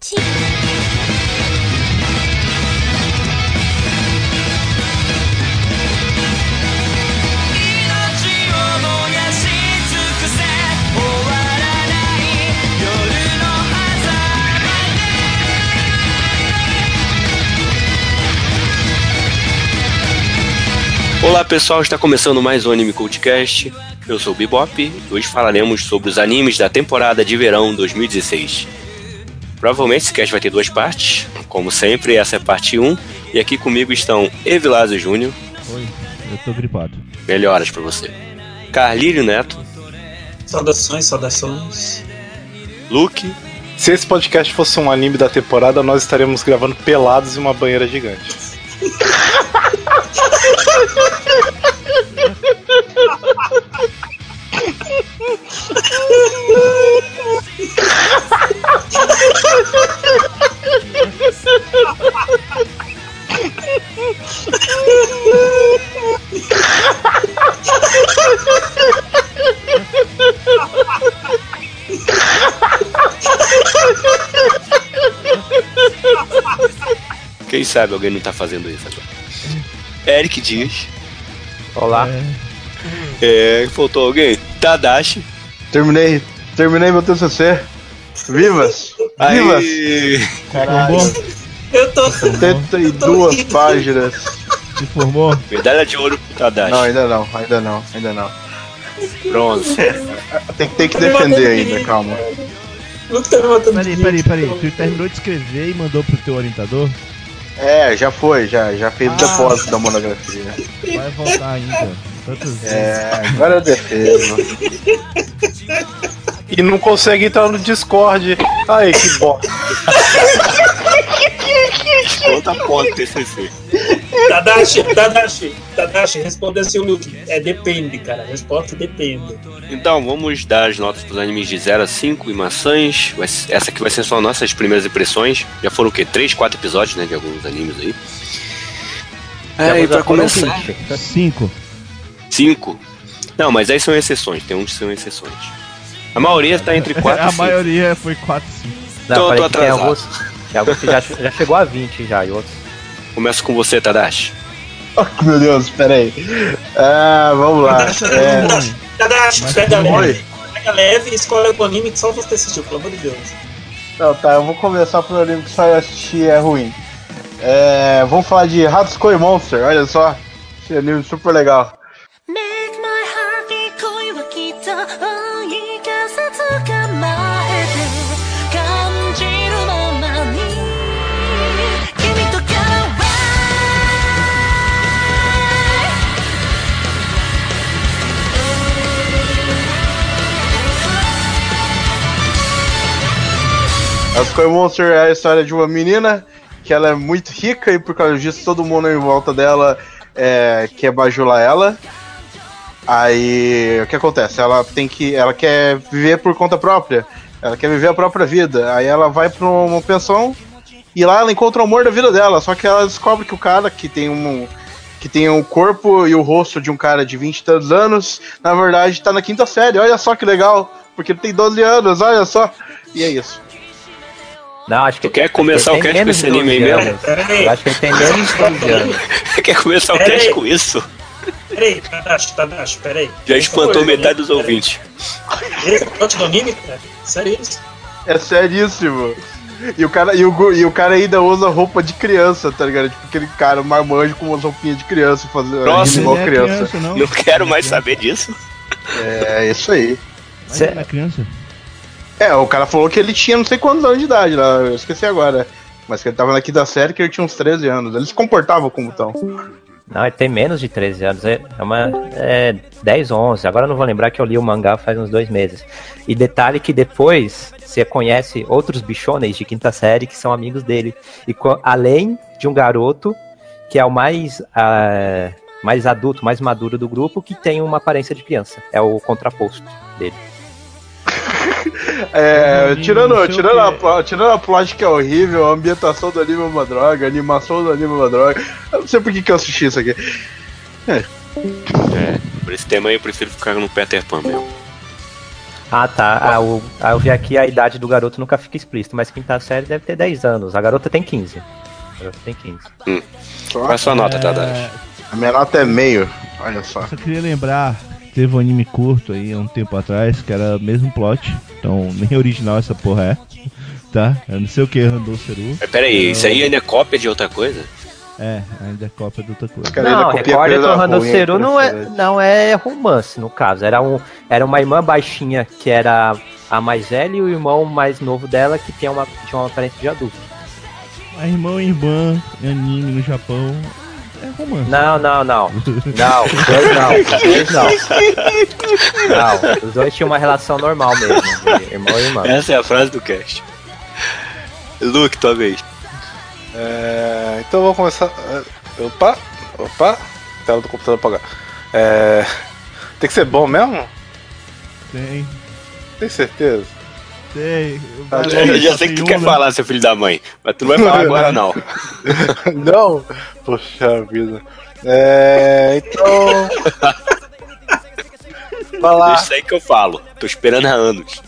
ち Olá pessoal, está começando mais um Anime Cultcast. Eu sou o Bebop e hoje falaremos sobre os animes da temporada de verão 2016. Provavelmente esse cast vai ter duas partes, como sempre, essa é a parte 1. E aqui comigo estão Evilásio Júnior. Oi, eu tô gripado. Melhoras pra você. Carlírio Neto. Saudações, saudações. Luke. Se esse podcast fosse um anime da temporada, nós estaremos gravando pelados em uma banheira gigante. Quem sabe alguém não tá fazendo isso agora. Eric Dias. Olá. É, faltou alguém? Tadashi. Terminei, terminei meu TCC. Vivas! Vivas! Aí. Formou? Eu tô. 72 páginas. Se formou? Medalha de ouro pro Tadashi. Não, ainda não, ainda não, ainda não. Bronze. Tem, tem que defender ainda, calma. O Luke tá me matando Peraí, peraí, peraí. Tu terminou de escrever e mandou pro teu orientador? É, já foi, já, já fez o Ah. depósito da monografia. Vai voltar ainda. Tantos. É, agora eu defendo. E não consegue entrar no Discord. Ai, que bosta. Conta ponto TCC. Tadashi, Tadashi, Tadashi, responda assim o Luke. É depende, cara. A resposta depende. Então, vamos dar as notas pros animes de 0 a 5 e maçãs. Essa aqui vai ser só nossas primeiras impressões. Já foram o quê? 3, 4 episódios, né? De alguns animes aí. É, e pra começar. Cinco. 5. Não, mas aí são exceções. Tem uns que são exceções. A maioria tá entre 4 A e 5. maioria foi quatro, cinco. Tô- Não, tô falei que tem atrasado. alguns, tem alguns que já, já chegou a 20 já, e outros. Começa com você, Tadashi. Oh, meu Deus, peraí. Ah, vamos lá. É, Tadashi, pega leve. Pega leve e escolhe o anime que só você assistiu, pelo amor de Deus. não, tá, eu vou começar um anime que só eu assisti é ruim. É, vamos falar de Hatsuko Monster, olha só. Esse anime super legal. A Sky Monster é a história de uma menina que ela é muito rica e por causa disso todo mundo em volta dela é, quer bajular ela. Aí o que acontece? Ela tem que. Ela quer viver por conta própria. Ela quer viver a própria vida. Aí ela vai pra uma pensão e lá ela encontra o amor da vida dela. Só que ela descobre que o cara que tem um. Que tem o corpo e o rosto de um cara de 20 e tantos anos, na verdade tá na quinta série. Olha só que legal, porque ele tem 12 anos, olha só. E é isso. Não, acho que Tu quer começar o cast com esse anime aí 12 mesmo? Eu acho que ele tem menos de 12 anos. Quer começar o cast com isso? peraí, Tadashi, Tadashi, peraí. Já espantou metade dos ouvintes. Esse é o do anime, cara? Sério isso? É seríssimo. E o, cara, e, o, e o cara ainda usa roupa de criança, tá ligado? Tipo aquele cara marmanjo com umas roupinhas de criança fazendo Próximo. igual é criança. não? Não quero mais é saber disso. É isso aí. Mas ele é criança? É, o cara falou que ele tinha não sei quantos anos de idade lá, eu esqueci agora. Mas que ele tava na quinta série que ele tinha uns 13 anos. Ele se comportava como tão. Não, ele tem menos de 13 anos. É é uma. É 10, 11. Agora não vou lembrar que eu li o mangá faz uns dois meses. E detalhe que depois você conhece outros bichones de quinta série que são amigos dele. E além de um garoto que é o mais. ah, mais adulto, mais maduro do grupo, que tem uma aparência de criança. É o contraposto dele. É, tirando, tirando, a, tirando a plot que é horrível, a ambientação do anime é uma droga, a animação do anime é uma droga. Eu não sei por que, que eu assisti isso aqui. É, por esse tema aí eu prefiro ficar no Peter Pan mesmo. Ah, tá. Ah, o, ah, eu vi aqui a idade do garoto nunca fica explícito, mas quinta série deve ter 10 anos. A garota tem 15. A garota tem 15. Qual é a sua nota, É, Tadashi? A minha nota é meio. Olha só. Só queria lembrar teve um anime curto aí há um tempo atrás que era o mesmo plot. Então, nem original essa porra é. Tá? Eu não sei o que, Randou Seru. Mas Pera aí, isso aí ainda é cópia de outra coisa? É, ainda é cópia de outra coisa. Cara, não, ainda copia Record coisa Torrando ruim, Ceru não é, não é romance, no caso. Era, um, era uma irmã baixinha que era a mais velha e o irmão mais novo dela que tinha uma, tinha uma aparência de adulto. A irmão e irmã, anime no Japão, é romance. Não, não, não. Não, os dois não. Os dois não. Não, os dois tinham uma relação normal mesmo, irmão e irmã. Essa é a frase do cast. Luke, tua vez. É, então vou começar. é, Opa! Opa! Tela do computador apagar. É, tem que ser bom mesmo? Tem, Tem certeza? Tem. Tá, Eu já, já sei que tu quer falar, seu filho da mãe. Mas tu não vai falar agora, não. Não? Poxa vida. É, então. Falar Isso aí que eu falo. Tô esperando há anos.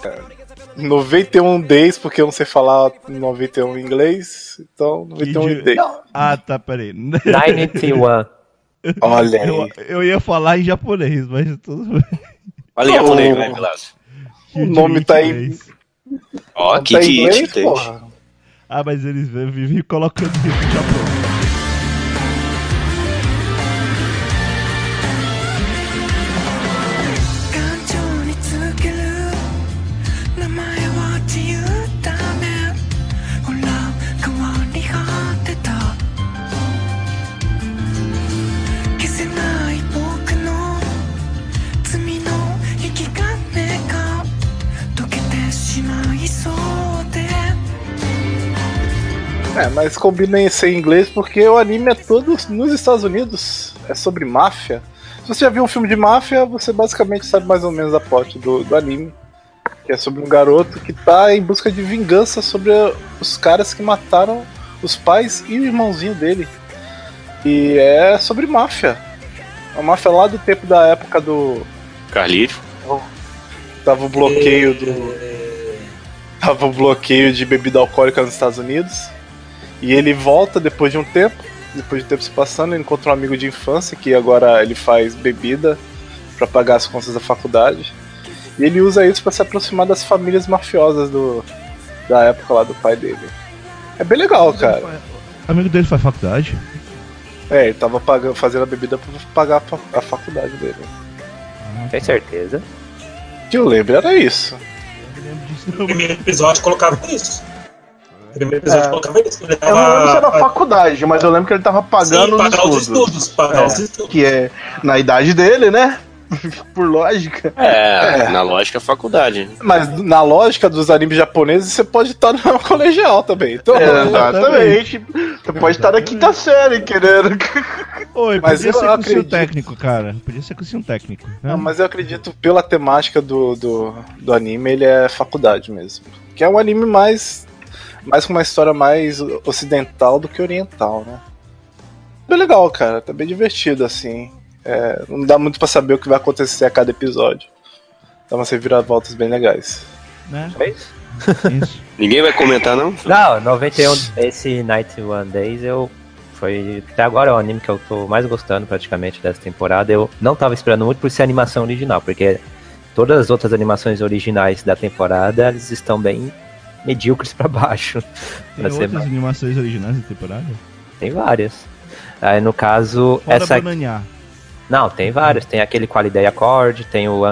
91 days, porque eu não sei falar 91 em inglês. Então, 91 Idiota. days. Ah, tá, peraí. 91. Olha Eu, aí. eu ia falar em japonês, mas tudo bem. Fala em japonês, vai, Vilaço. O nome tá aí. Inglês. Ó, Tá que porra. Ah, mas eles vivem colocando em Japão. 感 É, mas combina em ser em inglês porque o anime é todo nos Estados Unidos. É sobre máfia. Se você já viu um filme de máfia, você basicamente sabe mais ou menos a plot do, do anime. Que é sobre um garoto que tá em busca de vingança sobre os caras que mataram os pais e o irmãozinho dele. E é sobre máfia. A máfia lá do tempo da época do. Carlírio. Tava o bloqueio do. Tava o bloqueio de bebida alcoólica nos Estados Unidos. E ele volta depois de um tempo. Depois de um tempo se passando, ele encontra um amigo de infância que agora ele faz bebida para pagar as contas da faculdade. E ele usa isso para se aproximar das famílias mafiosas do, da época lá do pai dele. É bem legal, cara. O amigo dele faz faculdade? É, ele tava pagando, fazendo a bebida pra pagar a, fa- a faculdade dele. Tem certeza? Que eu lembro era isso. Eu lembro disso No primeiro episódio colocava isso. No primeiro episódio É. colocava isso. Ele Eu não lembro se era tava. faculdade, mas eu lembro que ele tava pagando Sim, pagar os os estudos. estudos. Pagar É. os estudos. Que é na idade dele, né? Por lógica. É, É. na lógica, faculdade. Mas na lógica dos animes japoneses, você pode estar no colegial também. Então, Exatamente. Você pode estar na quinta série, querendo. Oi, Mas podia eu ser cursinho acredito. técnico, cara. Podia ser cursinho técnico. né? Não, mas eu acredito pela temática do, do, do anime, ele é faculdade mesmo. Que é um anime mais. Mais com uma história mais ocidental do que oriental, né? Bem legal, cara. Tá bem divertido, assim. É, não dá muito pra saber o que vai acontecer a cada episódio. Dá umas reviravoltas bem legais. Né? É isso? Isso. Ninguém vai comentar, não? Não, 91, esse 91 Days eu. Foi. Até agora é o anime que eu tô mais gostando praticamente dessa temporada. Eu não tava esperando muito por ser animação original, porque todas as outras animações originais da temporada eles estão bem medíocres pra baixo. Tem Pra ser outras animações originais da temporada? Tem várias. Aí no caso, Fora essa Bananear. Não, tem vários. Tem aquele Qualidade Accord, tem o.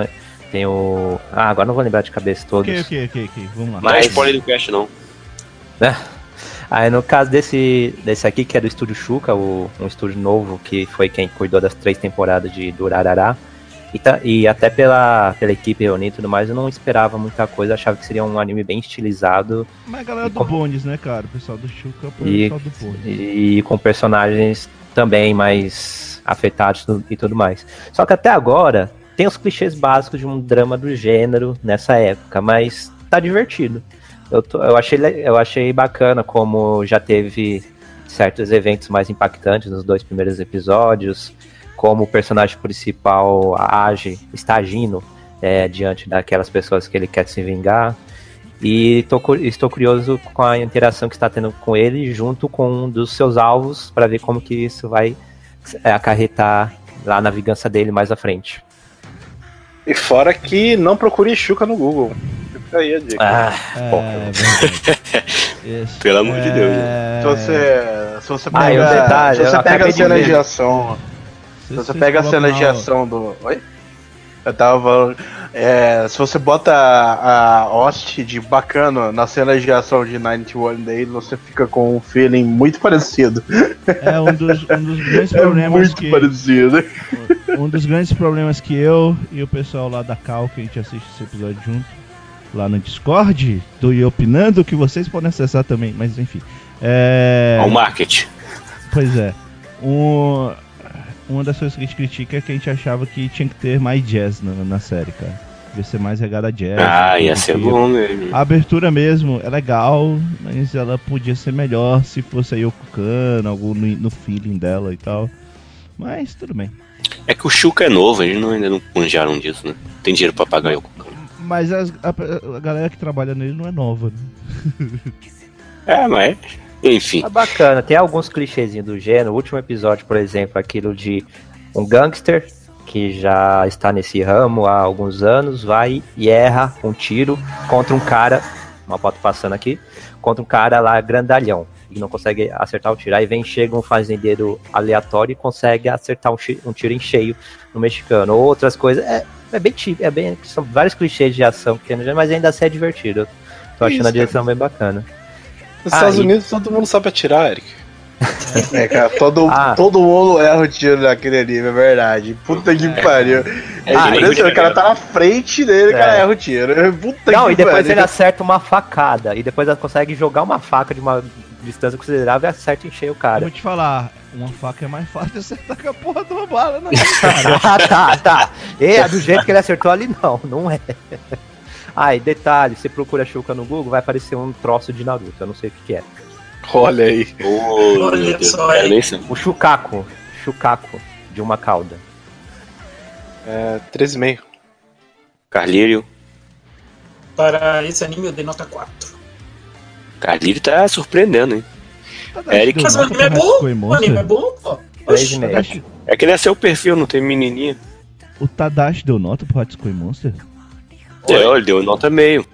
Tem o. Ah, agora não vou lembrar de cabeça todos. Ok, ok, ok, ok. Vamos lá. Não é Mas- spoiler do cast, não. Aí no caso desse, desse aqui, que é do estúdio Shuka, o, um estúdio novo que foi quem cuidou das três temporadas de Durarará. E, tá- e até pela, pela equipe reunida e tudo mais, eu não esperava muita coisa, achava que seria um anime bem estilizado Mas a galera E do como- Bondes, né, cara? O pessoal do Chuca, o E- pessoal do Bondes. e com personagens também mais afetados e tudo mais. Só que até agora tem os clichês básicos de um drama do gênero nessa época, mas tá divertido. Eu, tô- eu, achei, eu achei bacana como já teve certos eventos mais impactantes nos dois primeiros episódios, como o personagem principal age, está agindo é, diante daquelas pessoas que ele quer se vingar. E tô estou curioso com a interação que está tendo com ele, junto com um dos seus alvos, para ver como que isso vai é, acarretar lá na vingança dele mais à frente. E fora que não procure Chuca no Google. Fica aí a dica. Ah, É. Isso. Pelo amor de Deus, É, Se você, se você pega, Ah, e o detalhe, se você pega a de cena ver. de ação, se você vocês pega a cena de ação do. Oi? Eu tava falando. é, se você bota a, a host de bacana na cena de ação de 91 Days, você fica com um feeling muito parecido. É um dos, um dos grandes É problemas muito que parecido. um dos grandes problemas que eu e o pessoal lá da Cal, que a gente assiste esse episódio junto, lá no Discord, do E Opinando, que vocês podem acessar também, mas enfim. É, Ao marketing. pois é. Um, uma das coisas que a gente critica é que a gente achava que tinha que ter mais jazz na, na série, cara. Devia ser mais regada a jazz. Ah, ia ser bom mesmo. A abertura mesmo é legal, mas ela podia ser melhor se fosse a Yoko Kano, algo no, no feeling dela e tal. Mas tudo bem. É que o Chuca é novo, eles não, ainda não manjaram disso, né? Tem dinheiro pra pagar o Mas as- a, a galera que trabalha nele não é nova, né? É, mas. Enfim. É bacana, tem alguns clichêzinhos do gênero. O último episódio, por exemplo, aquilo de um gangster que já está nesse ramo há alguns anos, vai e erra um tiro contra um cara, uma foto passando aqui, contra um cara lá grandalhão. E não consegue acertar o tiro. Aí vem, chega um fazendeiro aleatório e consegue acertar um, chi- um tiro em cheio no mexicano. Outras coisas. É, é bem típico, é bem. São vários clichês de ação que tem no gênero, mas ainda assim é divertido. Tô achando Isso, a direção bem bacana. Nos Ah, Estados e- Unidos todo mundo sabe atirar, Eric. É, cara, todo, Ah. todo mundo erra o tiro naquele anime, é verdade. Puta que pariu. É Ah, impressionante, e- o cara tá na frente dele, o cara É. erra o tiro. Puta Não, que e depois pariu. ele acerta uma facada. E depois ela consegue jogar uma faca de uma distância considerável e acerta em cheio o Eu cara. vou te falar, uma faca é mais fácil de acertar que a porra de uma bala, né? cara? ah, tá, tá. É, do jeito que ele acertou ali, não, não é. Ah, e detalhe, você procura Shuka no Google, vai aparecer um troço de Naruto, eu não sei o que, que é. Olha aí. Ô, Olha só, nem saber. O Shukaku, Shukaku, de uma cauda. É, 13,5. Carlírio. Para esse anime eu dei nota 4. Carlírio tá surpreendendo, hein? Eric. Mas o anime é bom, o anime é bom, pô. Meio. É que ele é seu perfil, não tem menininha. O Tadashi deu nota pro Hatsukoi Monster? Deu, ele deu nota meio.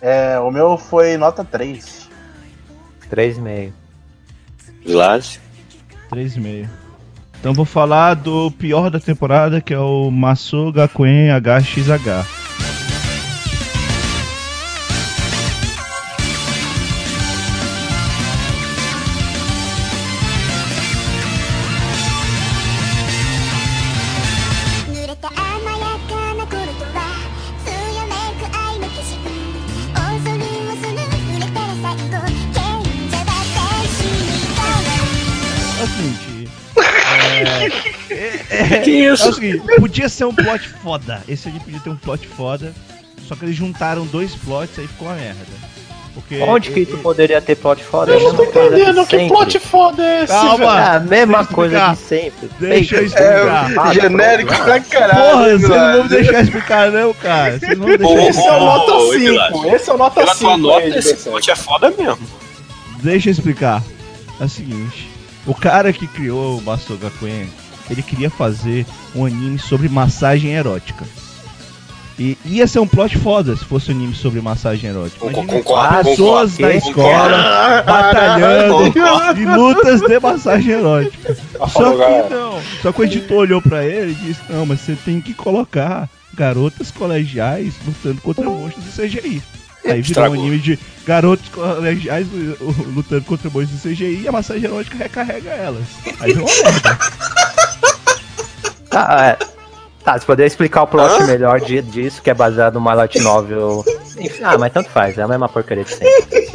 É, o meu foi nota 3. 3,5. Glass. 3,5. Então vou falar do pior da temporada, que é o Masu Gakuen HXH.「Que é o isso? seguinte, podia ser um plot foda. Esse ali podia ter um plot foda. Só que eles juntaram dois plots aí ficou uma merda. Porque Onde que tu poderia ter plot foda? Eu não tô Mesma entendendo que plot foda é esse, Calma. velho. Ah, a mesma Deixa eu coisa explicar. de sempre. Deixa eu explicar. Ah, genérico pronto. pra caralho. Porra, vocês não vão me deixar explicar não, cara. Vocês não vão deixar Esse é o nota ô, 5. Vilas. Esse é o nota Pela 5. tua nota, esse plot é foda mesmo. Deixa eu explicar. É o seguinte. O cara que criou o Gakuen, ele queria fazer um anime sobre massagem erótica. E ia ser um plot foda se fosse um anime sobre massagem erótica. Imagina concordo, pessoas concordo. Que? escola batalhando em lutas de massagem erótica. Só falou, galera. que não. Só que o editor olhou pra ele e disse: Não, mas você tem que colocar garotas colegiais lutando contra monstros de CGI. Aí virou um anime de garotos colegiais lu- lu- lutando contra monstros de CGI e a massagem erótica recarrega elas. Aí virou uma merda. Tá, é. Tá, você poderia explicar o plot Hã? melhor de- disso, que é baseado numa light novel. Ah, mas tanto faz, é a mesma porcaria de sempre.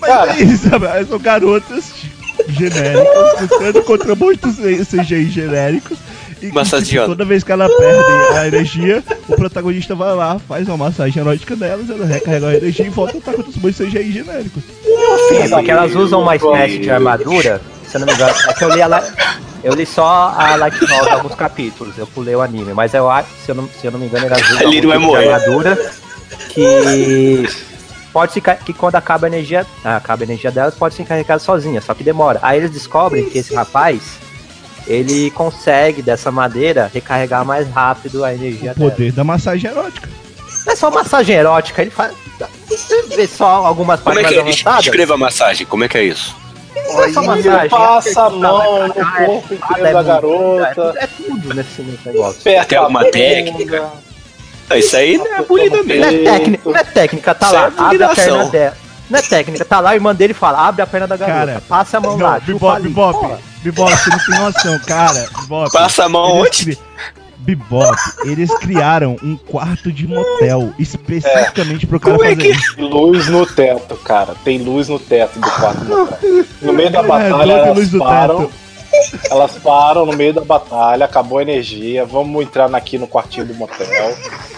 Mas é isso, sabe? São garotas genéricas lutando contra monstros CGI genéricos. E Massageando. toda vez que ela perde a energia, o protagonista vai lá, faz uma massagem erótica nelas, ela recarrega a energia e volta a lutar contra os monstros CGI genéricos. É porque elas usam uma espécie de armadura, se eu não me engano. É que eu li a, li- Eu li só a Light Novel, alguns capítulos. Eu pulei o anime, mas eu acho, se eu não, se eu não me engano, ele Ali não vai algum tipo armadura que pode se que quando acaba a energia, ah, acaba a energia delas, pode se encarregar sozinha, só que demora. Aí eles descobrem que esse rapaz ele consegue dessa madeira recarregar mais rápido a energia O dela. poder da massagem erótica. Não é só massagem erótica, ele faz vê só algumas Como é partes que é? avançadas. Descreva a massagem, como é que é isso? Não é massagem, passa a é mão no é corpo inteiro é da muito- garota. É, é tudo nesse, negócio. Tem alguma a bunda. técnica? Não, isso aí não é bonita Não mesmo. é técnica, não é técnica, tá Isso lá, é abre a perna dela. Não é técnica, tá lá, a irmã dele fala, abre a perna da garota, Cara, passa a mão lá, Não, chupa Bibop. Bibop. Bibop, você não tem noção, cara. Bibop, Passa a mão onde? Bibop, eles criaram um quarto de motel especificamente pro cara Como é fazer que- isso. Luz no teto, cara. Tem luz no teto do quarto do cara. No meio da É, batalha, doido, elas param. Elas param no meio da batalha, acabou a energia. Vamos entrar aqui no quartinho do motel.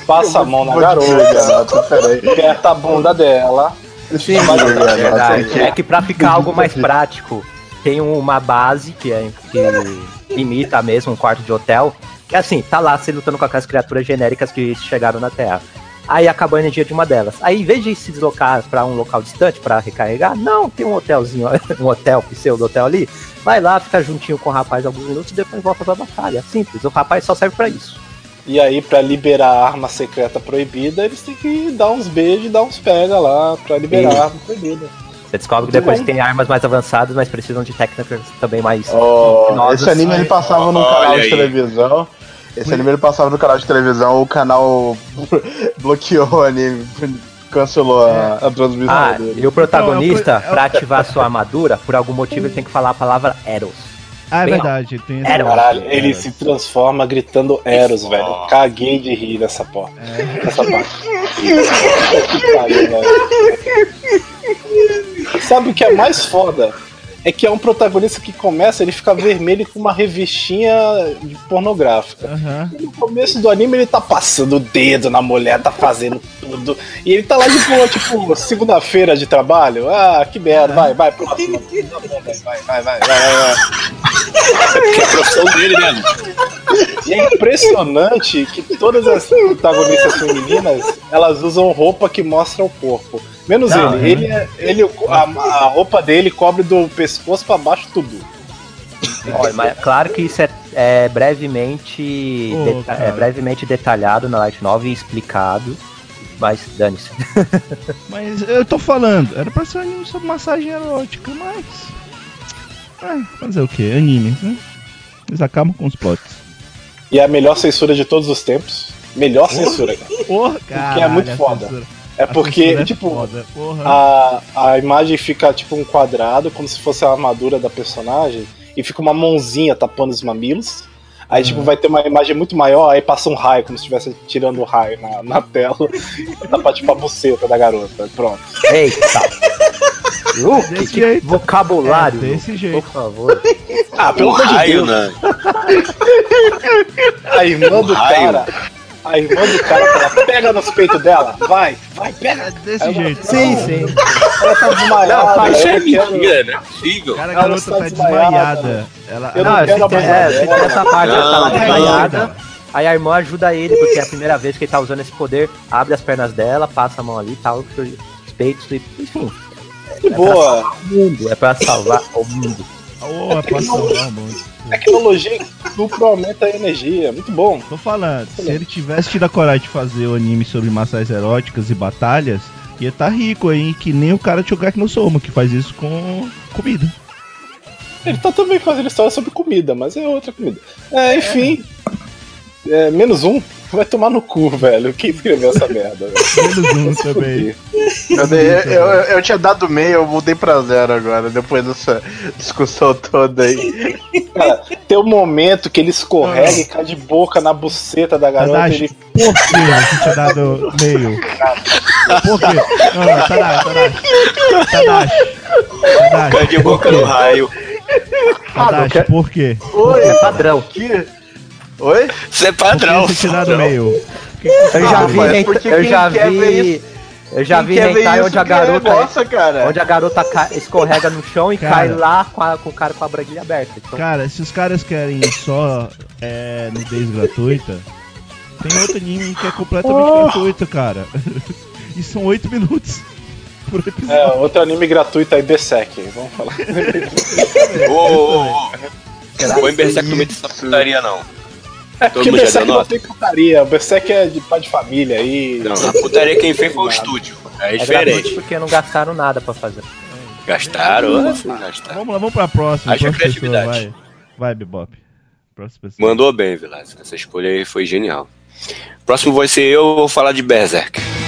Passa a mão na garota, aperta a bunda dela. Sim, é verdade. É que pra ficar algo mais prático, tem uma base que, é, que imita mesmo um quarto de hotel, que assim, tá lá se lutando com aquelas criaturas genéricas que chegaram na Terra. Aí acabou a energia de uma delas. Aí, em vez de se deslocar pra um local distante pra recarregar, não, tem um hotelzinho, um hotel, pseudo hotel ali. Vai lá, fica juntinho com o rapaz alguns minutos e depois volta pra batalha. Simples, o rapaz só serve pra isso. E aí, pra liberar a arma secreta proibida, eles têm que dar uns beijos e dar uns pega lá pra liberar a arma proibida. Você descobre que depois tem armas mais avançadas, mas precisam de técnicas também mais. Nossa, esse anime ele passava num canal de aí. televisão. Esse anime ele passava no canal de televisão, o canal bloqueou o anime, cancelou a, a transmissão Ah, dele. e o protagonista, Não, é o- é pra ativar sua armadura, por algum motivo ele tem que falar a palavra Eros. Ah, é Bem verdade, tem esse- um- Caralho, ele se transforma gritando Eros, velho. Caguei de rir nessa porra. Nessa parte. Que pariu, velho. Sabe o que é mais foda? É que é um protagonista que começa, ele fica vermelho com uma revistinha pornográfica. Aham. No começo do anime ele tá passando o dedo na mulher, tá fazendo tudo. E ele tá lá de boa, tipo, segunda-feira de trabalho. Ah, que merda, vai, vai, próximo. Vai, vai, vai, vai, vai, é a profissão dele, né? E é impressionante que todas as protagonistas femininas elas usam roupa que mostra o corpo. Menos Não, ele. Ele, é- ele a, a roupa dele cobre do pescoço pra baixo tudo. Olha, mas claro que isso é, é brevemente, Ô, deta- cara. é brevemente detalhado na Light 9 e explicado. Mas dane-se. Mas eu tô falando, era pra ser um anime sobre massagem erótica, mas. Ah, fazer o que? Anime, né? Eles acabam com os plots. E é a melhor censura de todos os tempos. Melhor censura, cara. Porra, cara. é muito foda. É porque, tipo, porra. a, a imagem fica tipo um quadrado, como se fosse a armadura da personagem, e fica uma mãozinha tapando os mamilos. Aí, tipo, vai ter uma imagem muito maior, aí passa um raio, como se estivesse tirando o raio na, na tela, e tapa tipo a buceta da garota. Pronto. Eita! Luke, Desse que jeito. vocabulário, É, desse Luke, jeito. por favor. Ah, pelo Um amor de raio, Deus. né? A irmã do raio. cara. A irmã do cara fala, pega nos peitos dela, vai, vai, pega. É desse jeito. Sim, sim. Ela tá desmaiada. Não, isso eu é mentira, não é possível. Cara, a Ela garota está tá desmaiada. Ela, Eu Não, não quero é, citei essa parte, ela tá lá desmaiada. Aí a irmã ajuda ele, porque é a primeira vez que ele tá usando esse poder, abre as pernas dela, passa a mão ali e tal, os peitos, e, enfim, Que boa. o mundo, é pra salvar o mundo. Oh, mundo. Tecnologia duplo aumenta a energia. Muito bom. Tô falando, se ele tivesse tido a coragem de fazer o anime sobre massagens eróticas e batalhas, ia tá rico aí, que nem o cara de Shogaki no Soma, que faz isso com comida. Ele tá também fazendo história sobre comida, mas é outra comida. É, enfim. É, menos um. Vai tomar no cu, velho. Quem escreveu essa merda? Menos um também. Eu, dei- eu, eu, eu tinha dado meio, eu mudei pra zero agora, depois dessa discussão toda aí. Cara, tem um momento que ele escorrega e cai de boca na buceta da garota. Tadashi, Ele... por que você tinha dado meio? Por quê? Não, não, Tadashi, Tadashi. Tadashi. Tadashi, Cai de boca no raio. Tadashi, por quê? Oi, É padrão. que? Oi? Isso é padrão. você meio? Eu já vi, né, porque eu quem já quer ver vi, isso- Eu já Quem vi quer ver hentai isso onde a que garota, cara. onde a garota ca- escorrega no chão e Cara. cai lá com, a- com o cara com a braguilha aberta. Então, Cara, se os caras querem só é, nudez gratuita, tem outro anime que é completamente gratuito, cara. e são 8 minutos por episódio. É, outro anime gratuito aí, Berserk. Vamos falar. Ô, ô, ô. Põe Berserk no meio dessa putaria, não. É Todo porque mundo já Berserk deu não nota? tem putaria. O Berserk é de pai de família aí. Não, a putaria quem fez foi o estúdio. É é diferente. porque não gastaram nada pra fazer. Gastaram, gastaram. Vamos lá, vamos pra próxima. Haja próxima pessoa, criatividade. vai. Vai, Bebop. Mandou bem, Vilas. Essa escolha aí foi genial. Próximo vai ser eu, eu vou falar de Berserk.「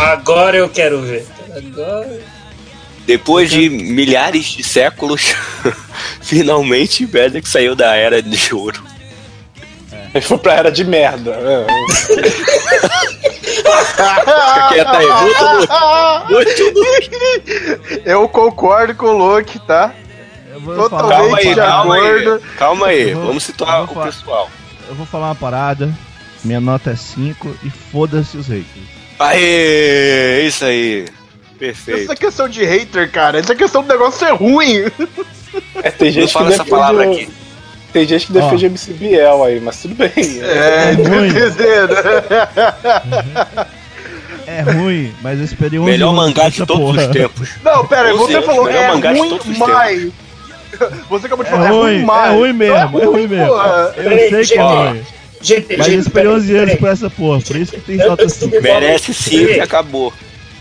Agora eu quero ver. Agora. Depois de milhares de séculos, finalmente Berserk saiu da era de ouro. Ele foi pra era de merda. É. Fica quieto aí, muito, muito, muito. Eu concordo com o Luke, tá? Eu vou Totalmente falar Calma uma aí, de parada. calma aí. acordo. Calma aí, vou- vamos situar o falar- pessoal. Eu vou falar uma parada. Minha nota é 5 e foda-se os haters. Aê, isso aí. Perfeito. é questão de hater, cara. É questão do negócio ser ruim. É, tem Não gente que fala essa defende palavra aqui. Tem gente que defende MC Biel aí, mas tudo bem. É, ruim. entendendo? É ruim, mas eu esperei 11 Melhor anos mangá de essa todos porra. os tempos. Não, pera você falou melhor é ruim, todos os mas... Você acabou de É falar, é ruim, ruim, mas... é ruim mesmo, é ruim mesmo. porra. Eu sei que é ruim. Gente, Mas gente, esperei 11 anos por essa porra, por isso que tem nota eu 5. subi- Merece sim e acabou.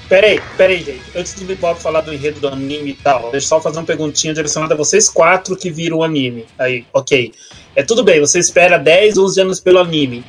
Peraí, peraí, gente. Antes do Bebop falar do enredo do anime e tal, deixa eu só fazer uma perguntinha direcionada a vocês quatro que viram o anime. Aí, ok. É tudo bem, você espera 10, 11 anos pelo anime.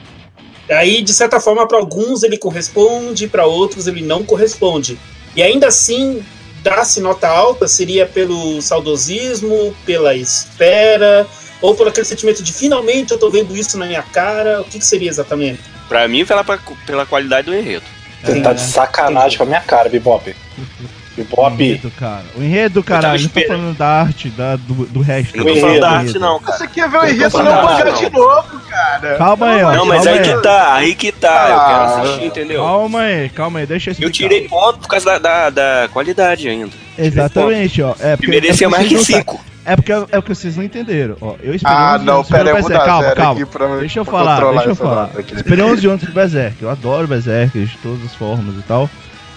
Aí, de certa forma, para alguns ele corresponde, para outros ele não corresponde. E ainda assim, dar-se nota alta seria pelo saudosismo, pela espera, ou por aquele sentimento de finalmente eu tô vendo isso na minha cara. O que, que seria exatamente? Pra mim, pela, pela qualidade do enredo. Você É. tá de sacanagem com a minha cara, Bebop. O Bebop. enredo, cara. O enredo, caralho. Não tô esperando. falando da arte, da, do, do resto. Eu não tô O falando enredo, da arte, enredo. não, cara. Você quer ver o Eu enredo falando não da mangá arte, de novo, cara. Calma aí, ó. Não, mas calma aí que tá, aí que tá. Eu Ah. quero assistir, entendeu? Calma aí, calma aí, deixa eu Eu explicar. tirei ponto por causa da, da, da qualidade ainda. Exatamente, ó. É porque, merecia é mais que vocês não 5. É porque, é porque vocês não entenderam. Ó, eu esperei Ah, 11 não, anos pera eu vou Calma, calma. pra Deixa eu falar, deixa eu falar. Esperei 11 anos pro Berserk. Eu adoro Berserk de todas as formas e tal.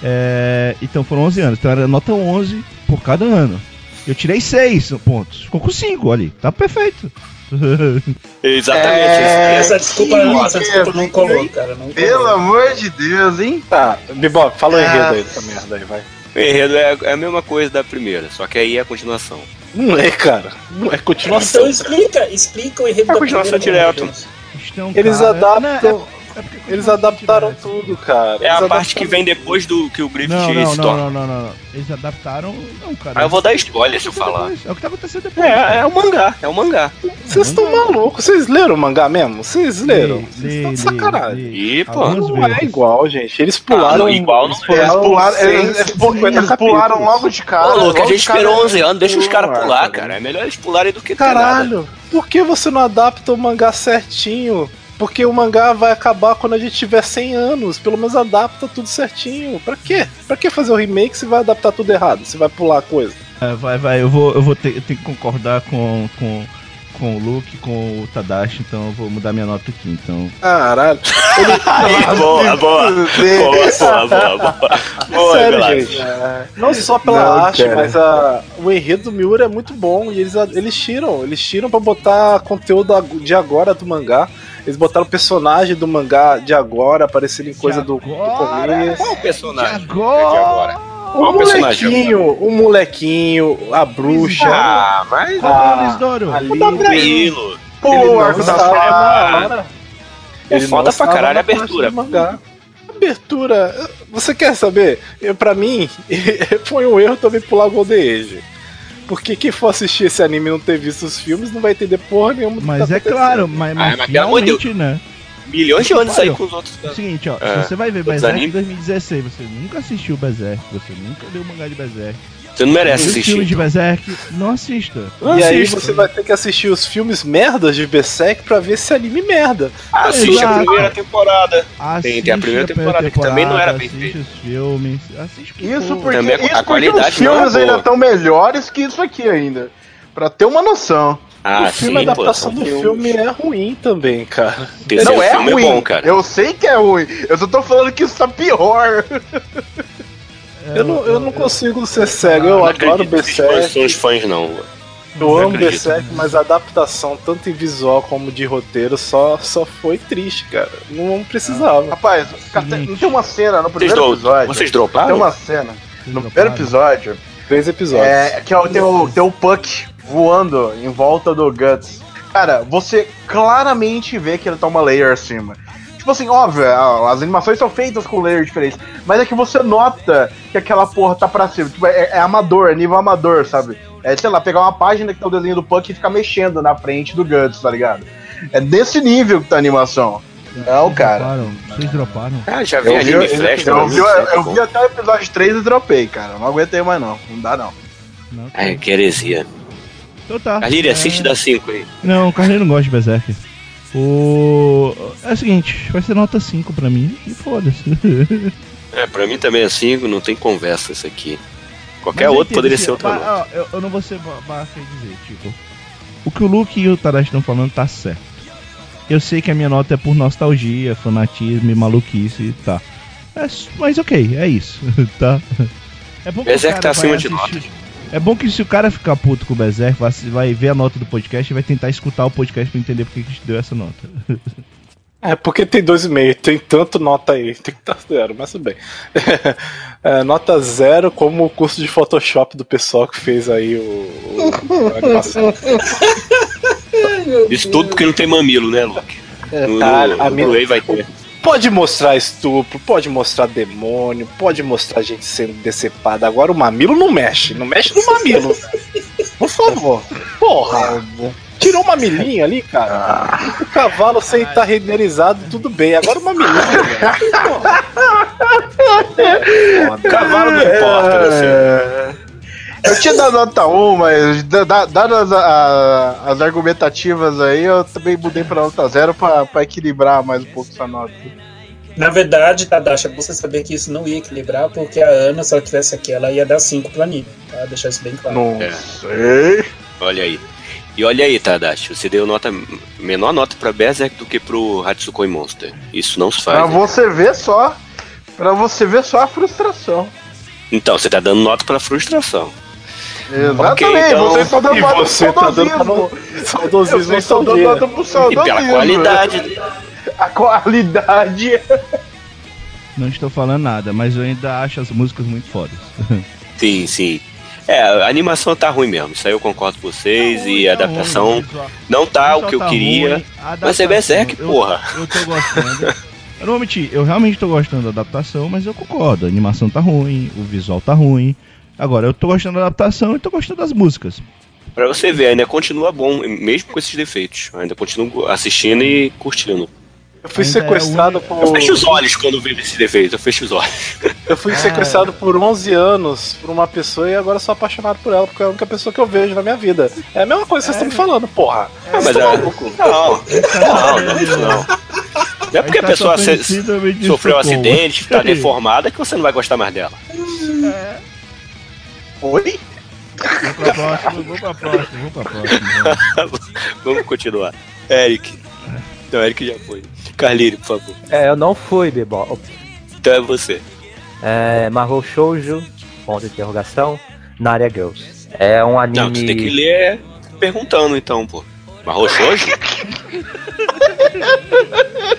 É, então foram 11 anos. Então era nota 11 por cada ano. Eu tirei 6 pontos. Ficou com 5 ali. Tá perfeito. Exatamente. É, Essa desculpa, que essa desculpa não colou, cara. Não Pelo colou. amor de Deus, hein? Tá, Bebop, fala o Ah. enredo aí dessa merda aí, vai. O enredo é, é a mesma coisa da primeira, só que aí é a continuação. Não é, cara. Não é continuação. Então explica, explica o enredo É da continuação direto. Eles cara, adaptam. né, é- porque Eles adaptaram tudo, cara. É a Eles parte que vem depois do que o Griffith Não, não, se não, torna. não, não, não, não. Eles adaptaram. Não, cara. Aí eu vou dar spoiler se eu falar. Depois. É o que tá acontecendo depois. É, é o mangá, é o mangá. Vocês estão malucos? Vocês leram o mangá mesmo? Vocês leram? Vocês estão de sacanagem. Ih, pô. Não é igual, gente. Eles pularam. Ah, não, igual não eles é. Eles pularam pularam, eles, 150 eles pularam logo de cara. Ô, Luke, a gente esperou 11 anos, deixa os caras pular, cara. É melhor eles pularem do que. Caralho, por que você não adapta o mangá certinho? Porque o mangá vai acabar quando a gente tiver 100 anos. Pelo menos adapta tudo certinho. Pra quê? Pra que fazer o remake se vai adaptar tudo errado? Se vai pular a coisa? É, vai, vai, eu vou, eu vou ter, eu tenho que concordar com, com, com o Luke, com o Tadashi, então eu vou mudar minha nota aqui, então. Caralho. Aí, boa, boa. Boa, boa, boa, boa. Boa, Sério, gente. Não só pela Não, arte, cara. mas a, o enredo do Miura é muito bom. E eles, eles tiram. Eles tiram pra botar conteúdo de agora do mangá. Eles botaram o personagem do mangá de agora, aparecendo em coisa do, do começo. Qual o personagem? Agora! É de agora. O o molequinho, o molequinho, a bruxa. Ah, mas. É o Lisdoro? ali, O o arco da. É Ele foda pra caralho a abertura. mangá. Abertura, você quer saber? Eu, pra mim, foi um erro também pular Golden Age. Porque quem for assistir esse anime e não ter visto os filmes não vai entender porra nenhuma. do que Mas tá é claro, mas, mas, Ah, mas pelo amor de finalmente, né? Milhões de anos aí com os outros. É o seguinte, ó, É. se você vai ver Berserk em animes? 2016, você nunca assistiu Berserk, você nunca leu o mangá de Berserk. Você não merece Os filmes de assistir. Berserk, não assista. Não E aí assista. você vai ter que assistir os filmes merdas de Berserk pra ver esse anime merda. Assiste a Exato. primeira temporada. Assiste tem a primeira temporada, que também não era bem assiste feita. os filmes, assiste o que Isso porque, Também a- isso a porque qualidade os não é filmes ainda estão melhores que isso aqui ainda. Pra ter uma noção. Ah, o filme, sim, a pô. adaptação são do filme é ruim também, cara. Terceiro não é filme ruim. é bom, cara. Eu sei que é ruim. Eu só tô falando que isso tá pior. É, Eu não, eu não consigo ser cego, eu Não adoro Berserk. são os fãs, não. Eu Não amo. Berserk, mas a adaptação, tanto em visual como de roteiro, só, só foi triste, cara. Não precisava. Rapaz, cara, tem, tem uma cena no Vocês, primeiro dro episódio. vocês Tem droparam? uma cena Vocês no primeiro episódio Três episódios. é, que é, o- tem, o, tem o Puck voando em volta do Guts. Cara, você claramente vê que ele tá uma layer acima. Tipo assim, óbvio, a- as animações são feitas com layers diferentes, mas é que você nota que aquela porra tá pra cima. Tipo, é, é amador, é nível amador, sabe? É, sei lá, pegar uma página que tá o desenho do Puck e ficar mexendo na frente do Guts, tá ligado? É desse nível que tá a animação. Não, Vocês cara. droparam? Vocês droparam? Ah, já vi Eu vi, anime eu, Flash, eu não, vi, eu tá vi até o episódio 3 e dropei, cara. Não aguentei mais não. Não dá não. Não, tá. Ai, que heresia. Então tá. Carlírio, É, assiste da 5 aí. Não, o Carlinhos não gosta de Berserk. O... É o seguinte, vai ser nota 5 pra mim e foda-se. É, pra mim também é 5, não tem conversa isso aqui. Qualquer Mas outro poderia ser outra nota. ó, eu, eu não vou ser ba- baixo em dizer, tipo. O que o Luke e o Tadashi estão falando tá certo. Eu sei que a minha nota é por nostalgia, fanatismo e maluquice, tá. É s- mas ok, é isso, tá? É bom que o Berserk cara tá acima de assistir- É bom que se o cara ficar puto com o Berserk, vai, vai ver a nota do podcast e vai tentar escutar o podcast pra entender porque que a gente deu essa nota. É, porque tem dois e meio, tem tanto nota aí, tem que estar zero, mas tudo bem. É, nota zero como o curso de Photoshop do pessoal que fez aí o, o- a animação. Isso tudo porque não tem mamilo, né, Luke? No, Cara, no, a no minha- Blu-ray vai ter. Pode mostrar estupro, pode mostrar demônio, pode mostrar gente sendo decepada. Agora o mamilo não mexe, não mexe no mamilo. Por favor. Porra. Tirou o mamilinho ali, cara. O cavalo sem estar renderizado, tudo bem. Agora o mamilinho, velho. Porra. Cavalo não importa. É... Eu tinha dado nota 1, mas da- da- dadas as argumentativas aí, eu também mudei pra nota 0 pra, pra equilibrar mais um pouco essa nota. Na verdade, Tadashi, é você saber que isso não ia equilibrar, porque a Ana, se ela tivesse aqui, ela ia dar 5 pro anime, tá? Deixar isso bem claro. Não É. sei. Olha aí. E olha aí, Tadashi, você deu nota menor nota pra Berserk do que pro Hatsukoi Monster. Isso não se faz. Pra né? você ver só. Pra você ver só a frustração. Então, você tá dando nota pra frustração. Exatamente, então- vocês estão dando E nota pro você tá dando saudosismo. pra saudosismo Vocês estão dando pro E saudosismo. pela qualidade. A qualidade. Não estou falando nada, mas eu ainda acho as músicas muito fodas. Sim, sim. É, a animação tá ruim mesmo. Isso aí eu concordo com vocês. e a Tá adaptação ruim, visual- não tá o que eu tá queria. ruim, Mas é Berserk, eu- porra. Eu tô gostando. Eu não vou mentir, eu realmente tô gostando da adaptação, mas eu concordo. A animação tá ruim, o visual tá ruim. Agora, eu tô gostando da adaptação e tô gostando das músicas. Pra você ver, ainda continua bom, mesmo com esses defeitos. Ainda continuo assistindo e curtindo. Eu fui Ainda é sequestrado o- por. Eu fecho os olhos quando vejo esses defeitos, eu fecho os olhos. Eu fui sequestrado por 11 anos por uma pessoa e agora sou apaixonado por ela, porque é a única pessoa que eu vejo na minha vida. É a mesma coisa que vocês estão me falando, porra. Ah, mas é. Não, não, não é isso não. Não é porque a tá pessoa sofreu um acidente, tá deformada, que você não vai gostar mais dela. Oi? Vamos pra próxima, vamos pra próxima, vamos pra próxima. Vamos continuar. Eric. Não, Eric já foi. Carlírio, por favor. É, eu não fui, Bebop. Então é você. É, Mahou Shoujo, ponto de interrogação, Naria Girls. É um anime... Não, você tem que ler perguntando então, pô. Roxo hoje?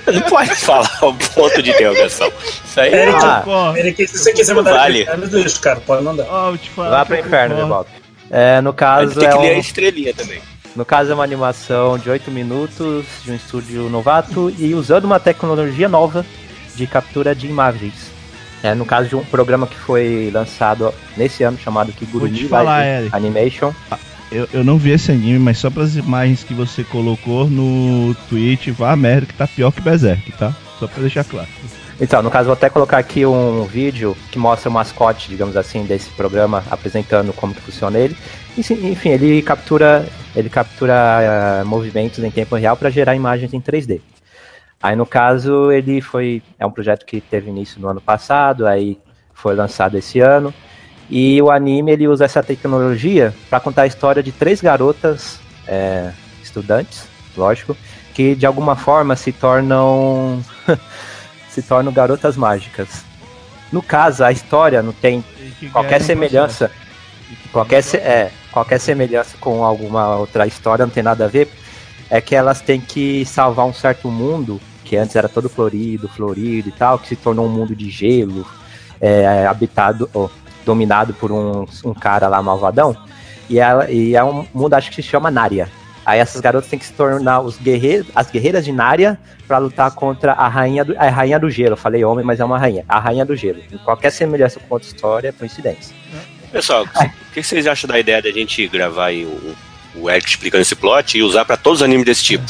Não pode falar o ponto de interrogação. Isso aí é. Ah, Eric, se você quiser mandar Vale. vale. deixa, cara, pode mandar. falar Vá pro inferno. Bebop. É, no caso, tem é que ler a um, estrelinha também. no caso é uma animação de 8 minutos de um estúdio novato e usando uma tecnologia nova de captura de imagens. É, no caso de um programa que foi lançado nesse ano chamado Kigurumi falar, Live. Animation. Eu, eu não vi esse anime, mas só pelas imagens que você colocou no tweet, vá merda que tá pior que Berserk, tá? Só pra deixar claro. Então, no caso, vou até colocar aqui um vídeo que mostra o mascote, digamos assim, desse programa, apresentando como que funciona ele. Enfim, ele captura, ele captura ah, movimentos em tempo real para gerar imagens em 3D. Aí, no caso, ele foi. É um projeto que teve início no ano passado, aí foi lançado esse ano. E o anime ele usa essa tecnologia para contar a história de três garotas é, estudantes, lógico, que de alguma forma se tornam se tornam garotas mágicas. No caso, a história não tem qualquer semelhança, qualquer, se- é, qualquer semelhança com alguma outra história, não tem nada a ver. É que elas têm que salvar um certo mundo que antes era todo florido, florido e tal, que se tornou um mundo de gelo, é, habitado, ó, dominado por um, um cara lá malvadão. E, ela, e é um mundo, acho que se chama Nária. Aí essas garotas têm que se tornar os guerreiros, as guerreiras de Nária para lutar contra a rainha, do, a rainha do gelo. Eu falei homem, mas é uma rainha. A rainha do gelo. Em qualquer semelhança com outra história é coincidência. Pessoal, o que vocês acham da ideia da gente gravar aí o, o Eric explicando esse plot e usar pra todos os animes desse tipo?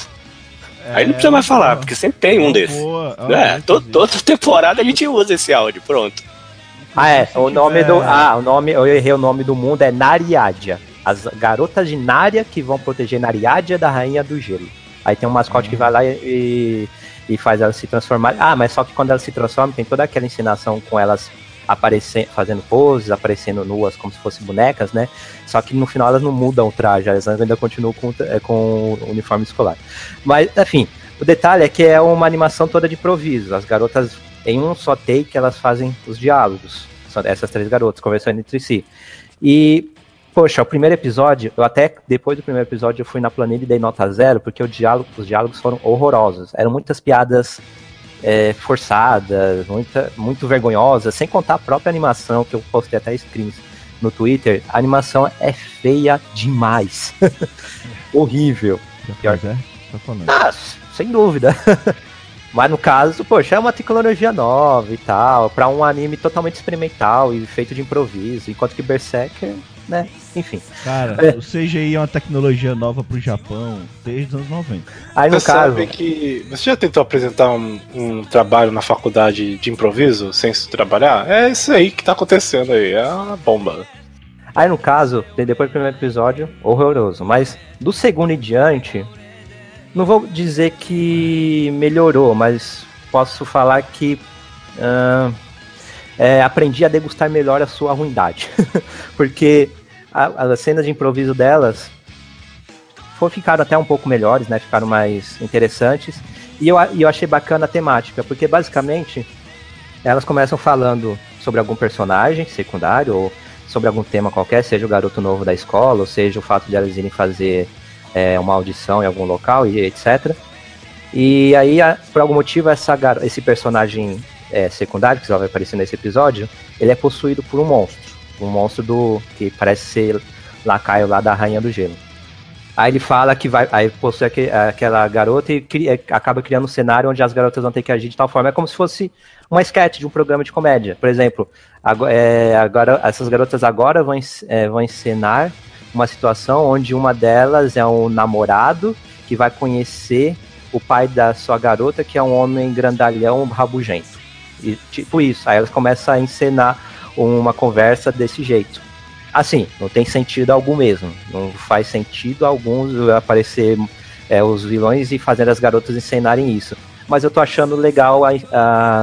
aí não precisa mais falar, porque sempre tem um desses. Boa, É, to- toda temporada a gente usa esse áudio, pronto. Ah, é. O nome tiver- do. Ah, o nome. Eu errei o nome do mundo, é Nariádia. As garotas de Nária que vão proteger Nariádia da rainha do gelo. Aí tem um mascote que vai lá e, e faz elas se transformar. Ah, mas só que quando elas se transformam, tem toda aquela ensinação com elas aparecendo, fazendo poses, aparecendo nuas como se fossem bonecas, né? Só que no final elas não mudam o traje, elas ainda continuam com, é, com o uniforme escolar. Mas, enfim, o detalhe é que é uma animação toda de improviso. As garotas, em um só take, elas fazem os diálogos. São essas três garotas conversando entre si. E, poxa, o primeiro episódio, eu até, depois do primeiro episódio, eu fui na planilha e dei nota zero, porque diálogo, os diálogos foram horrorosos. Eram muitas piadas é, forçadas, muita, muito vergonhosas, sem contar a própria animação, que eu postei até screens no Twitter. A animação é feia demais. Horrível. pior. Pois é, falando. Ah, sem dúvida. Mas no caso, poxa, é uma tecnologia nova e tal, pra um anime totalmente experimental e feito de improviso, enquanto que Berserker, né, enfim. Cara, É. o CGI é uma tecnologia nova pro Japão desde os anos 90. Aí no Você caso, sabe que. Você já tentou apresentar um, um trabalho na faculdade de improviso sem se trabalhar? É isso aí que tá acontecendo aí. É uma bomba. aí no caso, depois do primeiro episódio, horroroso, mas do segundo em diante, não vou dizer que melhorou, mas posso falar que ah, é, aprendi a degustar melhor a sua ruindade. Porque a- as cenas de improviso delas foi, ficaram até um pouco melhores, né? Ficaram mais interessantes. E eu, eu achei bacana a temática, porque basicamente elas começam falando sobre algum personagem secundário ou sobre algum tema qualquer, seja o garoto novo da escola, ou seja o fato de elas irem fazer é, uma audição em algum local e etc. E aí, por algum motivo, essa esse personagem é, secundário, que só vai aparecer nesse episódio, ele é possuído por um monstro. Um monstro do que parece ser lacaio lá da Rainha do Gelo. Aí ele fala que vai. Aí possui aque- aquela garota e cria- acaba criando um cenário onde as garotas vão ter que agir de tal forma. É como se fosse uma sketch de um programa de comédia. Por exemplo, ago- é, agora, essas garotas agora vão, é, vão encenar uma situação onde uma delas é um namorado que vai conhecer o pai da sua garota, que é um homem grandalhão rabugento. E tipo isso. Aí elas começam a encenar uma conversa desse jeito. Assim, não tem sentido algum mesmo. Não faz sentido algum aparecer é, os vilões e fazer as garotas encenarem isso. Mas eu tô achando legal a,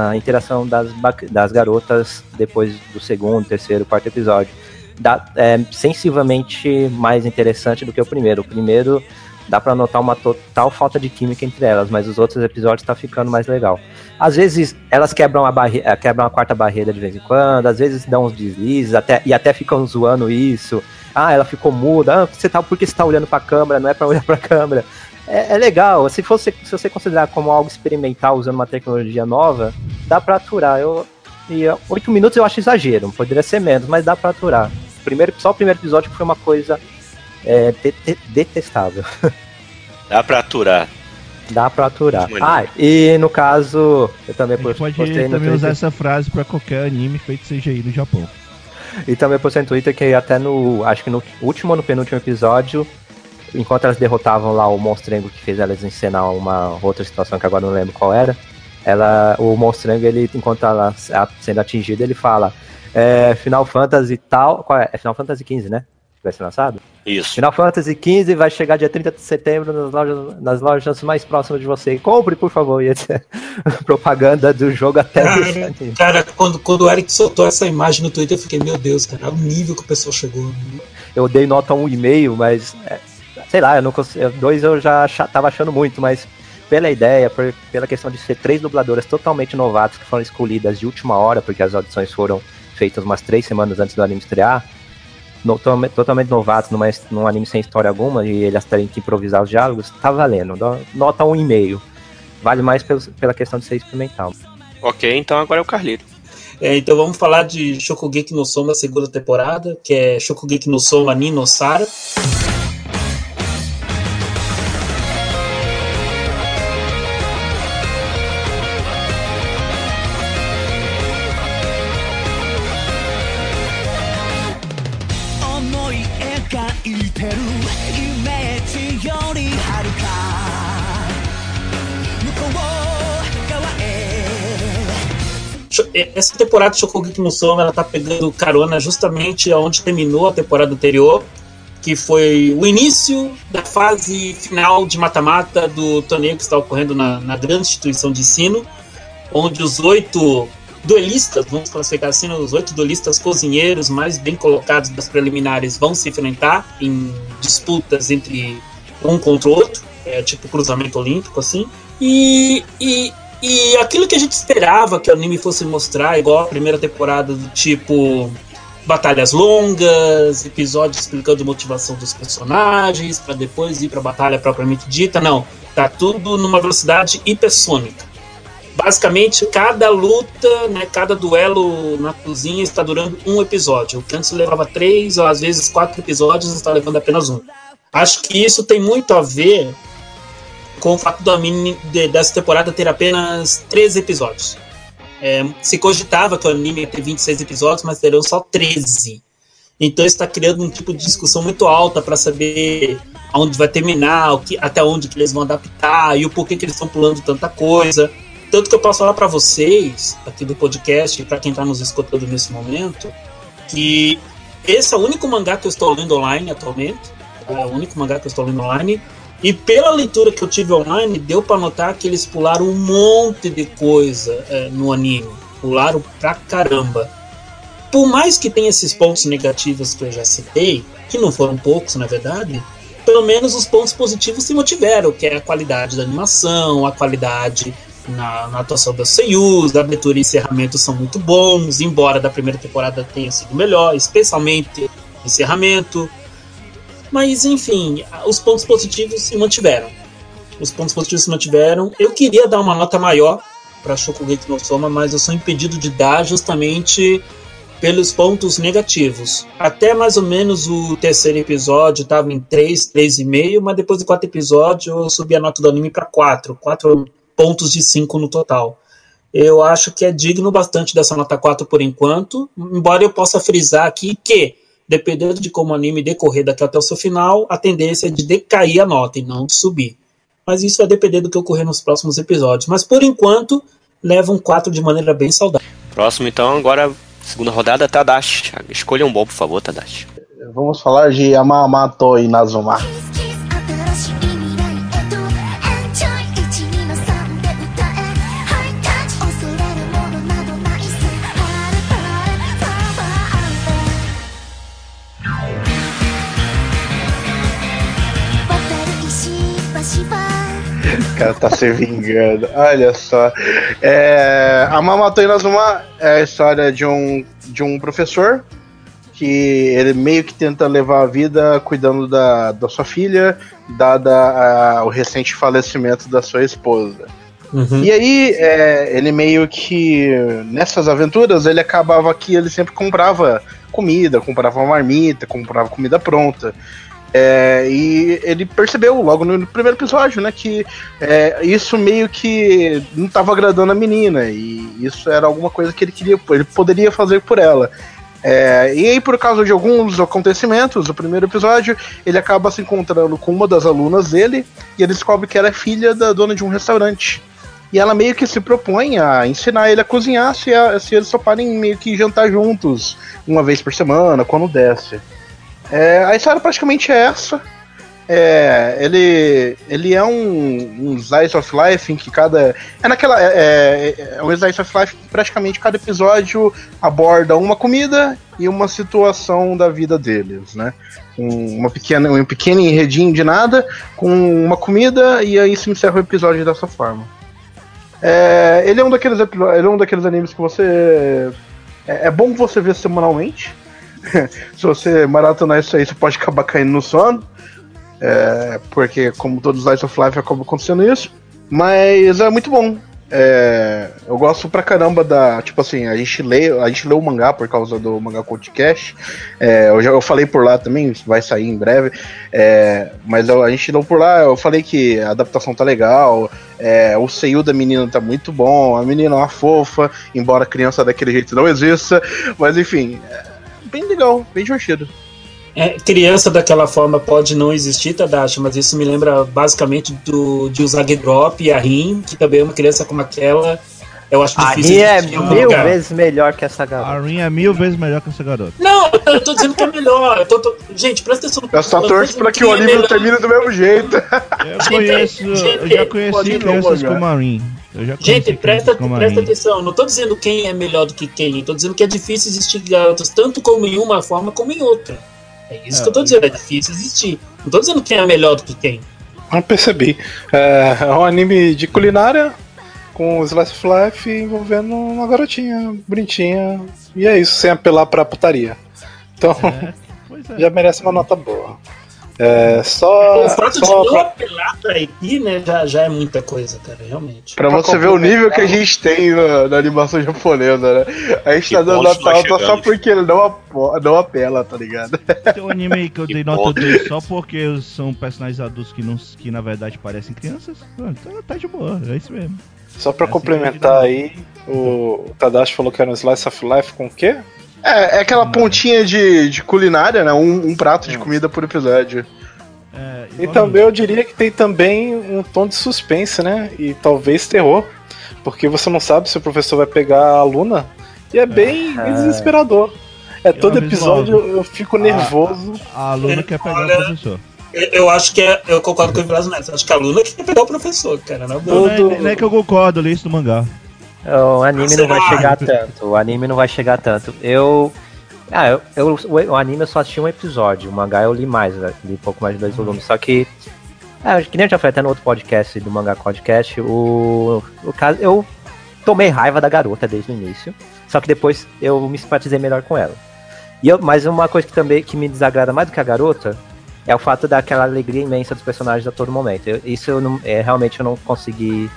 a interação das, das garotas depois do segundo, terceiro, quarto episódio. Dá, é sensivelmente mais interessante do que o primeiro. O primeiro dá pra notar uma total falta de química entre elas, mas os outros episódios tá ficando mais legal. Às vezes elas quebram a, barre eh, quebram a quarta barreira de vez em quando, às vezes dão uns deslizes até, e até ficam zoando isso. Ah, ela ficou muda. Ah, você tá, por que você tá olhando pra câmera? Não é pra olhar pra câmera. É, é legal. Se, fosse, se você considerar como algo experimental usando uma tecnologia nova, dá pra aturar. Eu, e oito minutos eu acho exagero, poderia ser menos, mas dá pra aturar. Primeiro, só o primeiro episódio foi uma coisa é, de- de- detestável. Dá pra aturar. Dá pra aturar. Ah, e no caso, eu também A gente pode postei no também usar Twitter. essa frase pra qualquer anime feito CGI no Japão. E também postei no Twitter que até no. Acho que no último ou no penúltimo episódio, enquanto elas derrotavam lá o monstrengo que fez elas encenar uma outra situação que agora eu não lembro qual era. Ela, o monstrengo, ele, enquanto ela sendo atingida, ele fala. É, Final Fantasy tal. Qual é? É Final Fantasy XV, né? Que vai ser lançado? Isso. Final Fantasy XV vai chegar dia 30 de setembro nas lojas, nas lojas mais próximas de você. Compre, por favor. E propaganda do jogo até Cara. Cara, quando, quando o Eric soltou essa imagem no Twitter, eu fiquei, meu Deus, cara, o nível que o pessoal chegou. Eu dei nota 1,5, mas é, sei lá, eu não consigo. Dois eu já tava achando muito, mas pela ideia, por- pela questão de ser três dubladoras totalmente novatas que foram escolhidas de última hora, porque as audições foram feitas umas três semanas antes do anime estrear. no- totalmente novatos numa, num anime sem história alguma e elas terem que improvisar os diálogos, tá valendo. Nota 1,5. Vale mais pelo- pela questão de ser experimental. Ok, então agora é o Carlito. É, então vamos falar de Shokugeki no Soma segunda temporada, que é Shokugeki no Soma Nino Sara. Essa temporada de Shokugeki no Soma ela tá pegando carona justamente onde terminou a temporada anterior, que foi o início da fase final de mata-mata do torneio que está ocorrendo na, na grande instituição de ensino, onde os oito duelistas, vamos classificar assim, os oito duelistas cozinheiros mais bem colocados das preliminares vão se enfrentar em disputas entre um contra o outro, é tipo cruzamento olímpico assim. E, e, e aquilo que a gente esperava que o anime fosse mostrar, igual a primeira temporada do tipo batalhas longas, episódios explicando a motivação dos personagens, para depois ir para a batalha propriamente dita, não, tá tudo numa velocidade hipersônica. Basicamente, cada luta, né, cada duelo na cozinha está durando um episódio. O que antes levava três ou às vezes quatro episódios, está levando apenas um. Acho que isso tem muito a ver com o fato do anime de- dessa temporada ter apenas 13 episódios. É, se cogitava que o anime ia ter 26 episódios, mas terão só 13. Então está criando um tipo de discussão muito alta para saber aonde vai terminar, o que, até onde que eles vão adaptar e o porquê que eles estão pulando tanta coisa. Tanto que eu posso falar para vocês, aqui do podcast, para quem está nos escutando nesse momento, que esse é o único mangá que eu estou lendo online atualmente. É o único mangá que eu estou lendo online. E pela leitura que eu tive online, deu para notar que eles pularam um monte de coisa é, no anime. Pularam pra caramba. Por mais que tenha esses pontos negativos que eu já citei, que não foram poucos na verdade, pelo menos os pontos positivos se mantiveram, que é a qualidade da animação, a qualidade na, na atuação dos seiyus, a abertura e encerramento são muito bons, embora da primeira temporada tenha sido melhor, especialmente encerramento. Mas enfim, os pontos positivos se mantiveram. Os pontos positivos se mantiveram. Eu queria dar uma nota maior para Shokugeki no Soma, mas eu sou impedido de dar justamente pelos pontos negativos. Até mais ou menos o terceiro episódio estava em 3, 3,5, mas depois do quarto episódio eu subi a nota do anime para 4. 4 pontos de 5 no total. Eu acho que é digno bastante dessa nota 4 por enquanto, embora eu possa frisar aqui que, dependendo de como o anime decorrer daqui até o seu final, a tendência é de decair a nota e não de subir. Mas isso vai depender do que ocorrer nos próximos episódios. Mas por enquanto, leva um 4 de maneira bem saudável. Próximo, então, agora, segunda rodada, Tadashi. Escolha um bom, por favor, Tadashi. Vamos falar de Yamamoto Inazuma. Cara tá se vingando. Olha só. É, a Mamato Inazuma é a história de um, de um professor que ele meio que tenta levar a vida cuidando da, da sua filha, dada a- o recente falecimento da sua esposa. E aí, é, ele meio que nessas aventuras, ele acabava que ele sempre comprava comida, comprava marmita, comprava comida pronta. É, e ele percebeu logo no primeiro episódio, né, que é, isso meio que não estava agradando a menina e isso era alguma coisa que ele queria, ele poderia fazer por ela. É, e aí, por causa de alguns acontecimentos, no primeiro episódio, ele acaba se encontrando com uma das alunas dele e ele descobre que ela é filha da dona de um restaurante. E ela meio que se propõe a ensinar ele a cozinhar se, a- se eles toparem meio que jantar juntos, uma vez por semana, quando desce. É, a história praticamente é essa. É, ele, ele é um, um slice of life em que cada. É naquela. É, é, é um slice of life que praticamente cada episódio aborda uma comida e uma situação da vida deles, né? Um, uma pequena, um pequeno enredinho de nada com uma comida e aí se encerra o episódio dessa forma. É, ele é um daqueles ele é um daqueles animes que você é, é bom você ver semanalmente. Se você maratonar isso aí, você pode acabar caindo no sono. É, porque, como todos os Lights of Life, acaba acontecendo isso. Mas é muito bom. É, eu gosto pra caramba da. Tipo assim, a gente lê, a gente lê o mangá por causa do Mangá Podcast. É, eu já eu falei por lá também, vai sair em breve. É, mas eu- a gente leu por lá, eu falei que a adaptação tá legal. é, o seio da menina tá muito bom. A menina é uma fofa, embora criança daquele jeito não exista. Mas enfim, legal, bem divertido. É, criança daquela forma pode não existir, Tadashi, mas isso me lembra basicamente do, de Usagi Drop e a Rin, que também é uma criança como aquela. Eu acho A difícil Rin é mil lugar. vezes melhor que essa garota. A Rin é mil vezes melhor que essa garota. Não, eu tô dizendo que é melhor. Eu tô, tô- Gente, presta atenção. Eu só torço pra que o é anime melhor- termine do mesmo jeito. Eu Gente, conheço, eu já conheci crianças como a Rin. Eu já conheci Gente, presta, presta atenção. Não tô dizendo quem é melhor do que quem. Tô dizendo que é difícil existir garotas tanto como em uma forma como em outra. É isso É. que eu tô dizendo. É difícil existir. Não tô dizendo quem é melhor do que quem. Não percebi. É, é um anime de culinária com slice of life envolvendo uma garotinha bonitinha. E é isso, sem apelar pra putaria. Então É, pois é. já merece uma nota boa. É, só. o fato de só não pra- apelar pra IP, né, já, já é muita coisa, cara, realmente. Pra Pra você ver o nível que a gente tem na, na animação japonesa, né? A gente Que tá dando nota nós alta só porque ele não, apo- não apela, tá ligado? Tem um anime aí que eu dei nota ponto. 2 só porque são personagens adultos que, não, que na verdade parecem crianças. Ah, Então tá de boa, é isso mesmo. Só pra Essa complementar é aí, o Tadashi falou que era um slice of life com o quê? É, é aquela pontinha de, de culinária, né? Um, um prato de Hum. comida por episódio. É, E também eu diria que tem também um tom de suspense, né? E talvez terror. Porque você não sabe se o professor vai pegar a aluna. E é bem, bem desesperador. É todo aviso episódio eu fico nervoso. A aluna quer pegar Olha- o professor. Eu, eu acho que é. Eu concordo com o Vilas Neto. Acho que a Luna que quer pegar o professor, cara. Não, Não, não, Todo- é, não é que eu concordo, eu li isso do mangá. O anime não vai chegar tanto. O anime não vai chegar tanto. Eu. Ah, eu, eu- o, anime eu só assisti um episódio. O mangá eu li mais, né? li um pouco mais de dois volumes. Só que. É, que nem eu já falei até no outro podcast do Mangá Podcast, o, o caso. Eu tomei raiva da garota desde o início. Só que depois eu me simpatizei melhor com ela. E eu, mas uma coisa que também que me desagrada mais do que a garota é o fato daquela alegria imensa dos personagens a todo momento. Eu- isso eu não, é, realmente eu não consegui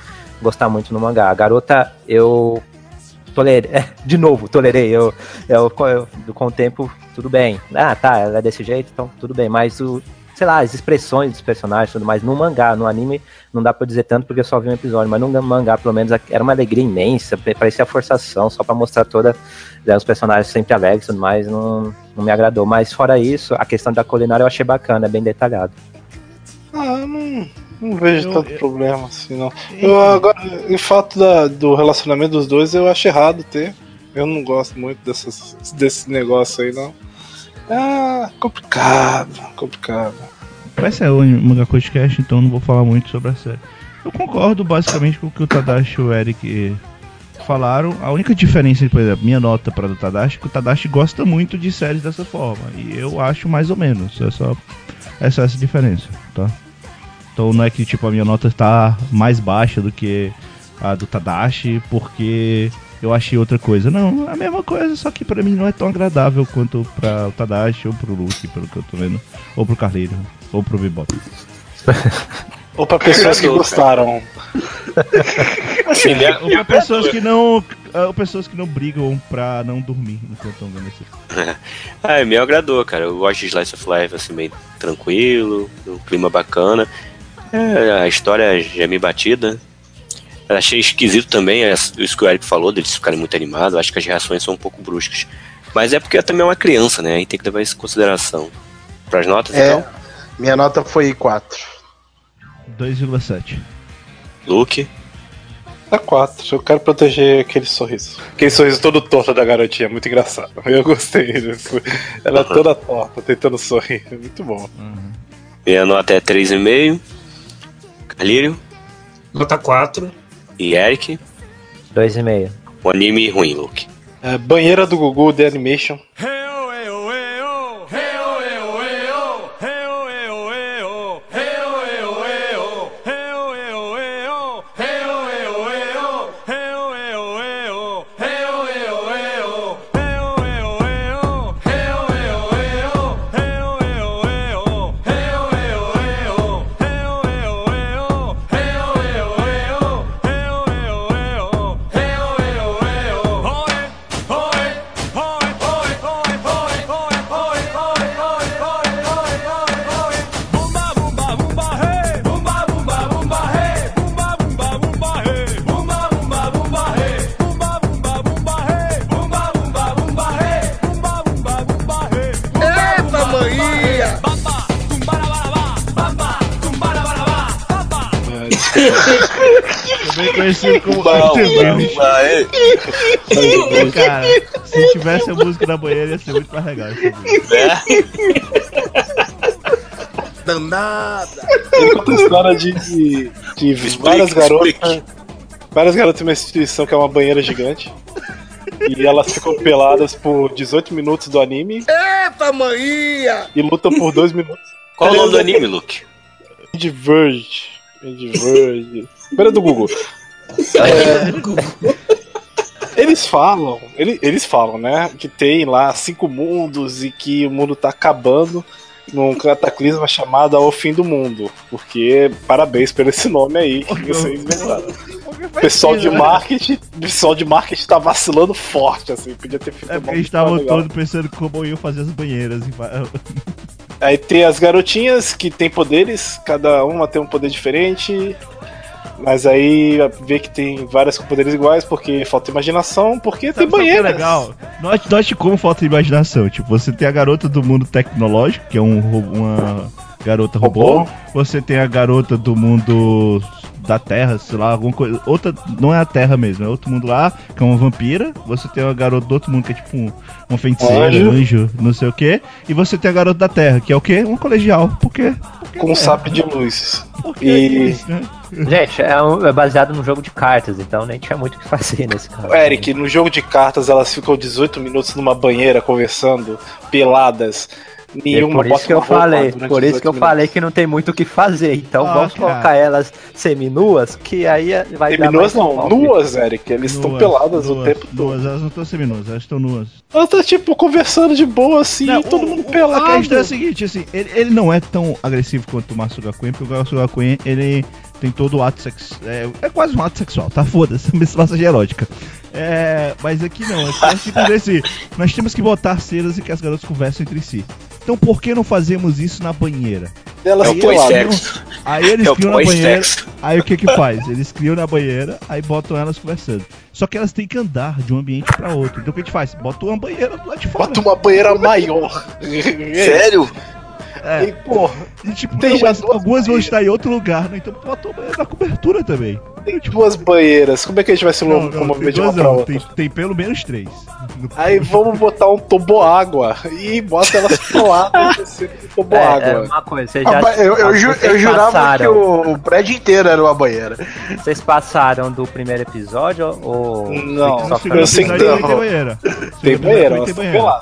gostar muito no mangá. A garota, eu tolerei, de novo, tolerei. Eu, eu, eu- com o tempo, tudo bem. Ah, tá, ela é desse jeito, então tudo bem. Mas o, sei lá, as expressões dos personagens tudo mais, no mangá, no anime, não dá pra dizer tanto porque eu só vi um episódio, mas no mangá, pelo menos, era uma alegria imensa, parecia forçação, só pra mostrar toda né, os personagens sempre alegres tudo mais, não, não me agradou. Mas fora isso, a questão da culinária eu achei bacana, é bem detalhado. Ah, não, não vejo Eu- tanto eu- problema assim, não. Eu agora, em fato da- do relacionamento dos dois, eu acho errado ter. Eu não gosto muito dessas, desse negócio aí, não. Ah, complicado, complicado. Vai ser o Manga Podcast, então não vou falar muito sobre a série. Eu concordo basicamente com o que o Tadashi e o Eric falaram. A única diferença, por exemplo, minha nota para o Tadashi é que o Tadashi gosta muito de séries dessa forma. E eu acho mais ou menos. É só, é só essa diferença, tá? Então não é que tipo a minha nota está mais baixa do que a do Tadashi porque eu achei outra coisa. Não, é a mesma coisa, só que pra mim não é tão agradável quanto pra o Tadashi ou pro Luke, pelo que eu tô vendo. Ou pro Carleiro, ou pro Bebop. Ou pra pessoas que gostaram. Assim, me, Ou pra pessoas que não. Ou pessoas que não brigam pra não dormir enquanto estão vendo esse Ah, me agradou, cara. Eu gosto de Slice of Life, assim, bem tranquilo, um clima bacana. É, a história já é meio batida. Eu achei esquisito também é, isso que o Eric falou, deles ficarem muito animados. Acho que as reações são um pouco bruscas. Mas é porque também é uma criança, né? Aí tem que levar isso em consideração. Pras notas, É. então? Minha nota foi 4. 2,7. Luke. Dá 4. Eu quero proteger aquele sorriso. Aquele sorriso todo torto da garotinha, muito engraçado. Eu gostei disso. Ela é toda torta, tentando sorrir. Muito bom. Minha nota é 3,5. Carlírio Nota 4. e Eric. Dois e meio. Um anime ruim, Luke. É, banheira do Gugu, The Animation. Conhecido como Afterburn. Cara, se tivesse a música da banheira ia ser muito mais legal. esse vídeo. Ele conta a história de, de, de várias Explique, garotas. explique. Várias garotas em uma instituição que é uma banheira gigante. E elas ficam peladas por 18 minutos do anime. Eita, maninha! E lutam por 2 minutos. Qual o nome do anime, Luke? Diverge. Diverge. Primeiro do Google. É, Eles falam, ele- eles falam, né? Que tem lá cinco mundos e que o mundo tá acabando num cataclisma chamado O Fim do Mundo. Porque, parabéns por esse nome aí que vocês inventaram. O pessoal de marketing, o pessoal de marketing tá vacilando forte, assim, podia ter feito É porque eles estavam todos pensando como iam fazer as banheiras. Aí tem as garotinhas que tem poderes, cada uma tem um poder diferente. Mas aí vê que tem várias com poderes iguais porque falta imaginação, porque tem Sabe, sabe o que é legal? Note, note como falta imaginação. Tipo, você tem a garota do mundo tecnológico, que é um, uma garota robô. Robô. Você tem a garota do mundo da Terra, sei lá, alguma coisa. Outra, não é a Terra mesmo, é outro mundo lá, que é uma vampira. Você tem a garota do outro mundo, que é tipo um, uma feiticeira, Anjo. anjo. não sei o que. E você tem a garota da Terra, que é o quê? Um colegial. Por quê? Porque Com um é. sapo de luz. Porque E- é isso, né? Gente, é, um- é baseado num jogo de cartas, então nem tinha muito o que fazer nesse caso. Eric, no jogo de cartas elas ficam 18 minutos numa banheira conversando, peladas. E Nenhuma por isso que eu falei, por isso que eu 18 falei que não tem muito o que fazer. Então Ah, vamos cara. colocar elas seminuas, que aí vai dar Seminuas não, nuas, Eric. Eles estão Nuas, peladas o nuas, tempo todo. Nuas, elas não estão seminuas, elas estão nuas. Elas tá tipo conversando de boa assim, Não, todo o- mundo o- pelado. A questão é a seguinte, assim, ele, ele não é tão agressivo quanto o Masuga Queen, porque o Masuga Queen, ele tem todo o ato sexual. É, é quase um ato sexual, tá? Foda-se, massagem erótica. É, mas aqui não, aqui é tipo assim, nós temos que botar cenas em que as garotas conversam entre si. Então por que não fazemos isso na banheira? Elas É o peladas. pós-sexo. Aí eles É criam na banheira, pós-sexo. aí o que que faz? Eles criam na banheira, aí botam elas conversando. Só que elas têm que andar de um ambiente pra outro. Então o que a gente faz? Bota uma banheira do lado de fora. Bota uma banheira maior. Sério? É. E, porra, E, tipo, Tem não, já algumas vão estar em outro lugar, né? Então bota o banheiro na cobertura também. tem duas banheiras. Como é que a gente vai se Não, não, locomover tem de uma pra não, outra? tem, tem pelo menos três. Aí vamos botar um toboágua e bota elas peladas descendo do É, é toboágua. uma coisa, vocês já. Ah, eu, eu, ju- eu jurava que passaram- o, o prédio inteiro era uma banheira. Vocês passaram do primeiro episódio ou. Não, segundo eu sei que tem- tem banheira. Tem banheira, tem banheira.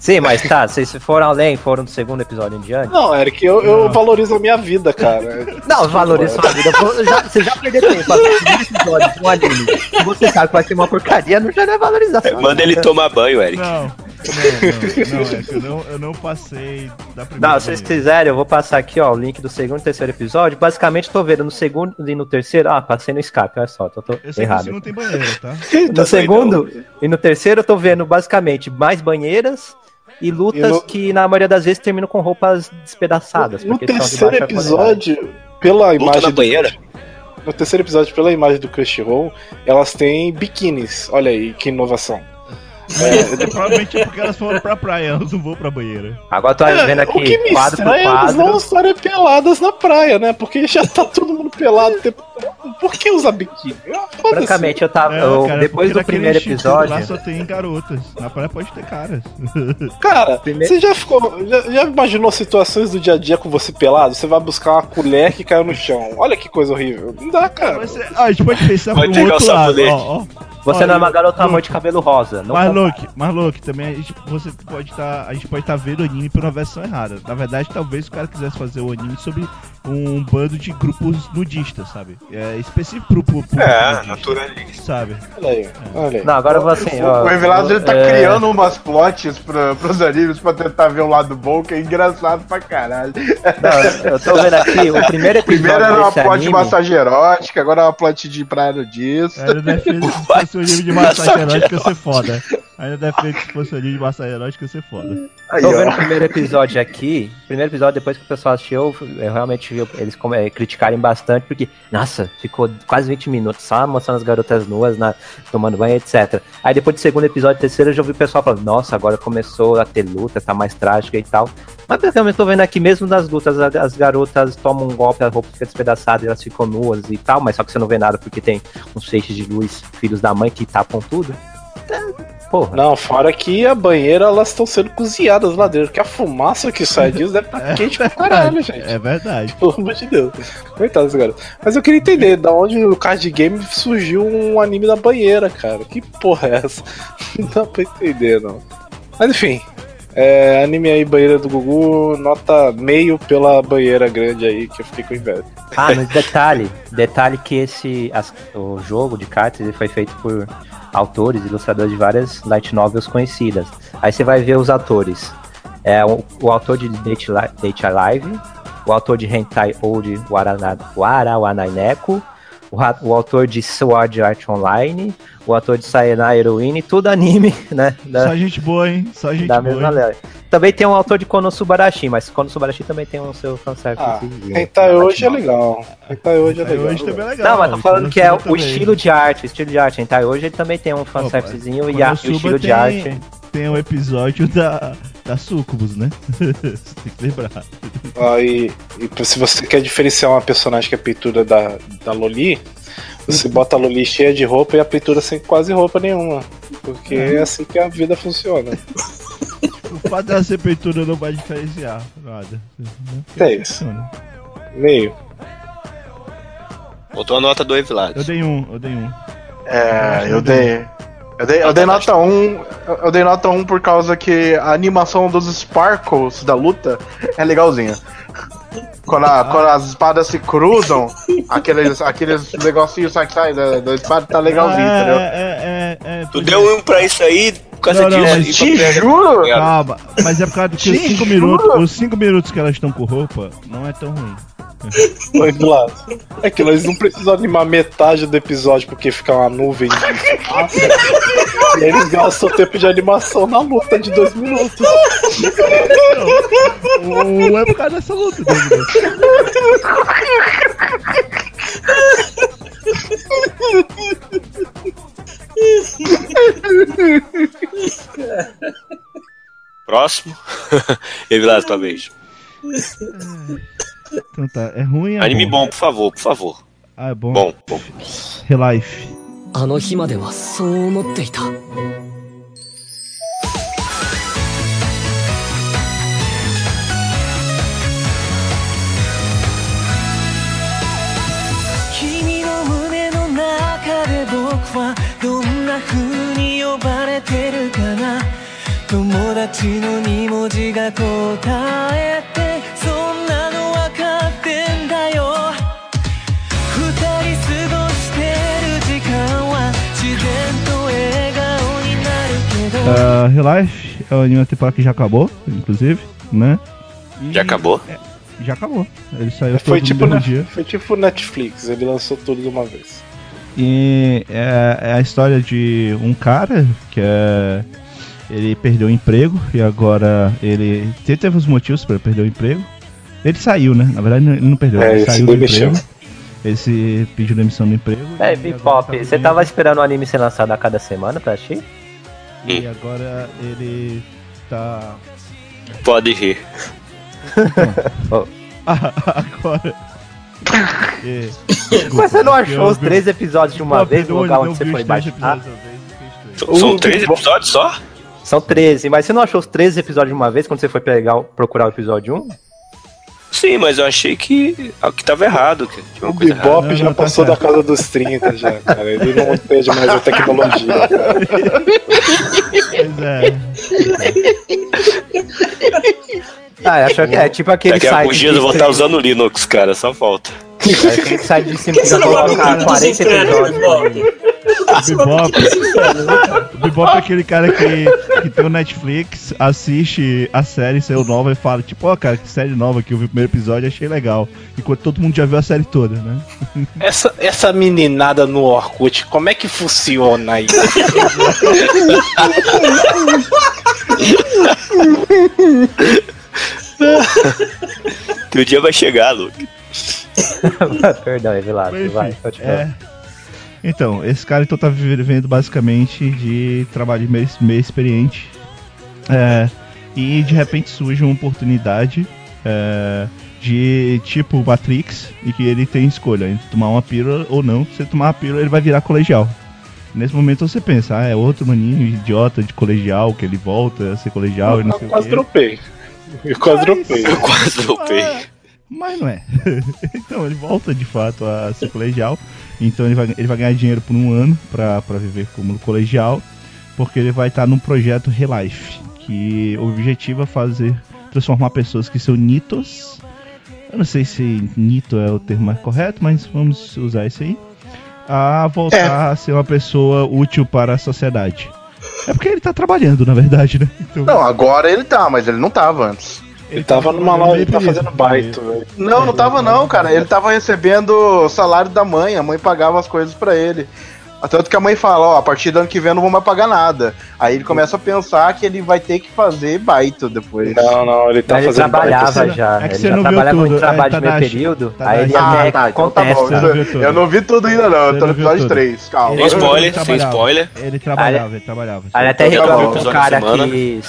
Sim, mas tá, vocês foram além, foram do segundo episódio em diante? Não, Eric, eu, eu Não. valorizo a minha vida, cara. Não, valoriza sua vida. Já- Você já perdeu tempo assistir episódio de um anime. Se você sabe que vai ser uma porcaria, não já não é valorizar sua Manda ele vida. tomar banho, Eric. Não, Não, não, não, é eu não, eu não passei da primeira. Não, se vocês quiserem, eu vou passar aqui, ó, o link do segundo e terceiro episódio. Basicamente, tô vendo no segundo e no terceiro. Ah, passei no Skype, olha só, tô, tô Eu sei que errado. não tem banheira, tá? No segundo e no terceiro, eu tô vendo basicamente mais banheiras e lutas E no- que na maioria das vezes terminam com roupas despedaçadas. No porque são de terceiro baixa qualidade. episódio, pela Luta imagem. na do- banheira? no terceiro episódio, pela imagem do Crunchyroll, elas têm biquínis. Olha aí, que inovação. É, provavelmente é porque elas foram pra praia, elas não vão pra banheira. Agora tô vendo É, o que aqui, me quadro por é eles não quadro. estarem peladas na praia, né? Porque já tá todo mundo pelado o tempo todo. Por que usar biquíni? Ah, foda-se. Francamente, eu tava. É, eu- cara, depois do primeiro episódio. Lá só tem garotas. Na praia pode ter caras. Cara, Primeiro- você já ficou. Já, já imaginou situações do dia a dia com você pelado? Você vai buscar uma colher que caiu no chão. Olha que coisa horrível. Não dá, cara. Mas, é- ah, a gente pode pensar por um outro lado. Ó, ó. Você Olha, não é uma garota amor Luke, de cabelo rosa. Não Mas mas Luke, também a gente, você pode estar. a gente pode estar vendo o anime por uma versão errada. Na verdade, talvez o cara quisesse fazer o anime sobre um bando de grupos nudistas, sabe? É específico pro, pro, pro É, nudista, naturalista. Sabe? Olha aí, olha aí. Não, agora eu vou assim, ó. O Revelado ele tá é, criando umas plots pra, pros animes pra tentar ver o lado bom, que é engraçado pra caralho. Não, eu tô vendo aqui, o primeiro episódio Primeiro era uma desse plot de anime, massagem erótica, agora é uma plot de praia nudista. Defende que se fosse um anime de massagem erótica ia ser foda. Ainda defende que se fosse anime de massagem erótica ia ser foda. Aí, Tô vendo o primeiro episódio aqui. Primeiro episódio, depois que o pessoal assistiu, eu realmente vi eles é, criticarem bastante, porque, nossa, ficou quase 20 minutos só mostrando as garotas nuas na, tomando banho, etc. Aí depois do segundo episódio, terceiro, eu já ouvi o pessoal falando, nossa, agora começou a ter luta, tá mais trágica e tal. Mas basicamente tô vendo aqui, mesmo nas lutas, as garotas tomam um golpe, a roupa fica despedaçada e elas ficam nuas e tal, mas só que você não vê nada porque tem uns feixes de luz, filhos da mãe, que tapam tudo. É, Porra. Não, fora que a banheira elas estão sendo cozinhadas lá dentro, que a fumaça que sai disso deve estar quente pra caralho, gente. É verdade. Pelo amor de Deus. Coitado desse garoto. Mas eu queria entender da onde o card game surgiu um anime da banheira, cara. Que porra é essa? Não dá pra entender, não. Mas enfim. É, anime aí, banheira do Gugu, nota meio pela banheira grande aí, que eu fiquei com inveja. Ah, mas detalhe, detalhe que esse as- o jogo de cartas ele foi feito por autores, ilustradores de várias light novels conhecidas. Aí você vai ver os atores. É o, o autor de Date, Date Alive, o autor de Hentai Old Warawanai-Neko, o, o autor de Sword Art Online, o autor de Sayonara Heroine, tudo anime, né? Da, Só gente boa, hein? Só gente da boa. mesma. Também tem um autor de Konosubarashi, mas Konosubarashi também tem um seu fanservice. Ah, Hentai hoje é legal. Hentai hoje é legal. hoje também é legal. Não, mas tô falando que é o estilo de arte, o estilo de arte. Hentai hoje ele também tem um fanservicezinho e, a- e o Konosuba estilo de tem- arte. Tem o episódio da, da Sucubus, né? Você tem que lembrar. Ah, e, e se você quer diferenciar uma personagem que é peituda da, da Loli, você bota a Loli cheia de roupa e a peituda sem quase roupa nenhuma. Porque é assim que a vida funciona. O fato dela ser peituda não vai diferenciar nada. É isso. Meio. Botou a nota do Evilado. Eu dei um, eu dei um. É, eu dei. Eu dei, eu dei nota 1. Eu dei nota 1 por causa que a animação dos Sparkles da luta é legalzinha. Quando, a- quando as espadas se cruzam, aqueles, aqueles negocinhos que saem da, da espada tá legalzinho, é, entendeu? É, é, é, é, Tu deu um pra isso aí por causa Não, não, disso. mas e Te juro! Calma, mas é por causa do que os Te 5 juro. minutos, os cinco minutos que elas estão com roupa não é tão ruim. Oi, do lado. É que nós não precisam animar metade do episódio porque fica uma nuvem de fumaça. e eles gastam tempo de animação na luta de dois minutos. Ou é por causa dessa luta, Douglas? Próximo. Evilado, tua vez. Então tá, é ruim é Anime bom, por favor, por favor. Ah, é bom. Bom, bom. Relife. あの日まではそう思っていた君の胸の中で僕はどんな風に呼ばれてるかな友達の2文字が答えて Uh, Relife é o anime temporada que já acabou, inclusive, né? E já acabou? É, já acabou. Ele saiu é, foi todo tipo na, dia. Foi tipo Netflix, ele lançou tudo de uma vez. E é, é a história de um cara que é ele perdeu o emprego e agora ele teve os motivos para perder o emprego. Ele saiu, né? Na verdade, ele não perdeu. É, ele saiu do emprego. Ele se pediu demissão do emprego. É, Bipop, tá você tava esperando o anime ser lançado a cada semana pra assistir? E agora ele tá. Pode rir. agora. É, Mas você não achou os vi- três episódios de uma vez no lugar onde você foi baixar? estranho. São- três episódios só? São 13, mas você não achou os 13 episódios de uma vez quando você foi pegar, procurar o episódio 1? Sim, mas eu achei que, que tava errado. Que tinha uma O coisa errada. Bebop Não, já não, tá passou da certo. casa dos 30 já, cara. Ele não entende mais a tecnologia. Pois é. Ah, acho que é tipo aquele Daqui a site alguns dias eu vou de estar usando o Linux, cara, só falta. É aquele site de cima que Você já não vai coloca brincar dos 40 infernos, episódios. Bebop. O Bebop é aquele cara que, que tem o Netflix, assiste a série, saiu nova e fala, tipo, ó, cara, que série nova que eu vi o primeiro episódio achei legal. Enquanto todo mundo já viu a série toda, né? Essa, essa meninada no Orkut, como é que funciona isso? Teu dia vai chegar, Luke. Perdão, Evilado, vai, pode é. Então, esse cara então tá vivendo basicamente de trabalho meio, meio experiente. É, e de repente surge uma oportunidade é, de tipo Matrix e que ele tem escolha entre tomar uma pílula ou não. Se ele tomar uma pílula, ele vai virar colegial. Nesse momento você pensa, ah, é outro maninho idiota de colegial que ele volta a ser colegial e não Eu sei o quase quê. dropei. Eu quase dropei. Eu quase dropei. Ah, Mas não é. então ele volta de fato a ser colegial. Então ele vai, ele vai ganhar dinheiro por um ano pra, pra viver como colegial. Porque ele vai estar num projeto Relife. Que o objetivo é fazer. transformar pessoas que são nitos. Eu não sei se nito é o termo mais correto, mas vamos usar esse aí. A voltar a ser uma pessoa útil para a sociedade. É porque ele tá trabalhando, na verdade, né? Então, Não, agora ele tá, mas ele não tava antes. Ele tava numa loja, ele tá fazendo baito, velho. Não, não tava não, cara. Ele tava recebendo o salário da mãe, a mãe pagava as coisas pra ele. Tanto que a mãe fala, ó, a partir do ano que vem eu não vou mais pagar nada. Aí ele começa a pensar que ele vai ter que fazer baito depois. Não, não, ele tá ele fazendo trabalhava baita. já. É que ele você já não viu trabalhava tudo, em trabalho é, tá de meio período. tá aí ele Ah, até tá, então tá viu tudo. Eu não vi tudo ainda não, eu tô no viu episódio tudo. 3, calma. Sem spoiler, Ele sem trabalhava. spoiler. Ele trabalhava, ele trabalhava. Ele até Eu reclama vi o com um cara que.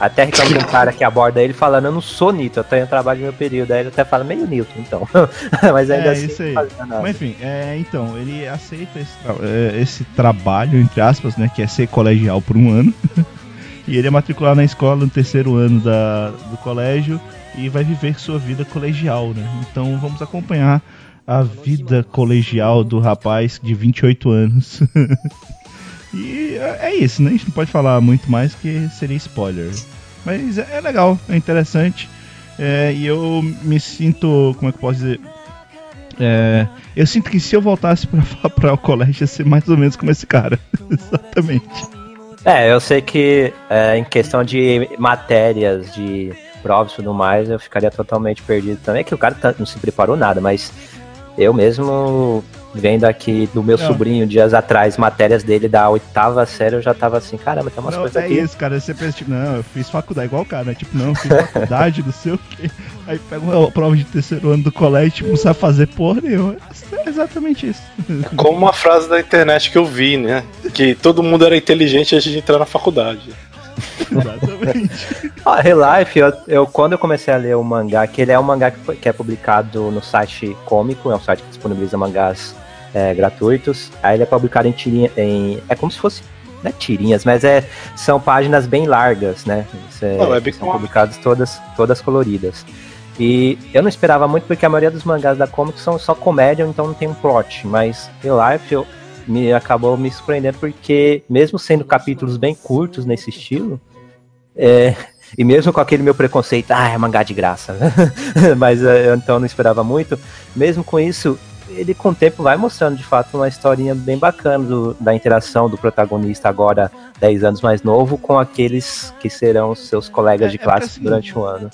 Até reclama um cara que aborda ele falando, eu não sou Nito, eu tenho trabalho no meu período. Aí ele até fala, meio Newton, então. Mas ainda É, assim. isso aí. Mas enfim, é, então, ele aceita esse, é, esse trabalho, entre aspas, né? Que é ser colegial por um ano. e ele é matriculado na escola no terceiro ano da, do colégio e vai viver sua vida colegial, né? Então vamos acompanhar a vida colegial do rapaz de 28 anos. E é é isso, né? A gente não pode falar muito mais que seria spoiler. Mas é, é legal, é interessante. É, e eu me sinto, como é que eu posso dizer? É, eu sinto que se eu voltasse pra, pra o colégio ia ser mais ou menos como esse cara. Exatamente. É, eu sei que é, em questão de matérias, de provas e tudo mais, eu ficaria totalmente perdido também, que o cara tá- não se preparou nada, mas eu mesmo, vendo aqui do meu Não. sobrinho dias atrás, matérias dele da oitava série, eu já tava assim, caramba, tem umas Não, coisas é aqui. isso, cara. Você pensa, tipo, não, eu fiz faculdade igual o cara, né? Tipo, não, eu fiz faculdade, não sei o quê. Aí pega uma prova de terceiro ano do colégio, tipo, não sabe fazer porra nenhuma. É exatamente isso. Como uma frase da internet que eu vi, né? Que todo mundo era inteligente antes de entrar na faculdade. Exatamente. Ah, Relife, eu, eu- quando eu comecei a ler o mangá, que ele é um mangá que, foi- que é publicado no site Cômico, é um site que disponibiliza mangás é, gratuitos. Aí ele é publicado em tirinha, em, é como se fosse, não é tirinhas, mas é, são páginas bem largas, né? É- Não, é são publicadas todas, todas coloridas. E eu não esperava muito porque a maioria dos mangás da Comic são só comédia, então não tem um plot. Mas Relife eu, me acabou me surpreendendo porque, mesmo sendo capítulos bem curtos nesse estilo, é, e mesmo com aquele meu preconceito, ah, é mangá de graça, mas é, eu então não esperava muito, mesmo com isso, ele com o tempo vai mostrando de fato uma historinha bem bacana do- da interação do protagonista agora 10 anos mais novo com aqueles que serão seus colegas É, de é classe porque, assim, durante o ano.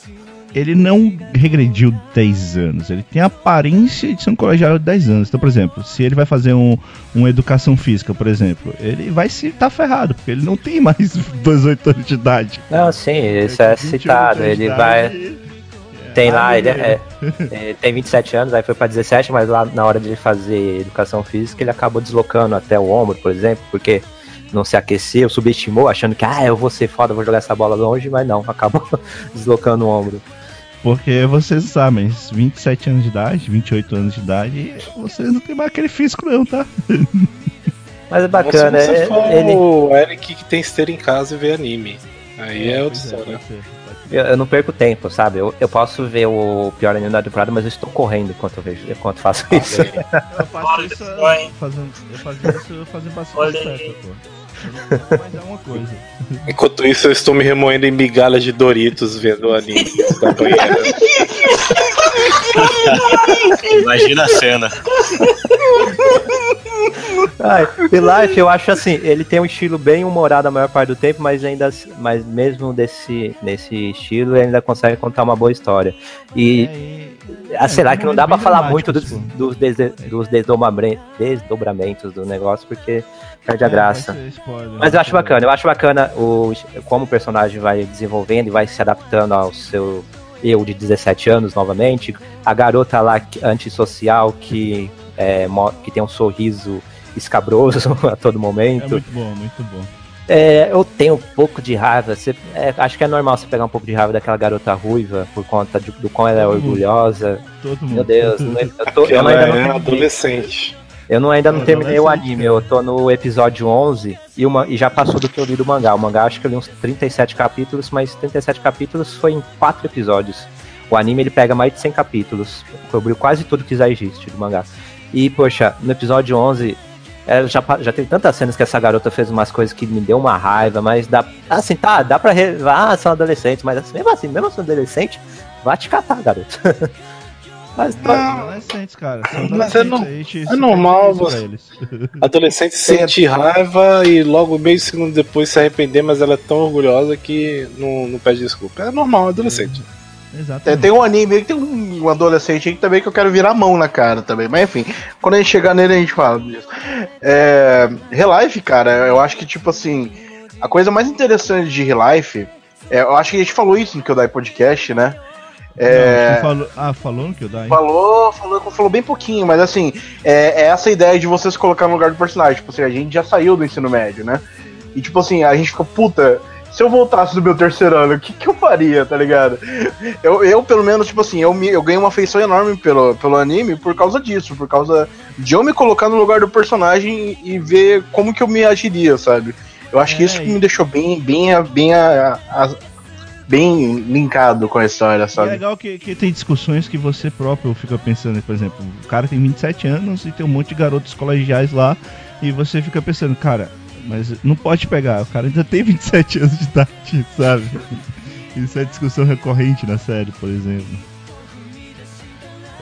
Ele não regrediu 10 anos, ele tem a aparência de ser um colegial de 10 anos. Então, por exemplo, se ele vai fazer um, uma educação física, por exemplo, ele vai se tá ferrado, porque ele não tem mais 18 anos de idade. Não, sim, isso é tem 28 citado. Ele vai. e- Tem Ah, lá, ele, é, ele tem 27 anos, aí foi pra 17, mas lá na hora de ele fazer educação física, ele acabou deslocando até o ombro, por exemplo, porque não se aqueceu, subestimou, achando que, ah, eu vou ser foda, vou jogar essa bola longe, mas não, acabou deslocando o ombro. Porque vocês sabem, 27 anos de idade, 28 anos de idade, vocês não tem mais aquele físico não, tá? Mas é bacana, você é- for ele, o Eric que tem esteira em casa e vê anime. Aí é, outra é, pode ser, pode ser. eu, eu não perco tempo, sabe? Eu, eu posso ver o pior anime da temporada, mas eu estou correndo enquanto eu vejo, enquanto faço isso. Eu faço isso fazendo, eu fazia isso fazendo bastante certo, pô. Coisa. Enquanto isso, eu estou me remoendo em migalhas de Doritos vendo o anime da banheira. Imagina a cena. Ai, Life, eu acho assim, ele tem um estilo bem humorado a maior parte do tempo, mas ainda mas mesmo desse, nesse estilo, ele ainda consegue contar uma boa história. E É, e- Ah, sei lá, é, que não dá pra bem falar muito dos, dos, desde- dos desdobramento- desdobramentos do negócio, porque perde a É, graça. Mas eu acho bacana, eu acho bacana o, como o personagem vai desenvolvendo e vai se adaptando ao seu eu de 17 anos novamente. A garota lá antissocial que, é, que tem um sorriso escabroso a todo É momento. muito bom, muito bom. É, eu tenho um pouco de raiva. você- é, acho que é normal você pegar um pouco de raiva daquela garota ruiva por conta de- do quão ela é orgulhosa. Todo mundo. Meu Deus, não é- eu, tô, eu ainda não é terminei. adolescente. Eu não, ainda não É, terminei o anime, eu tô no episódio 11 e, uma, e já passou do que eu li do mangá. O mangá acho que eu li uns 37 capítulos, mas 37 capítulos foi em 4 episódios. O anime ele pega mais de 100 capítulos, cobriu quase tudo que já existe do mangá. E, poxa, no episódio 11, é, já, já tem tantas cenas que essa garota fez umas coisas que me deu uma raiva, mas dá. Assim, tá, dá pra. Re... Ah, são adolescentes, mas assim, mesmo assim, mesmo sendo adolescente, vai te catar, garoto. mas, São adolescentes, cara. São Mas é no- é normal você-. Adolescente sente raiva e logo meio segundo depois se arrepender, mas ela é tão orgulhosa que não, não pede desculpa. É normal, adolescente. Tem, Exatamente. tem um anime que tem um adolescente aí que também que eu quero virar a mão na cara também. Mas enfim, quando a gente chegar nele a gente fala disso. É, Relife, cara, eu acho que tipo assim, a coisa mais interessante de Relife, é, eu acho que a gente falou isso no que eu dai podcast, né? Não, É, que falou, ah, falou no que eu? Falou, falou, falou bem pouquinho, mas assim, é, é essa ideia de você se colocar no lugar do personagem. Tipo assim, a gente já saiu do ensino médio, né? E tipo assim, a gente ficou, puta, se eu voltasse do meu terceiro ano, o que, que eu faria, tá ligado? Eu, eu pelo menos, tipo assim, eu, me, eu ganhei uma afeição enorme pelo, pelo anime por causa disso, por causa de eu me colocar no lugar do personagem e ver como que eu me agiria, sabe? Eu acho que É, isso que e- me deixou bem, bem, bem, a- a- bem linkado com a história, é sabe? legal que, que tem discussões que você próprio fica pensando, por exemplo, o cara tem 27 anos e tem um monte de garotos colegiais lá, e você fica pensando, cara, mas não pode pegar, o cara ainda tem 27 anos de idade, sabe? Isso é discussão recorrente na série, por exemplo.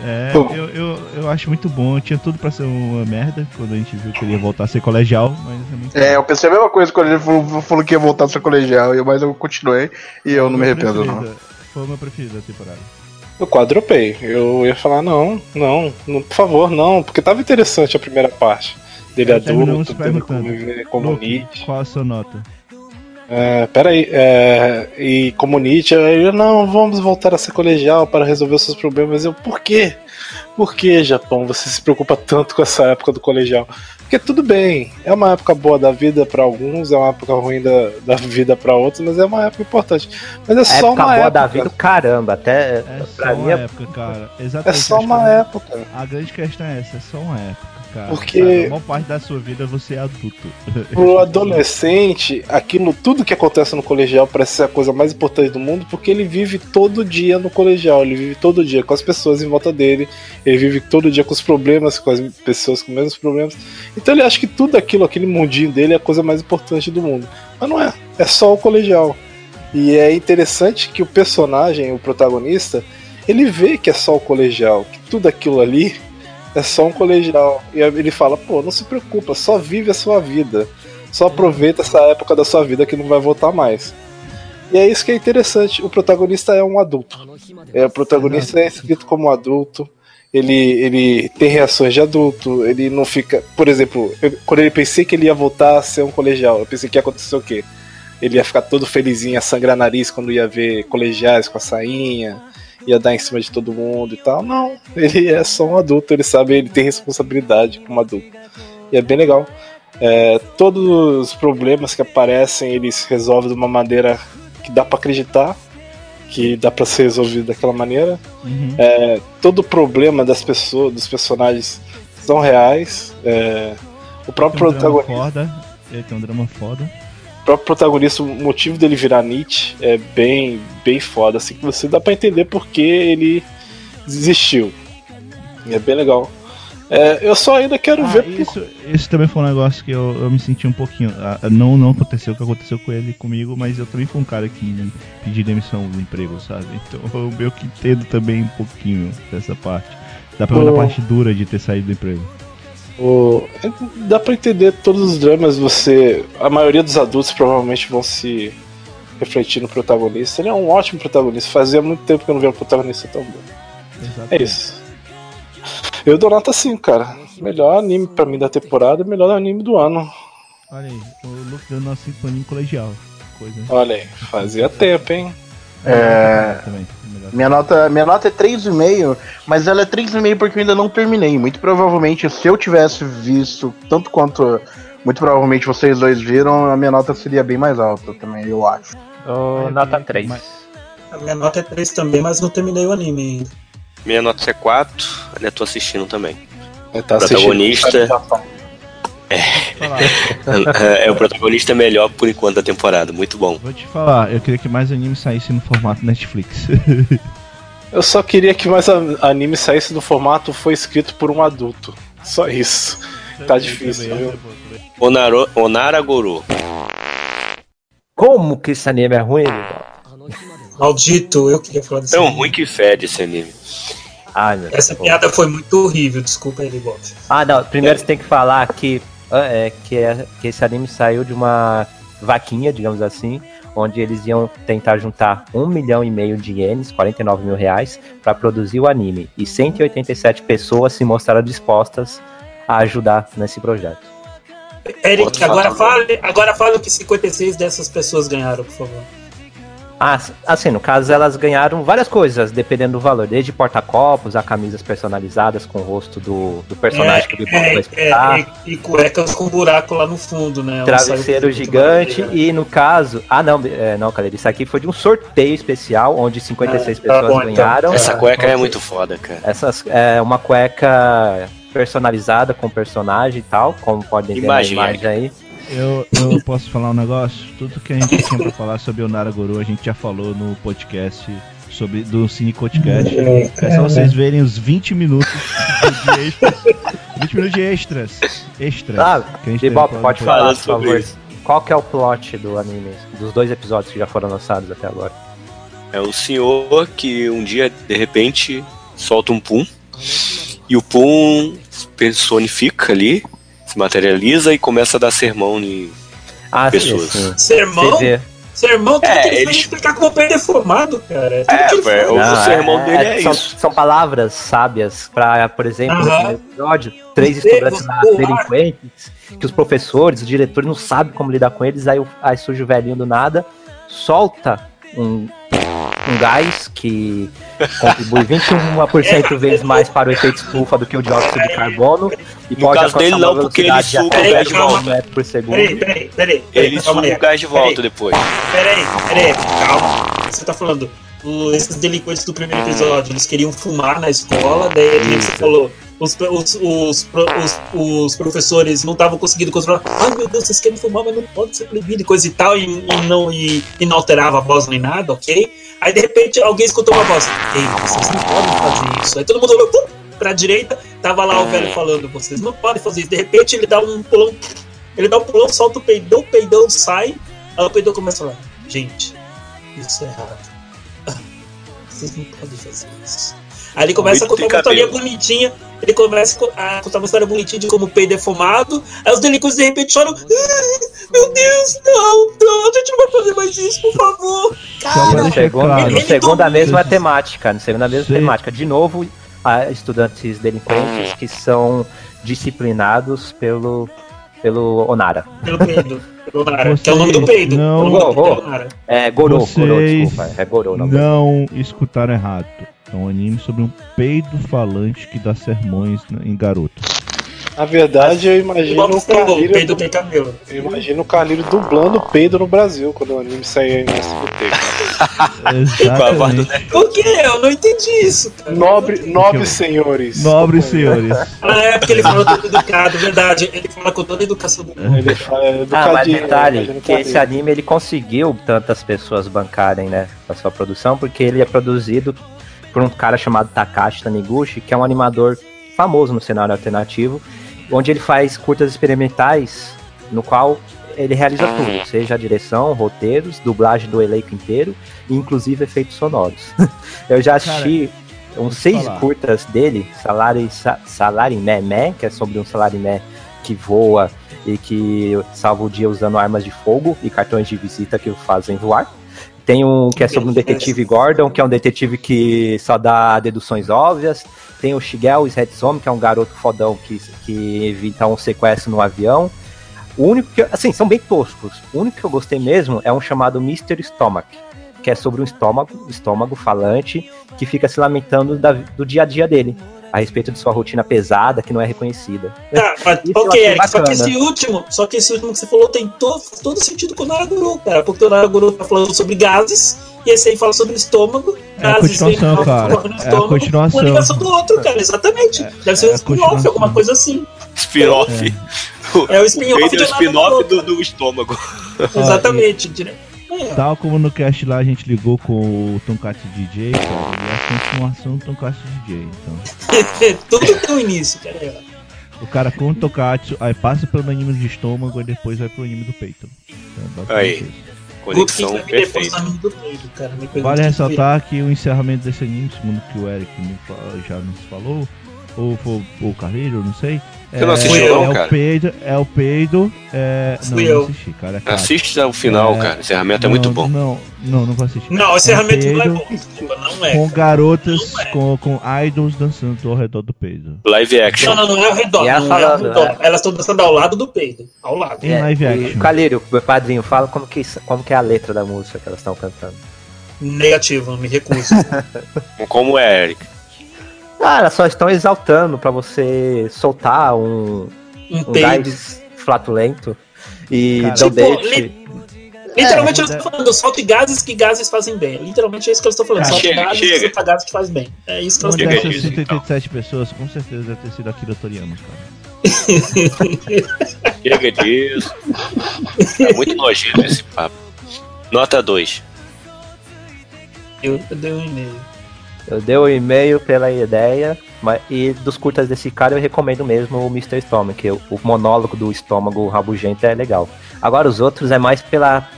É, eu, eu, eu acho muito bom, tinha tudo pra ser uma merda quando a gente viu que ele ia voltar a ser colegial, mas é muito É, eu pensei a mesma coisa quando ele falou, falou que ia voltar a ser colegial, mas eu continuei e eu não me Foi arrependo, não. preferida- Foi o meu preferido da temporada. Eu quadropei. Eu ia falar, não, não, não, por favor, não, porque tava interessante a primeira parte. Dele É, terminamos adulto, tendo perguntando. como, como Luke, Nietzsche. qual a sua nota? É, peraí, é, e como Nietzsche, ele, não, vamos voltar a ser colegial para resolver os seus problemas. Eu, por quê? Por que, Japão, você se preocupa tanto com essa época do colegial? Porque tudo bem, é uma época boa da vida para alguns, é uma época ruim da, da vida para outros, mas é uma época importante. Mas é só época uma boa época. da vida, caramba, até É pra só mim uma é época, cara. É Exatamente. só acho uma que época. A grande questão é essa, é só uma época, cara. Porque- A maior parte da sua vida você é adulto. Pro adolescente, aquilo, tudo que acontece no colegial parece ser a coisa mais importante do mundo, porque ele vive todo dia no colegial, ele vive todo dia com as pessoas em volta dele, ele vive todo dia com os problemas, com as pessoas com os mesmos problemas. Então ele acha que tudo aquilo, aquele mundinho dele é a coisa mais importante do mundo. Mas não é, é só o colegial. E é interessante que o personagem, o protagonista, ele vê que é só o colegial, que tudo aquilo ali é só um colegial. E ele fala, pô, não se preocupa, só vive a sua vida. Só aproveita essa época da sua vida que não vai voltar mais. E é isso que é interessante. O protagonista é um adulto. É, o protagonista é escrito como adulto. Ele, ele tem reações de adulto. Ele não fica. Por exemplo, eu- quando ele pensei que ele ia voltar a ser um colegial, eu pensei que ia acontecer o quê? Ele ia ficar todo felizinho, ia sangrar nariz quando ia ver colegiais com a sainha, ia dar em cima de todo mundo e tal. Não, ele é só um adulto, ele sabe, ele tem responsabilidade como adulto. E é bem legal. É, todos os problemas que aparecem, eles resolvem de uma maneira que dá pra acreditar, que dá pra ser resolvido daquela maneira. Uhum. É, todo problema das pessoas, dos personagens são reais. É, o próprio Tem um drama protagonista, foda. Ele tem um drama foda. O próprio protagonista, o motivo dele virar Nietzsche é bem, bem foda, assim que você dá pra entender porque ele desistiu. É bem legal. É, eu só ainda quero Ah, ver por- isso, isso também foi um negócio que eu, eu me senti um pouquinho. ah, Não, não aconteceu o que aconteceu com ele comigo, mas eu também fui um cara que pedi demissão do emprego, sabe? Então eu meio que entendo também um pouquinho dessa parte. Dá pra ver Oh. a parte dura de ter saído do emprego. O- é, dá pra entender todos os dramas. Você, a maioria dos adultos provavelmente vão se refletir no protagonista. Ele é um ótimo protagonista. Fazia muito tempo que eu não via um protagonista tão bom. É isso. Eu dou nota 5, cara. Melhor anime pra mim da temporada, melhor anime do ano. Olha aí, o Luke dando nosso paninho colegial. Coisa. Olha aí, fazia tempo, hein? É, Também, minha, nota, minha nota é 3,5, mas ela é 3,5 porque eu ainda não terminei. Muito provavelmente, se eu tivesse visto tanto quanto muito provavelmente vocês dois viram, a minha nota seria bem mais alta também, eu acho. Ô, nota 3. Mas- A minha nota é 3 também, mas não terminei o anime ainda. Minha nota é 4, né? Tô assistindo também. Ele tá Protagonista. Falar, é o protagonista melhor por enquanto da temporada, muito bom. vou te falar, eu queria que mais anime saísse no formato Netflix. Eu só queria que mais anime saísse no formato foi escrito por um adulto. Só isso. Tá difícil, viu? Onaro, Onara Goro. Como que esse anime é ruim? Maldito, eu queria falar desse Tão anime. ruim que fede esse anime. Ai, meu Essa piada foi muito horrível, desculpa aí, Bob. Ah, não. Primeiro você tem que falar que, é, que, é- que esse anime saiu de uma vaquinha, digamos assim, onde eles iam tentar juntar um milhão e meio de ienes, 49 mil reais, para produzir o anime. E 187 pessoas se mostraram dispostas a ajudar nesse projeto. Eric, agora fale, agora fale o que 56 dessas pessoas ganharam, por favor. Ah, assim, no caso elas ganharam várias coisas, dependendo do valor, desde porta-copos a camisas personalizadas com o rosto do, do personagem que o vai é, explicar. é, e, e cuecas com buraco lá no fundo, né? Travesseiro gigante e no caso. Ah, não, é, não, cara, isso aqui foi de um sorteio especial onde 56 Ah, tá pessoas bom, então. ganharam. Essa Ah, cueca é ok. muito foda, cara. Essas é uma cueca personalizada com personagem e tal, como podem ver Imagem, na imagem aí. Eu, eu posso falar um negócio? Tudo que a gente tinha pra falar sobre o Nara Goro, a gente já falou no podcast sobre, do Cine Podcast. É só vocês verem os 20 minutos de extras. 20 minutos de extras. Extras. Ah, que falando pode falar, Fala por favor. isso. Qual que é o plot do anime? Dos dois episódios que já foram lançados até agora. É um senhor que um dia, de repente, solta um pum. E o pum personifica ali, se materializa e começa a dar sermão em. Ah, Pessoas. sim, sim. Sermão? Sermão? Tudo É, que ele eles- fez explicar como perder fumado, cara. Tudo É, que ele o sermão dele é são, isso. São palavras sábias para, por exemplo, primeiro episódio, três estudantes delinquentes, que os professores, os diretores não sabem como lidar com eles, aí, o- aí surge o velhinho do nada, solta um, um gás que contribui 21% vezes mais para o efeito estufa do que o dióxido de carbono e No pode caso dele, não, porque ele velocidade de suga o 10 gás de volta. por segundo. Peraí, peraí, peraí. Ele suga o gás de volta depois. Peraí, peraí, calma. Você tá falando, o- esses delinquentes do primeiro episódio, eles queriam fumar na escola, daí nem você Isso. falou, os, os, os, os, professores não estavam conseguindo controlar. Ai meu Deus, vocês querem fumar, mas não pode ser proibido e coisa e tal, e, e não, e, e não alterava a voz nem nada, ok? Aí de repente alguém escutou uma voz, ei, vocês não podem fazer isso. Aí todo mundo olhou pum, pra direita, tava lá o velho falando, vocês não podem fazer isso. De repente ele dá um pulão, ele dá um pulão, solta o peidão, o peidão sai, aí o peidão começa a falar, gente, isso é errado. Ah, Vocês não podem fazer isso. Aí ele começa a Muito contar tem uma história bonitinha. Ele começa a contar uma história bonitinha de como o peido é fumado. Aí os delinquentes de repente choram. "Ah, Meu Deus, não, não, a gente não vai fazer mais isso, por favor. Cara, No segundo, no Ele segundo a mesma temática, no segundo a mesma Sim. temática. De novo, há estudantes delinquentes que são disciplinados pelo, pelo Onara. pelo peido. pelo Nara, Você que é o nome do peido. não- É do peido, é. É Gorô, Vocês desculpa. É Gorô o nome. não escutaram errado. É um anime sobre um peido falante que dá sermões em garoto. Na verdade, eu imagino que o o Carlírio. peido tem cabelo. Eu imagino o Carlírio dublando o peido no Brasil quando o anime sair aí no SBT. Por quê? Eu não entendi isso, cara. Nobre, nobres senhores. Nobres senhores. Ah, é porque ele falou todo educado, verdade. Ele fala com toda a educação do mundo. Ele fala é Ah, mas detalhe, que esse anime ele conseguiu tantas pessoas bancarem, né, a sua produção, porque ele é produzido por um cara chamado Takashi Taniguchi, que é um animador famoso no cenário alternativo, onde ele faz curtas experimentais, no qual ele realiza tudo, seja a direção, roteiros, dublagem do elenco inteiro, e inclusive efeitos sonoros. Eu já assisti uns te seis falar. curtas dele, Salari, Sa- Salarimé Mé, que é sobre um salarimé que voa e que salva o dia usando armas de fogo e cartões de visita que o fazem voar. Tem um que é sobre um detetive Gordon, que é um detetive que só dá deduções óbvias. Tem o Shigel Shetsom, que é um garoto fodão que, que evita um sequestro no avião. O único que, assim, são bem toscos. O único que eu gostei mesmo é um chamado Mr. Stomach, que é sobre um estômago, estômago falante, que fica se lamentando da- do dia a dia dele, a respeito de sua rotina pesada que não é reconhecida. Tá, mas, ok, Eric, só que esse último, só que esse último que você falou tem todo, todo sentido com o Naraguru, cara. Porque o Naraguru tá falando sobre gases, e esse aí fala sobre estômago. É a continuação, vem- cara. É a estômago, continuação. Uma ligação do outro, cara, exatamente. Deve ser é um a spin-off, alguma coisa assim. Spin-off. É o é o spin-off Naraguru. do, do estômago. Exatamente. dire- É, Tal como no cast lá a gente ligou com o Tonkatsu DJ, cara, e é a continuação do Tonkatsu DJ. Então, tudo tem um início, cara. o cara com o Tonkatsu, aí passa pelo anime de estômago e depois vai pro anime do peito. Então, é basicamente Aí. isso. Conexão perfeita. cara? Vale ressaltar que o encerramento desse anime, segundo o que o Eric já nos falou, ou foi o Carreiro, não sei. Você não assistiu é, não, é cara? O peido, é o peido. É... Não, Fui não eu. assisti, cara. é caro. Assiste ao final, É, cara. O encerramento é Não, muito bom. Não, não, não vou assistir. Não, o encerramento não é bom, desculpa, não é. Com garotas, é. com, com idols dançando ao redor do peido. Live action. Não, não, não é ao redor. Não é ao redor. Elas estão dançando ao lado do peido. Ao lado. Em live action. Calírio, meu padrinho, fala como que, como que é a letra da música que elas estão cantando. Negativo, me recuso. Como é, Eric? Ah, elas só estão exaltando pra você soltar um, Um um gás flatulento e Cara, não Tipo, deixe. li- Literalmente É, eles estão falando, solte gases que gases fazem bem. Literalmente é isso que eles estão falando. Cara, Solte chega, gases chega. que gases que fazem bem. É isso que eles Chega estão dessas disso, então. 187 pessoas, com certeza deve ter sido Akira Toriyama, cara. Chega disso. É muito nojento esse papo. Nota 2. Eu, eu dei um e-mail. Eu dei o e-mail pela ideia, mas, e dos curtas desse cara eu recomendo mesmo o Mr. Stomach, que o, o monólogo do estômago rabugento é legal. Agora os outros é mais pela,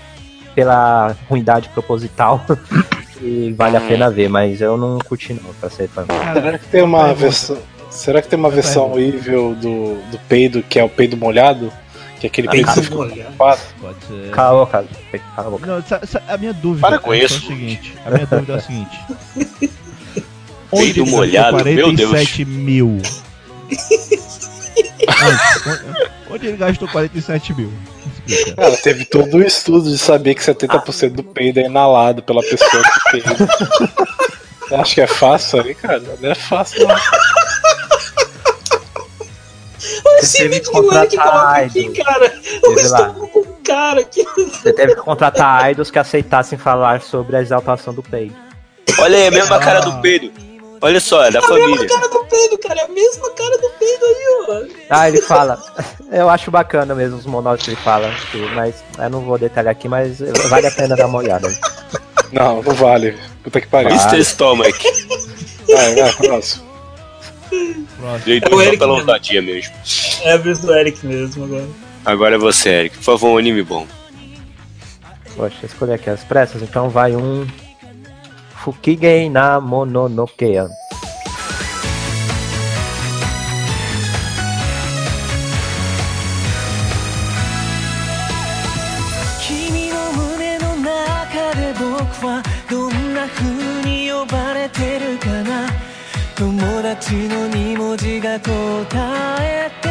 pela ruindade proposital e vale a pena ver, mas eu não curti não, pra ser fã. Será que tem uma versão. Será que tem uma versão evil do, do peido, que é o peido molhado? Que é aquele peido que Peido fica molhado. ocupado? Pode ser. Cala a boca, cala a boca. Não, a minha dúvida Para com é isso. só o seguinte. A minha dúvida é a seguinte. Gastou molhado, meu Deus. 47 mil. Onde, onde- onde ele gastou 47 mil? Explica. Cara, teve todo o estudo de saber que 70% do peido é inalado pela pessoa que peida. Você acha que é fácil aí, cara? Não é fácil, não. Esse teve que contratar coloca aqui, cara. Eu um cara aqui. Você teve que contratar idols que aceitassem falar sobre a exaltação do peido. Olha aí, a mesma cara do peido. Olha só, é da A mesma família. cara do peido, cara. É a mesma cara do peido aí, ó. Ah, ele fala. Eu acho bacana mesmo os monólogos que ele fala, mas eu não vou detalhar aqui, mas vale a pena dar uma olhada. Não, não vale. Puta que pariu. Mr. Stomach. Vai, vai, próximo. Dei É o Eric pela mesmo. ousadia mesmo. É a vez do Eric mesmo agora. Agora é você, Eric. Por favor, um anime bom. Poxa, escolher aqui as pressas, então vai um. 不機嫌なもののけや。君の胸の中で僕はどんな風に呼ばれてるかな友達の二文字が答えて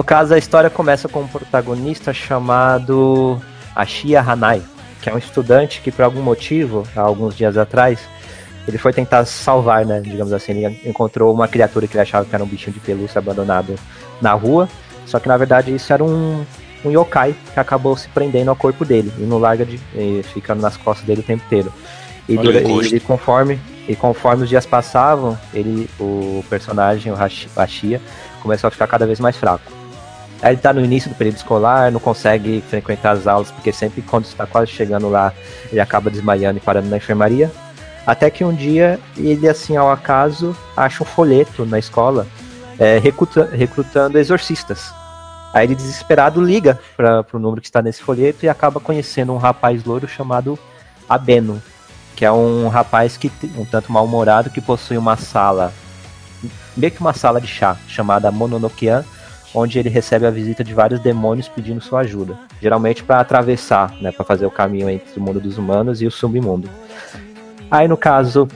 No caso, a história começa com um protagonista chamado Ashia Hanai, que é um estudante que, por algum motivo, há alguns dias atrás, ele foi tentar salvar, né? Digamos assim, ele encontrou uma criatura que ele achava que era um bichinho de pelúcia abandonado na rua, só que na verdade isso era um, um yokai que acabou se prendendo ao corpo dele e não larga de. e ficando nas costas dele o tempo inteiro. E, dura- encosto. e conforme, e conforme os dias passavam, ele, o personagem, o Ashia, começou a ficar cada vez mais fraco. Aí ele tá no início do período escolar, não consegue frequentar as aulas, porque sempre quando está quase chegando lá, ele acaba desmaiando e parando na enfermaria. Até que um dia ele, assim, ao acaso, acha um folheto na escola é, recruta- recrutando exorcistas. Aí ele, desesperado, liga para o número que está nesse folheto e acaba conhecendo um rapaz loiro chamado Abeno, que é um rapaz que um tanto mal-humorado que possui uma sala, meio que uma sala de chá, chamada Mononokean, onde ele recebe a visita de vários demônios pedindo sua ajuda, geralmente para atravessar, né, para fazer o caminho entre o mundo dos humanos e o submundo. Aí no caso,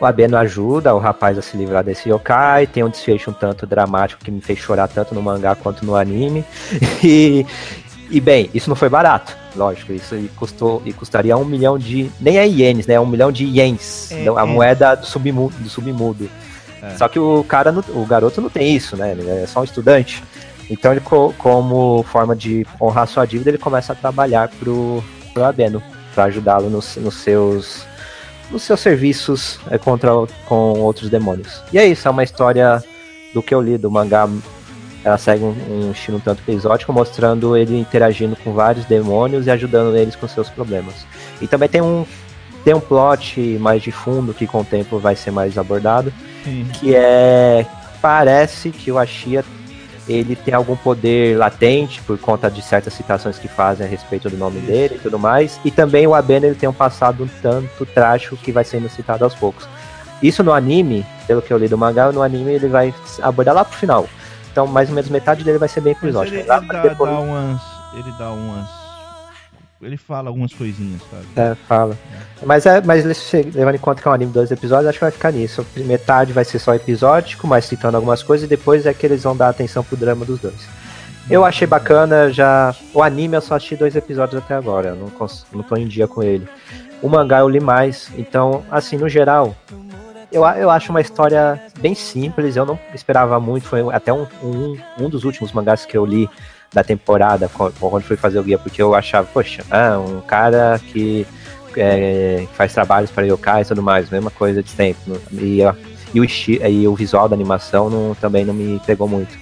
o Abeno ajuda o rapaz a se livrar desse yokai, tem um desfecho um tanto dramático que me fez chorar tanto no mangá quanto no anime. E, e bem, isso não foi barato, lógico, isso custou e custaria um milhão de. Nem é ienes, né? É um milhão de ienes. É, então, a é. moeda do submundo. Do submundo. É. Só que o cara, o garoto não tem isso, né? Ele é só um estudante. Então ele, co- como forma de honrar sua dívida, ele começa a trabalhar pro, pro Abeno, para ajudá-lo nos, nos seus nos seus serviços é, contra com outros demônios. E é isso, é uma história do que eu li do mangá. Ela segue um, um estilo um tanto episódico, mostrando ele interagindo com vários demônios e ajudando eles com seus problemas. E também tem um tem um plot mais de fundo que com o tempo vai ser mais abordado, Sim. que é parece que o Ashia ele tem algum poder latente por conta de certas citações que fazem a respeito do nome dele e tudo mais. E também o Abeno ele tem um passado um tanto trágico que vai sendo citado aos poucos. Isso no anime, pelo que eu li do mangá, no anime ele vai abordar lá pro final. Então, mais ou menos metade dele vai ser bem Mas episódico. ele, Lá ele dá, depois- dá umas. Ele dá umas. Ele fala algumas coisinhas, sabe? É, fala. Mas, é, mas ele che- levando em conta que é um anime de dois episódios, acho que vai ficar nisso. Metade vai ser só episódico, mas citando algumas coisas, e depois é que eles vão dar atenção pro drama dos dois. Eu achei bacana, já. O anime eu só assisti dois episódios até agora, eu não, cons... não tô em dia com ele. O mangá eu li mais, então, assim, no geral, eu, eu acho uma história bem simples, eu não esperava muito, foi até um, um, um dos últimos mangás que eu li da temporada, quando fui fazer o guia, porque eu achava, poxa, ah, um cara que é, faz trabalhos para yokai e tudo mais, mesma coisa de sempre. E, e, o, e o visual da animação não- também não me pegou muito.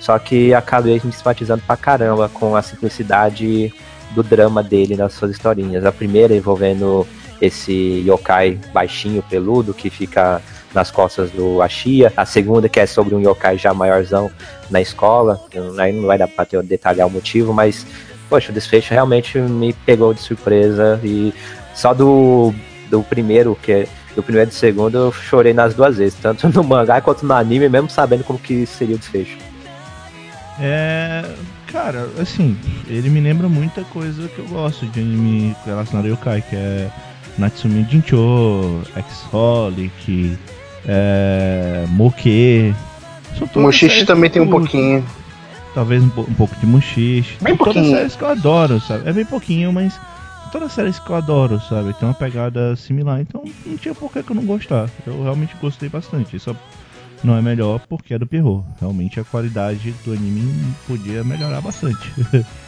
Só que acabei me simpatizando pra caramba com a simplicidade do drama dele nas suas historinhas. A primeira envolvendo esse yokai baixinho, peludo, que fica nas costas do Ashia. A segunda que é sobre um yokai já maiorzão na escola. Aí não vai dar pra ter- detalhar o motivo, mas, poxa, o desfecho realmente me pegou de surpresa. E só do, do primeiro, que é do primeiro e do segundo, eu chorei nas duas vezes, tanto no mangá quanto no anime, mesmo sabendo como que seria o desfecho. É. Cara, assim, ele me lembra muita coisa que eu gosto de anime relacionado a yokai, que é Natsumi Jincho, X-Holic, é, Mushishi séries também tem um pouquinho. Talvez um, um pouco de Mushishi. Bem São todas pouquinho. séries que eu adoro, sabe? É bem pouquinho, mas todas séries que eu adoro, sabe? Tem uma pegada similar, então não tinha por que que eu não gostar. Eu realmente gostei bastante. Só não é melhor porque é do Pierrot. Realmente a qualidade do anime podia melhorar bastante.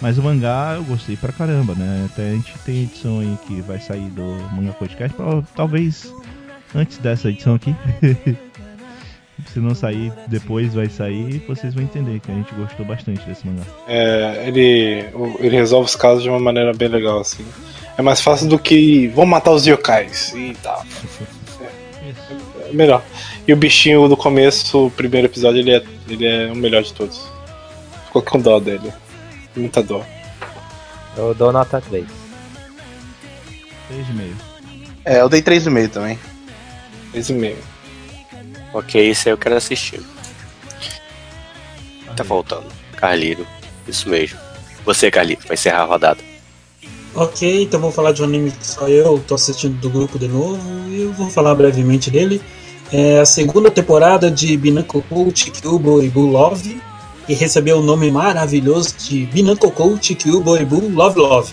Mas o mangá eu gostei pra caramba, né? Até a gente tem edição aí que vai sair do Manga Podcast, talvez antes dessa edição aqui. Se não sair depois, vai sair, vocês vão entender que a gente gostou bastante desse mangá. É, ele, ele resolve os casos de uma maneira bem legal, assim. É mais fácil do que vamos matar os yokais e tal. É melhor. E o bichinho do começo, o primeiro episódio, ele é, ele é o melhor de todos. Ficou com dó dele. Muita dó. Eu dou nota 3. 3,5. É, eu dei 3,5 também. 3,5. Ok, isso aí eu quero assistir. Tá faltando. Carliro. Isso mesmo. Você, Carliro, vai encerrar a rodada. Ok, então vou falar de um anime que só eu tô assistindo do grupo de novo e eu vou falar brevemente dele. É a segunda temporada de Binanko Coach Kyubo e Love e recebeu o nome maravilhoso de Kyubo e Boo Love Love.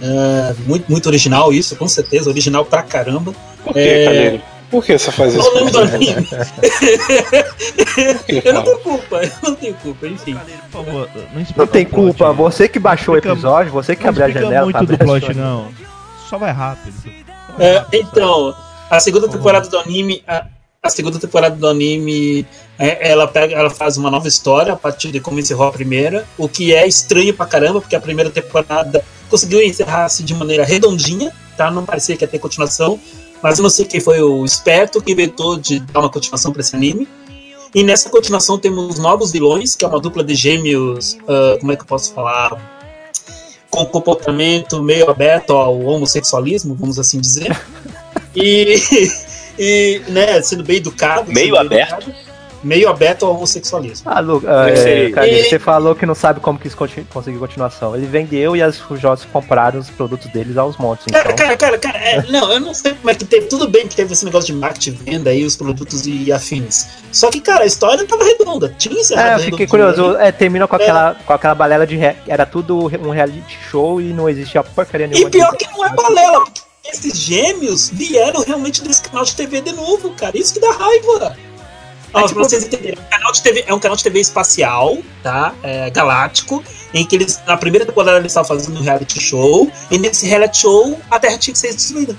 É, muito, muito original isso, com certeza, original pra caramba. Por que, É. Por que você faz isso? Qual o nome do anime? eu não Não tenho culpa, eu não tenho culpa, enfim. Por favor, não Não tem plot, culpa, não. você que baixou o episódio, você que Não abriu a janela. muito pra do plot, não. Só vai rápido. Só vai É, rápido, só. então, a segunda temporada do anime, a, a segunda temporada do anime, é, ela pega, ela faz uma nova história a partir de como encerrou a primeira, o que é estranho pra caramba, porque a primeira temporada conseguiu encerrar-se de maneira redondinha, tá? Não parecia que ia ter continuação, mas eu não sei quem foi o esperto que inventou de dar uma continuação pra esse anime. E nessa continuação temos novos vilões, que é uma dupla de gêmeos, ah, como é que eu posso falar? Com comportamento meio aberto ao homossexualismo, vamos assim dizer. E, e né, sendo bem educado. Meio aberto? educado, meio aberto ao homossexualismo. Ah, Lu, é é, E- você falou que não sabe como que isso conseguiu continuação. Ele vendeu e as Fujos compraram os produtos deles aos montes. Cara, Então, cara, cara, cara, é, não, eu não sei como é que teve. Tudo bem que teve esse negócio de marketing, venda aí, os produtos e afins. Só que, cara, a história tava redonda. Tinha encerrado é, eu fiquei curioso. É, termina com aquela, com aquela balela de. re- Era tudo um reality show e não existia porcaria nenhuma. E pior que não é balela, porque esses gêmeos vieram realmente desse canal de TV de novo, cara. Isso que dá raiva. Ó, É pra tipo- vocês entenderem, é um canal de TV, é um canal de TV espacial, tá? É, galáctico, em que eles, na primeira temporada, eles estavam fazendo um reality show, e nesse reality show a Terra tinha que ser destruída.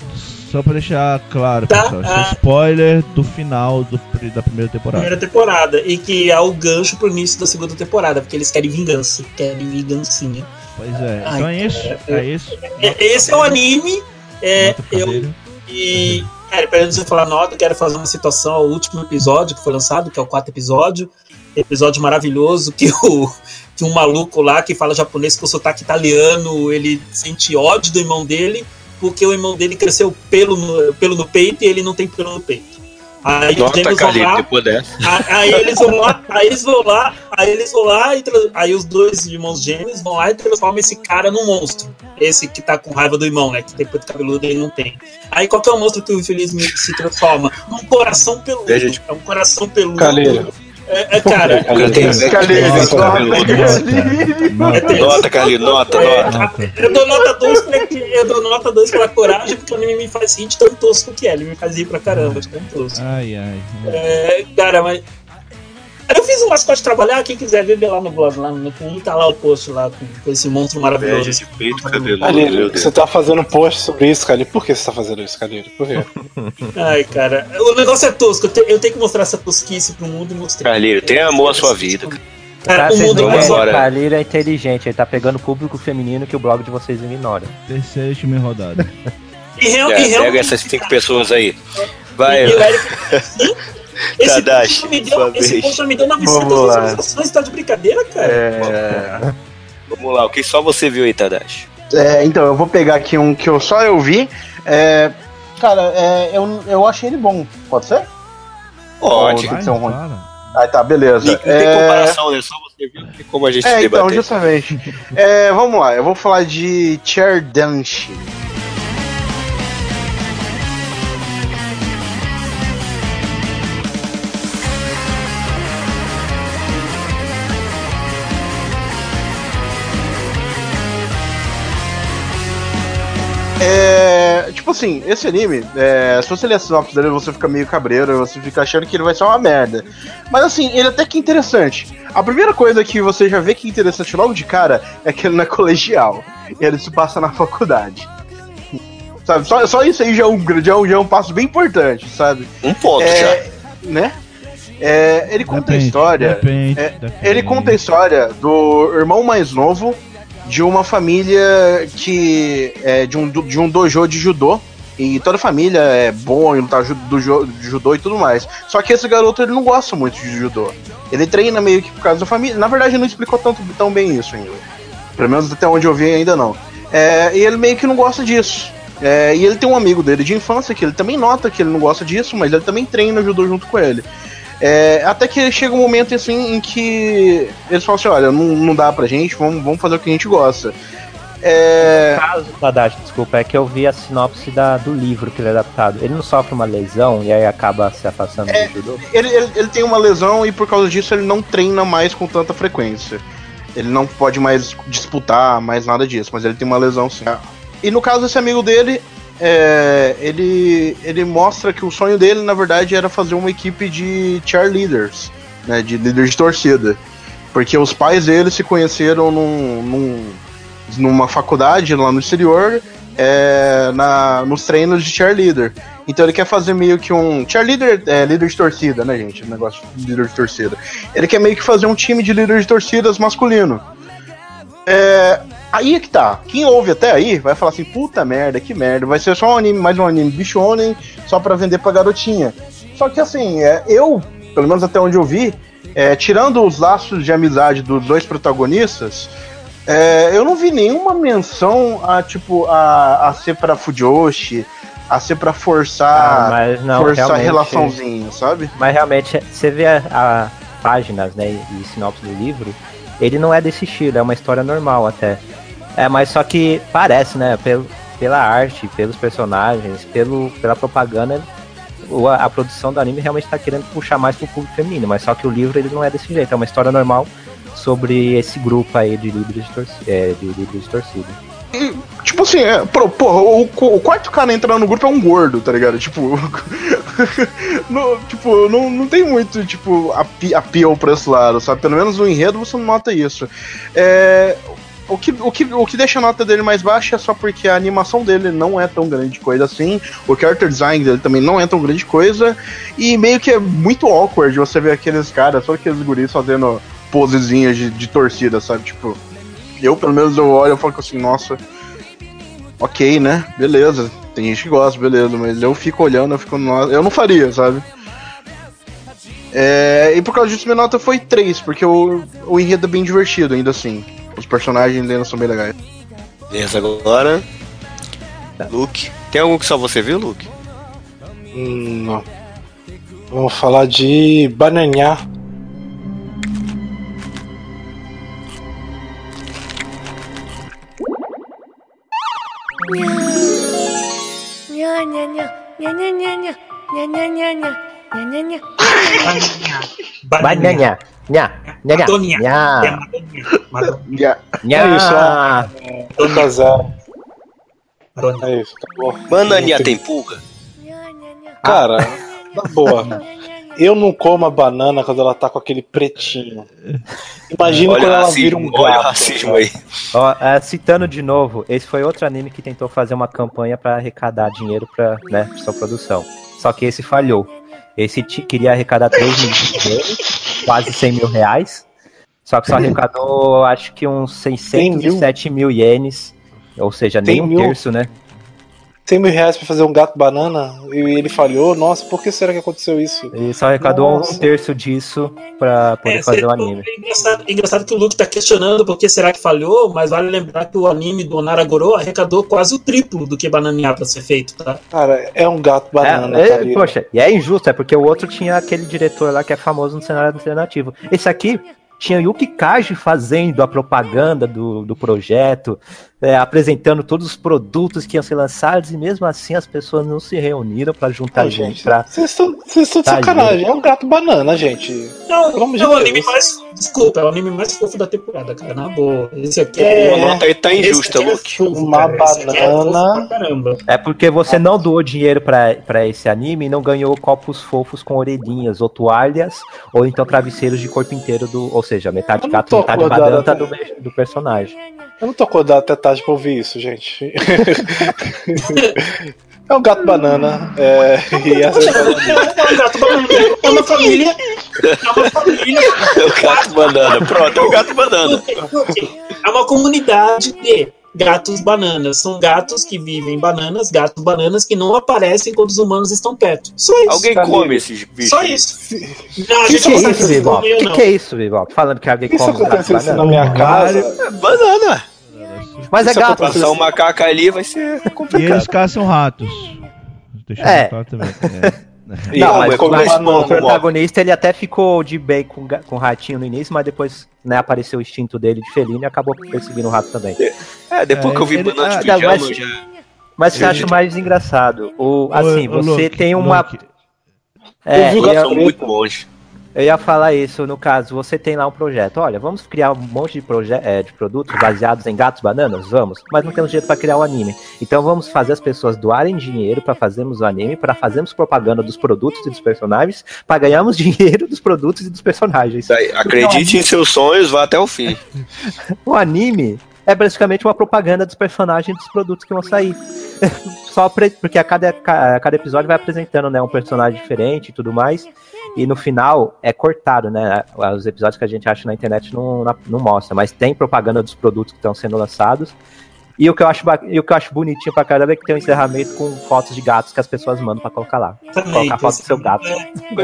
Só pra deixar claro, Tá, pessoal. Isso ah. é spoiler do final do, da primeira temporada. Primeira temporada, e que é o gancho pro início da segunda temporada, porque eles querem vingança, querem vingancinha. Pois é. Ai, Então é isso. cara, É isso. Esse é o anime, é, eu. E, cara, pra antes de eu falar nota, eu quero fazer uma citação ao último episódio que foi lançado, que é o quarto episódio. Episódio maravilhoso que o que um maluco lá que fala japonês com sotaque italiano, ele sente ódio do irmão dele, porque o irmão dele cresceu pelo no, pelo no peito e ele não tem pelo no peito. Aí os Nota, gêmeos vão lá, depois dessa. Aí, aí eles vão lá, aí eles vão lá, aí eles vão lá e aí os dois irmãos gêmeos vão lá e transformam esse cara num monstro. Esse que tá com raiva do irmão, né? Que tem peito cabeludo e ele não tem. Aí qual que é o monstro que o infeliz se transforma? Num coração peludo. Veja, tipo- É um coração peludo. Calheiro. É, é, cara. Cara, tem- Nota, Carlito. Nota, É, nota. Eu dou nota 2 porque eu dou nota 2 pela coragem, porque o anime me faz rir de tão tosco que é. Ele me faz rir pra caramba, de tão tosco. Ai, ai. É, cara, mas. Eu fiz um mascote trabalhar, quem quiser ver, vê lá no blog, lá no link tá lá o post lá com, com esse monstro maravilhoso. De peito cabeludo, meu Calheiro, Deus. você tá fazendo um post sobre isso, Calheiro. Por que você tá fazendo isso, Calheiro? Por quê? Ai, cara, o negócio é tosco, eu, te- eu tenho que mostrar essa tosquice pro mundo e mostrar. Carliro, tenha amor à sua vida. Cara, Pra o mundo embora. o Carlinhos é inteligente, ele tá pegando público feminino que o blog de vocês ignora. Terceira e última rodada. E, real, É, e realmente, pega essas cinco pessoas aí. Vai, E o Eric, sim, esse Tadashi, post, me deu, esse vez. post já me deu 900 Vamos lá. visualizações, tá de brincadeira, cara? É, vamos lá. O que só você viu aí, Tadashi? é, então, eu vou pegar aqui um que eu só eu vi. É, cara, é, eu, eu achei ele bom. Pode ser? Ótimo. Tem que ser um ruim. Ah, tá, beleza. Não tem É, comparação, né? Só você viu. Como a gente É, então, debater. justamente. É, vamos lá, eu vou falar de Cherdanshi. É, assim, esse anime, é, se você ler a sinopse dele, você fica meio cabreiro, você fica achando que ele vai ser uma merda. Mas assim, ele até que é interessante. A primeira coisa que você já vê que é interessante logo de cara é que ele não é colegial. Ele se passa na faculdade. Sabe, só, só isso aí já é, um, já, é um, já é um passo bem importante, sabe? Um ponto já. É, né? É, ele conta a Depende, história. Depende, é, depende. Ele conta a história do irmão mais novo de uma família que é de um, de um dojo de judô E toda a família é bom em lutar do judô e tudo mais. Só que esse garoto ele não gosta muito de judô. Ele treina meio que por causa da família. Na verdade, não explicou tanto, tão bem isso ainda. Pelo menos até onde eu vi ainda não. É, e ele meio que não gosta disso. É, e ele tem um amigo dele de infância que ele também nota que ele não gosta disso, mas ele também treina judô junto com ele. É, até que chega um momento assim em que eles falam assim: olha, não, não dá pra gente, vamos, vamos fazer o que a gente gosta. É, O caso, Tadashi, desculpa, é que eu vi a sinopse da, do livro que ele é adaptado. Ele não sofre uma lesão e aí acaba se afastando É. do judô? ele, ele, ele tem uma lesão e por causa disso ele não treina mais com tanta frequência. Ele não pode mais disputar, mais nada disso, mas ele tem uma lesão sim. E no caso desse amigo dele, é, ele, ele mostra que o sonho dele, na verdade, era fazer uma equipe de cheerleaders, né, de líderes de torcida. Porque os pais dele se conheceram num, num- numa faculdade lá no exterior, é, na, nos treinos de cheerleader. Então ele quer fazer meio que um. Cheerleader é líder de torcida, né, gente? O negócio de líder de torcida. Ele quer meio que fazer um time de líderes de torcidas masculino. É, aí é que tá. Quem ouve até aí vai falar assim: puta merda, que merda. Vai ser só um anime, mais um anime bichonem, só pra vender pra garotinha. Só que assim, é, eu, pelo menos até onde eu vi, é, tirando os laços de amizade dos dois protagonistas, é, eu não vi nenhuma menção a, tipo, a, a ser pra Fujoshi, a ser pra forçar, Ah, mas não, forçar relaçãozinha, sabe? Mas realmente, você vê a, a páginas, né, e sinopse do livro, ele não é desse estilo, é uma história normal até. É, mas só que parece, né, pelo, pela arte, pelos personagens, pelo, pela propaganda, a, a produção do anime realmente tá querendo puxar mais pro público feminino, mas só que o livro ele não é desse jeito, é uma história normal sobre esse grupo aí de líderes de, torcida, é, de, líderes de torcida. Tipo assim, é, o, o quarto cara entrando no grupo é um gordo, tá ligado? Tipo. no- tipo, não, não tem muito, tipo, appeal pra esse lado, sabe? Pelo menos no enredo você não nota isso. É. O que, o, que, o que deixa a nota dele mais baixa é só porque a animação dele não é tão grande coisa assim, o character design dele também não é tão grande coisa, e meio que é muito awkward você ver aqueles caras, só aqueles guris fazendo posezinhas de, de torcida, sabe? Tipo, eu pelo menos eu olho e falo assim, nossa, ok, né? Beleza. Tem gente que gosta, beleza, mas eu fico olhando, eu fico. "Nossa", Eu não faria, sabe? É, e por causa disso, minha nota foi 3, porque o, o enredo é bem divertido, ainda assim. Os personagens ainda são bem legais. Beleza, agora. Luke. Tem algum que só você viu, Luke? Hum, não. Vamos falar de Bananhá. Nha nha nha nha nha nha nha nha nha nha nha nha nha nha nha, nha, nha, nha, nha. É isso, ó. 2 a 0. Madoninha. É isso, acabou. Bananinha Não tem pulga? nha nha nha Cara, na boa. Eu não como a banana quando ela tá com aquele pretinho. Imagina quando ela racismo, vira um gato. olha o racismo aí. Ó, é, citando de novo, esse foi outro anime que tentou fazer uma campanha pra arrecadar dinheiro pra né, pra sua produção. Só que esse falhou. Esse queria arrecadar 3 milhões de quase 100 mil reais. Só que só arrecadou, acho que uns 607 mil ienes. Ou seja, nem 100 um mil? terço, né? 100 mil reais pra fazer um gato banana e ele falhou. Nossa, por que será que aconteceu isso? E só arrecadou Nossa. um terço disso pra poder É, fazer o anime. É engraçado, é engraçado que o Luke tá questionando por que será que falhou, mas vale lembrar que o anime do Naragoro arrecadou quase o triplo do que Bananinha pra ser feito, tá? Cara, é um gato banana, É, é, poxa, e é injusto, é porque o outro tinha aquele diretor lá que é famoso no cenário alternativo. Esse aqui tinha Yuki Kaji fazendo a propaganda do, do projeto, é, apresentando todos os produtos que iam ser lançados, e mesmo assim as pessoas não se reuniram pra juntar Não, gente vocês estão de Tá, sacanagem. É um gato banana, gente. Não, Pelo amor de é o anime mais. Desculpa, é o anime mais fofo da temporada, cara. Na boa. Esse aqui A é. nota aí tá injusta, aqui é Luke. fofo, Uma cara. Esse aqui é fofo banana. pra caramba. É porque você não doou dinheiro pra pra esse anime e não ganhou copos fofos com orelhinhas, ou toalhas, ou então travesseiros de corpo inteiro do. Ou seja, metade gato, metade até- do, do personagem. Eu não tô acordado até tarde pra ouvir isso, gente. é um gato banana. É, e essa É um gato banana. É uma família. É uma família. É o gato banana. Pronto, é o gato banana. É uma comunidade de gatos bananas. São gatos que vivem em bananas, gatos bananas que não aparecem quando os humanos estão perto. Só isso. Alguém Tá come esses bichos. Só isso. Não, a Que que é isso, ou Que que é isso? Falando que alguém Isso come gato acontece assim na banana? minha casa. É banana. Mas é Isso gato. acontece- Passar um macaco ali vai ser E complicado. eles caçam ratos. Deixa eu É. contar também. É. E Não, mas, come mas banana, o protagonista ele até ficou de bem com, com o ratinho no início, mas depois né, apareceu o instinto dele de felino e acabou perseguindo o rato também. É, depois É, que eu vi ele- banana de ah, pijama, mas- eu já... Mas você acha mais engraçado? O, assim, Ô, ô, você Luke, tem uma. Luke, É, vi o eu, são muito bons. Eu ia falar isso, no caso, você tem lá um projeto. Olha, vamos criar um monte de, é, de produtos baseados em gatos bananas? Vamos, mas não temos dinheiro para criar o anime. Então vamos fazer as pessoas doarem dinheiro para fazermos o anime, para fazermos propaganda dos produtos e dos personagens, para ganharmos dinheiro dos produtos e dos personagens. Isso aí, Acredite em seus sonhos, vá até o fim. O anime é basicamente uma propaganda dos personagens e dos produtos que vão sair. Só porque a cada, ca- cada episódio vai apresentando né, um personagem diferente e tudo mais. E no final é cortado, né? Os episódios que a gente acha na internet não, não mostra, mas tem propaganda dos produtos que estão sendo lançados. E o que eu acho, e o que eu acho bonitinho pra caramba é que tem um encerramento com fotos de gatos que as pessoas mandam pra colocar lá. Também, Colocar a foto do seu gato.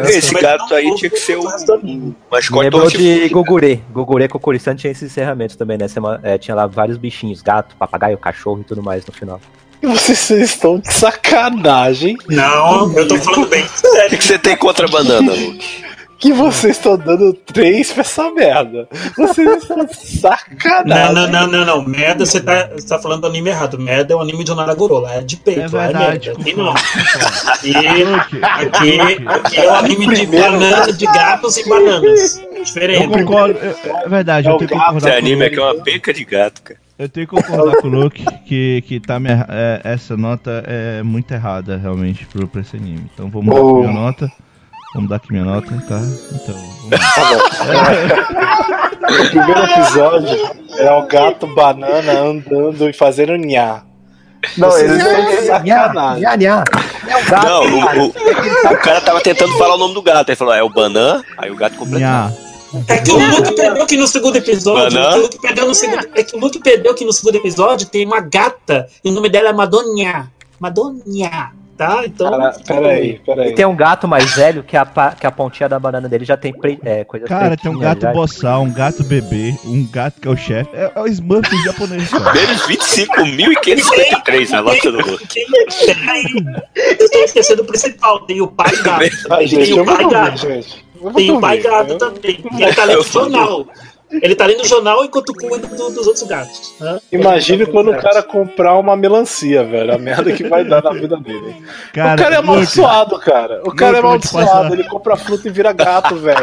Esse gato aí tinha que ser o mascote Lembrou de Gugure. Gugure Kokurisan tinha esses encerramentos também, né? É, tinha lá vários bichinhos, gato, papagaio, cachorro e tudo mais no final. Vocês estão de sacanagem Não, eu tô falando bem O sério. que que você tem contra a banana, Luke? que vocês estão dando três pra essa merda. Vocês estão de Não, sacanagem. não, não, não, não. Merda, você tá, você tá falando do anime errado. Merda é o anime de Onaragoro, lá é de peito, É lá verdade. é merda. Aqui não. Aqui, Luke, aqui é o anime de banana, de gatos e bananas. Eu Diferente. concordo. eu- É verdade, É eu o tenho que concordar Esse o anime aqui é uma penca de gato, cara. Eu tenho que concordar com o Luke que, que tá me, é, essa nota é muito errada realmente pro, pra esse anime. Então vou mudar Oh. aqui minha nota. Vou mudar aqui minha nota, tá? Então, vamos lá. O primeiro episódio é o gato banana andando e fazendo nhá. Não. Nha, nha. É um gato, Não, o, o, o cara tava tentando falar o nome do gato. Aí falou, é o Banan, aí o gato completou. Nha. É que o Luke perdeu que no segundo episódio. É que o Luke perdeu no segundo, é que o Luke perdeu que no segundo episódio tem uma gata e o nome dela é Madonha. Madonha, tá? Então. Cara, peraí, peraí. Tem um gato mais velho que a, pa- que a pontinha da banana dele já tem pre, é, coisa Cara, tem um gato boçal, um gato bebê, um gato que é o chefe. É, é o Smurf japonês. Menos 25.553 a nota do Luke. Eu estou esquecendo o principal. Tem o pai gato. Gente, Tem o pai gato. Tem o pai gato Eu- também. E ele tá lendo o jornal. Ele tá lendo o jornal enquanto cuida do- dos outros gatos. né? Imagine quando o cara comprar uma melancia, velho. A merda que vai dar na vida dele. o cara é amaldiçoado, cara. O cara é amaldiçoado. Ele compra fruta e vira gato, velho.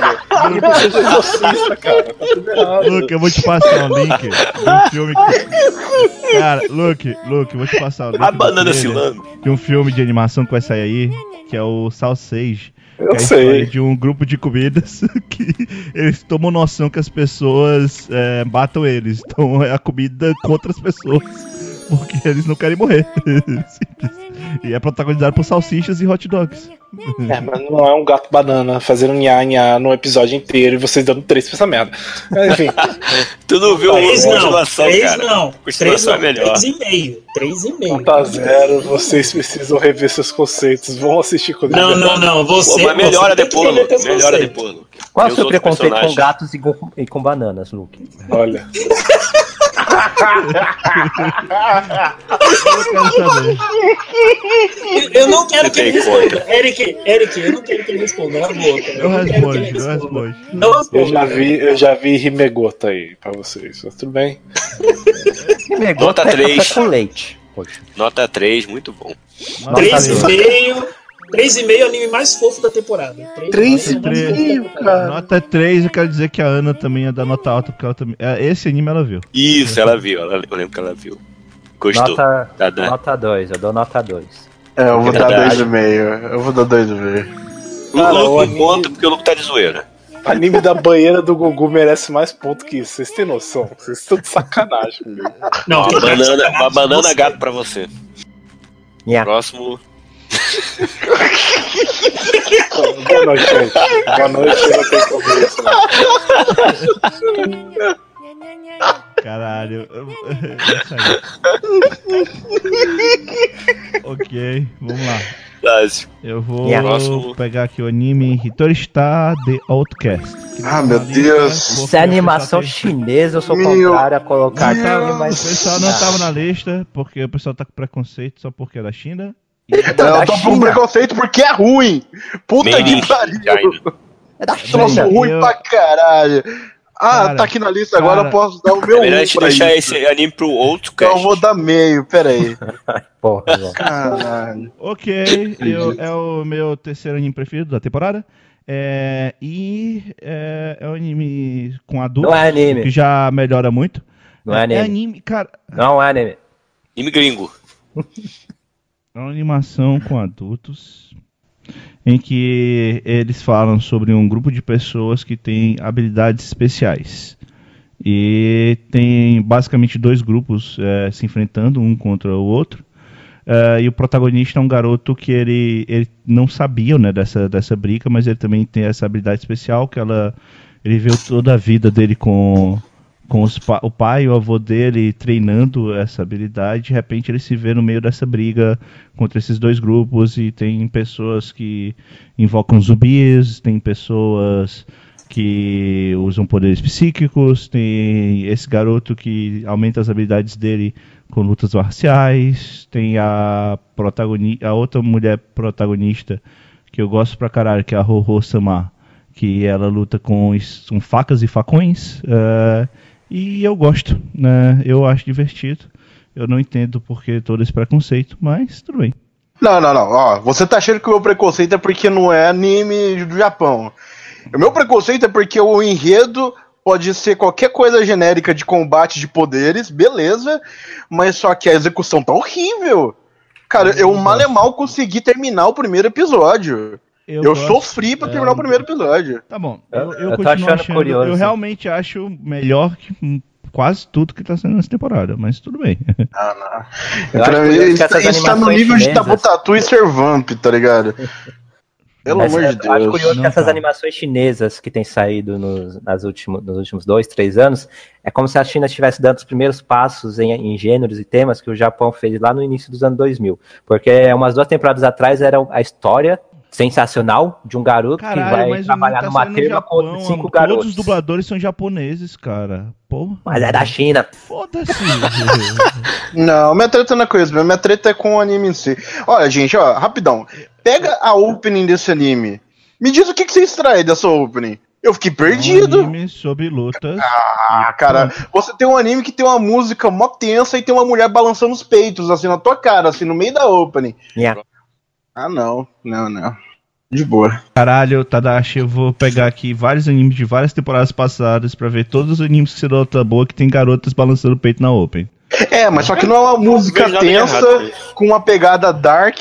Ele precisa de exorcista, cara. Tá tudo errado. Luke, eu vou te passar o link de um filme que... Cara, Luke, Luke, eu vou te passar o link A banana trailer cilando. de um filme de animação que vai sair aí, que é o Salsage. Eu é sei. de um grupo de comidas que eles tomam noção que as pessoas é, matam eles. Então é a comida contra as pessoas. Porque eles não querem morrer. Simples. E é protagonizado por salsichas e hot dogs. É, mas não é um gato banana fazendo nha nha no episódio inteiro e vocês dando três pra essa merda. Enfim, Tu não viu a Três não. continuação, Três cara. não. Três Continuação não. é melhor. Três e meio. Três e meio. nota zero, vocês precisam rever seus conceitos. Vão assistir quando Não, não, não. Você. Pô, mas melhora você depois, Luke. Melhora depois, Luke. Qual é o os seu preconceito com personagens? gatos e com, e com bananas, Luke? Olha. Eu. Eu não quero que ele responda. Eric, Eric, eu não quero que ele responda. Na boa, cara. Eu que respondo, eu respondo. Não Eu já vi, eu já vi Rimegota aí pra vocês. Mas tudo bem. Negota Nota é três. café com leite. Poxa. Nota 3, muito bom. Nota Três e três. meio. Três e meio é o anime mais fofo da temporada. Três é e da cara. Nota 3, eu quero dizer que a Ana também ia dar nota alta, porque ela também. é, Esse anime ela viu. Isso, ela viu. Ela, eu lembro que ela viu. Gostou. Nota, Tá nota 2, eu dou nota 2. É, eu vou dar Verdade. dois e meio. Eu vou dar dois e meio. O Cara, Luke anime- conta porque o Luke tá de zoeira. O anime da banheira do Gugu merece mais ponto que isso. Vocês têm noção? Vocês estão de sacanagem. Não, Uma banana, uma banana gato pra você. Nha. Próximo. Boa noite, gente. Boa noite, eu não tenho como isso, né? Caralho. Isso ok, vamos lá. Eu vou Yeah. Pegar aqui o anime Hitori Star The Outcast. Ah, meu tá Deus. Se é animação tem- chinesa, eu sou Meu contrário a colocar aqui, Deus. O mas. pessoal não tava na lista porque o pessoal tá com preconceito só porque é da China. Eu tô com preconceito porque é ruim. Puta Made que pariu. China. É da Troço China. ruim eu- pra caralho. Ah, Cara, tá aqui na lista, agora cara. eu posso dar o meu É melhor a gente pra deixar isso. esse anime pro outro Então cast. eu vou dar meio, peraí. Porra. Caralho. Ok, eu- é o meu terceiro anime preferido da temporada. É, e é, é um anime com adultos, Não é anime. que já melhora muito. Não é anime. anime, cara. Não é anime. Anime gringo. É uma animação com adultos em que eles falam sobre um grupo de pessoas que tem habilidades especiais. E tem basicamente dois grupos eh, se enfrentando um contra o outro. Eh, e o protagonista é um garoto que ele, ele não sabia né, dessa, dessa briga, mas ele também tem essa habilidade especial que ela, ele viu toda a vida dele com, com os o pai e o avô dele treinando essa habilidade. De repente ele se vê no meio dessa briga contra esses dois grupos e tem pessoas que invocam zumbis, tem pessoas que usam poderes psíquicos, tem esse garoto que aumenta as habilidades dele com lutas marciais, tem a a outra mulher protagonista que eu gosto pra caralho, que é a Ho-Ho Sama, que ela luta com, com facas e facões, eh, e eu gosto, né? Eu acho divertido. Eu não entendo porque todo esse preconceito, mas tudo bem. Não, não, não. Ó, você tá achando que o meu preconceito é porque não é anime do Japão. O meu preconceito é porque o enredo pode ser qualquer coisa genérica de combate de poderes, beleza, mas só que a execução tá horrível. Cara, eu mal e mal consegui terminar o primeiro episódio. Eu, gosto- sofri pra é, terminar o primeiro episódio. Tá bom. Eu- Eu, eu, eu tô continuo achando achando. curioso. Eu realmente acho melhor que quase tudo que tá sendo nessa temporada, mas tudo bem. Ah, não. Eu acho Pra mim, isso, tá no nível de chinesas- Tabu Tatu e Servamp, tá ligado? Pelo Mas amor eu de acho Deus. curioso Não que essas tá. animações chinesas que têm saído nos, nas últimos, nos últimos dois, três anos, é como se a China estivesse dando os primeiros passos em, em gêneros e temas que o Japão fez lá no início dos anos 2000. Porque umas duas temporadas atrás era a história sensacional de um garoto que Caralho, vai mas o trabalhar tá numa no firma com Japão, cinco Todos garotos. os dubladores são japoneses, cara. Porra. Mas é da China. Foda-se. Não, minha treta não é com isso, minha treta é com o anime em si. Olha, gente, ó, rapidão. Pega a opening desse anime. Me diz o que, que você extrai dessa opening. Eu fiquei perdido. Um anime sobre lutas. Ah, cara, você tem um anime que tem uma música mó tensa e tem uma mulher balançando os peitos, assim, na tua cara, assim, no meio da opening. Yeah. Ah, não, não, não. De boa. Caralho, Tadashi, eu vou pegar aqui vários animes de várias temporadas passadas pra ver todos os animes que você nota boa que tem garotas balançando o peito na Open. É, mas só que não é uma música tensa, errado com uma pegada dark,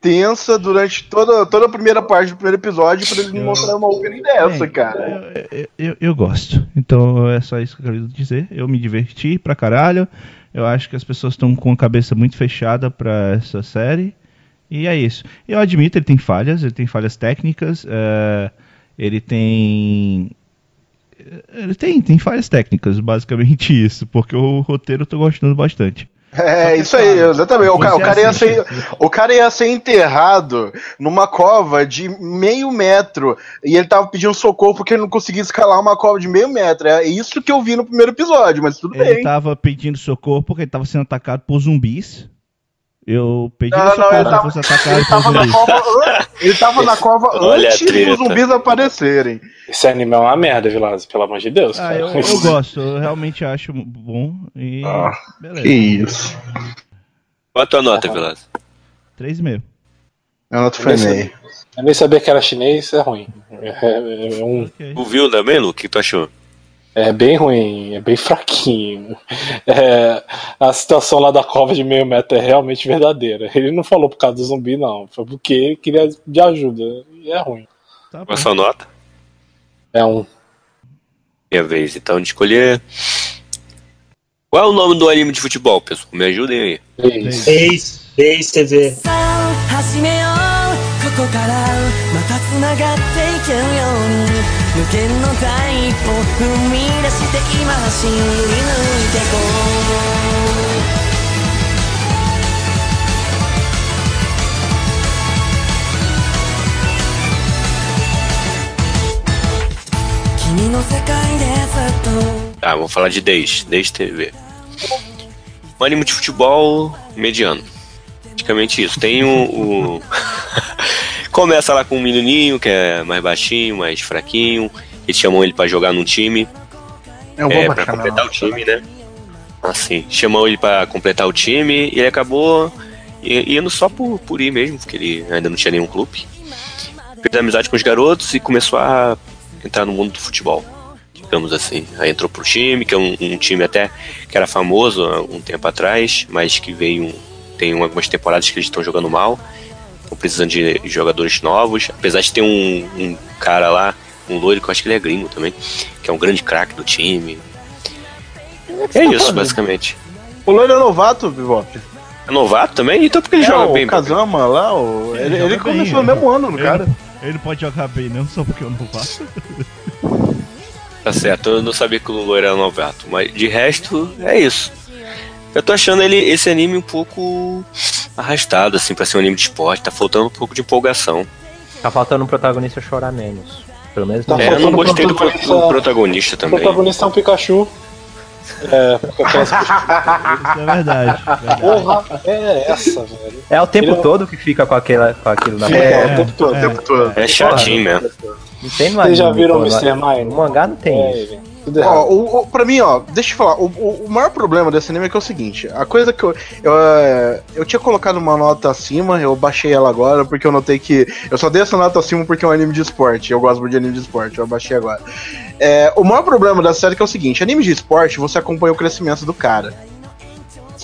tensa, durante toda, toda a primeira parte do primeiro episódio, pra eles me mostrar uma opening dessa, cara. Eu, eu- eu- eu gosto. Então é só isso que eu quero dizer. Eu me diverti pra caralho. Eu acho que as pessoas estão com a cabeça muito fechada pra essa série. E é isso. Eu admito, ele tem falhas, ele tem falhas técnicas, é, ele tem. Ele tem, tem falhas técnicas, basicamente isso, porque o roteiro eu tô gostando bastante. É, isso aí, exatamente. O, ca- o cara ia ser, o cara ia ser enterrado numa cova de meio metro e ele tava pedindo socorro porque ele não conseguia escalar uma cova de meio metro. É isso que eu vi no primeiro episódio, mas tudo Ele bem. tava pedindo socorro porque ele tava sendo atacado por zumbis. Eu pedi Não, não, ele tava- Ele tava na cova, an- ele tava na cova Olha a antes dos zumbis aparecerem. Esse anime é uma merda, Vilas, pelo amor de Deus. Ah, eu, eu gosto, eu realmente acho bom e. Ah, beleza. isso. Qual a tua nota, Vilas? 3,5. Eu não te frenei. Eu nem sabia que era chinês, é ruim. É, é- é um, Ok. Tu viu também, Lu? O que tu achou? é bem ruim, é bem fraquinho. É, a situação lá da cova de meio metro é realmente verdadeira. Ele não falou por causa do zumbi, não. Foi porque ele queria de ajuda. E é ruim. Tá bom. Qual a sua nota? É um. Minha vez, então, de escolher. Qual é o nome do anime de futebol, pessoal? Me ajudem aí. Três. Ex, ex TV. さあ始めようここからまた繋がっていけるように 無限の第一歩踏み出して今走り抜いてこう君の世界でずっと Tá, vamos falar de Days, Days TV. Um anime de futebol mediano. Praticamente isso. Tem o. o- Começa lá com um menininho que é mais baixinho, mais fraquinho. Eles chamam ele pra jogar num time. Eu vou é, pra completar o time, né? Assim, chamou ele pra completar o time e ele acabou indo só por, por ir mesmo, porque ele ainda não tinha nenhum clube. Fez amizade com os garotos e começou a entrar no mundo do futebol, digamos assim. Aí entrou pro time, que é um, um time até que era famoso há um tempo atrás, mas que veio. Tem algumas temporadas que eles estão jogando mal. Estão precisando de jogadores novos. Apesar de ter um, um cara lá, um loiro, que eu acho que ele é gringo também, que é um grande craque do time. É isso, basicamente. O Loiro é novato, Bebop. É novato também? Então por que ele é, joga o bem? Kazama lá, o... ele, ele bem, começou no né? mesmo ano, no Ele- cara. Ele pode jogar bem, não só porque eu não faço. Tá certo, eu não sabia que o loiro era novato, mas de resto é isso. Eu tô achando ele esse anime um pouco arrastado, assim, pra ser um anime de esporte, tá faltando um pouco de empolgação. Tá faltando um protagonista chorar menos. Pelo menos Tá É, eu não faltando gostei do, pro- protagonista- do protagonista O também. protagonista é um Pikachu. É, porque aquelas Isso é verdade. verdade. porra é essa, velho. É o tempo Ele é todo que fica com, aquela, com aquilo na É, boca. o tempo todo, o é. tempo todo. É chatinho mesmo. Não tem no Vocês já viram o no- Mr. Mime? No mangá não tem É, isso. Tudo errado. Ó, o, o, pra mim, ó, deixa eu falar, o, o, maior problema desse anime é que é o seguinte, a coisa que eu, eu, é, eu tinha colocado uma nota acima, eu baixei ela agora, porque eu notei que, eu só dei essa nota acima porque é um anime de esporte, eu gosto muito de anime de esporte, eu baixei agora. É, o maior problema da série é é o seguinte, anime de esporte, você acompanha o crescimento do cara.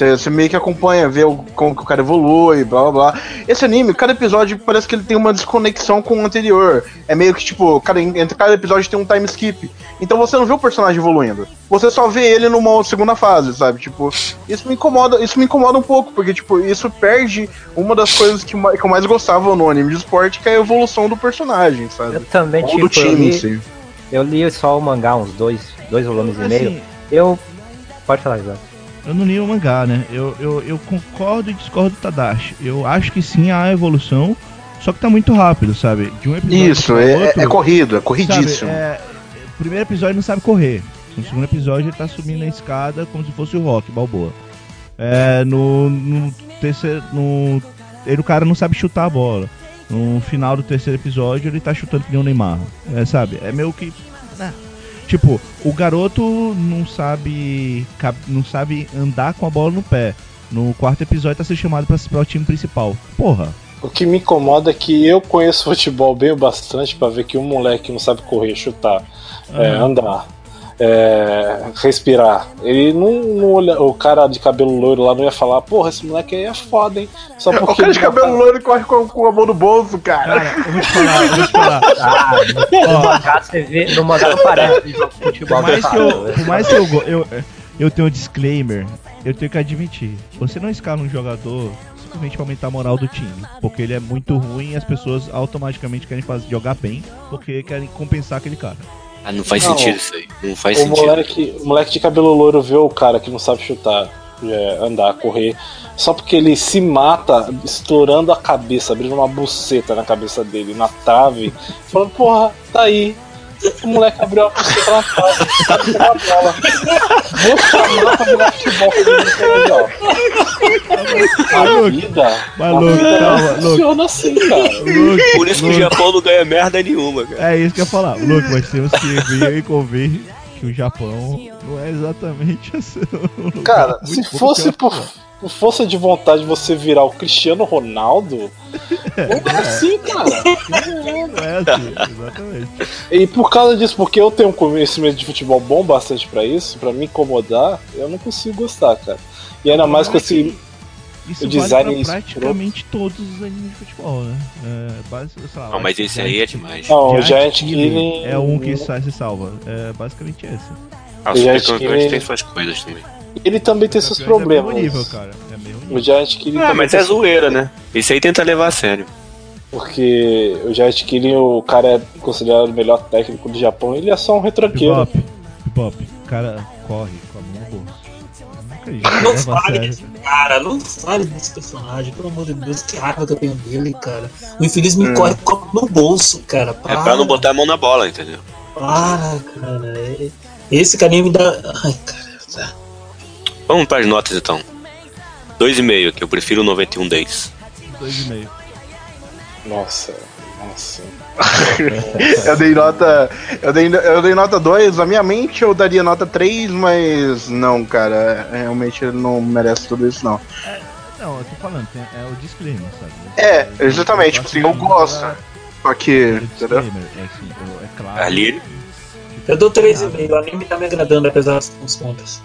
Você, você meio que acompanha, vê o, como que o cara evolui, blá blá blá. Esse anime, cada episódio parece que ele tem uma desconexão com o anterior. É meio que tipo, cada, entre cada episódio tem um time skip. Então você não vê o personagem evoluindo. Você só vê ele numa segunda fase, sabe? Tipo, isso me incomoda, isso me incomoda um pouco, porque tipo, isso perde uma das coisas que, que eu mais gostava no anime de esporte, que é a evolução do personagem, sabe? Eu também, Ou tipo, do eu time em li, eu li só o mangá, uns dois, dois volumes e meio. Assim, Eu. Pode falar, Isaac. Eu não li o mangá, né? Eu, eu, eu concordo e discordo do Tadashi. Eu acho que sim há evolução, só que tá muito rápido, sabe? De um episódio Isso, pro é, outro, é corrido, é sabe? corridíssimo. É, o primeiro episódio não sabe correr. No segundo episódio ele tá subindo a escada como se fosse o Rock, Balboa. É, no, no terceiro. No, ele, o cara não sabe chutar a bola. No final do terceiro episódio ele tá chutando que nem o Neymar. É, sabe? É meio que. né? Tipo, o garoto não sabe. não sabe andar com a bola no pé. No quarto episódio tá sendo chamado pra, pra o time principal. Porra. O que me incomoda é que eu conheço futebol bem o bastante pra ver que um moleque não sabe correr, chutar, é, Ah. andar, é, respirar. Ele não, não olha, o cara de cabelo loiro lá não ia falar, porra, esse moleque aí é foda, hein? Só O porque cara de ele tá- cabelo loiro corre com, com a mão no bolso, cara. Cara, eu vou te falar, eu vou te falar. Ah, no mangá você vê. No mangá não parece que joga futebol. Por mais que eu, por mais que eu, eu, eu tenho um disclaimer, eu tenho que admitir. Você não escala um jogador simplesmente pra aumentar a moral do time. Porque ele é muito ruim e as pessoas automaticamente querem fazer, jogar bem porque querem compensar aquele cara. Ah, não faz Não, sentido isso aí. Não faz O sentido. moleque, o moleque de cabelo loiro vê o cara que não sabe chutar, é, andar, correr, só porque ele se mata estourando a cabeça, abrindo uma buceta na cabeça dele, na trave, falando, porra, tá aí. O moleque abriu a buceta na tá com uma bola. Vou chamar pra jogar futebol comigo, A Luke, vida, mas, a Luke, vida calma, não Luke. funciona assim, cara. Luke, Por isso que o Luke, Japão não ganha merda nenhuma, cara. É isso que eu ia falar. Luke, mas temos que ver e convir que o Japão não é exatamente assim. Cara, se fosse por, por força de vontade você virar o Cristiano Ronaldo, não é assim, cara. Não é assim, exatamente. E por causa disso, porque eu tenho um conhecimento de futebol bom bastante pra isso, pra me incomodar, eu não consigo gostar, cara. E ainda mais com esse. Isso O vale design pra praticamente todos os animes de futebol, né? É, base, sei lá, Não, mas esse aí é demais. Não, o Giant Killing é um que sai se salva. É basicamente esse. Ah, o Super acho que- Campeões tem suas coisas também. Ele também tem seus Campeões problemas. É nível, cara. É mesmo nível. O Giant Killing Ah, mas é zoeira, né? Esse aí tenta levar a sério. Porque o Jet Killing, o cara é considerado o melhor técnico do Japão, ele é só um retranqueiro. Bebop, Bebop, o cara corre com a mão no bolso. Nunca ia, Não fale desse cara, não fale desse personagem, pelo amor de Deus, que raiva que eu tenho dele, cara. O infeliz me Hum. corre com a no bolso, cara. É Para, pra não botar a mão na bola, entendeu? para, cara. É- Esse carinha me dá. Ai, cara. Vamos pras notas então. 2,5, que eu prefiro o 91 Days. Dois e meio. Nossa, nossa. eu dei nota. Eu dei, eu dei nota 2. Na minha mente eu daria nota 3, mas não, cara. Realmente ele não merece tudo isso, não. Não, eu tô falando, tem- é o disclaimer, sabe? É, exatamente, tipo assim, eu gosto. Só que. É o Entendeu? disclaimer, é, assim, é- é claro. Ali. Eu dou 3,5, o anime tá me agradando, apesar das contas.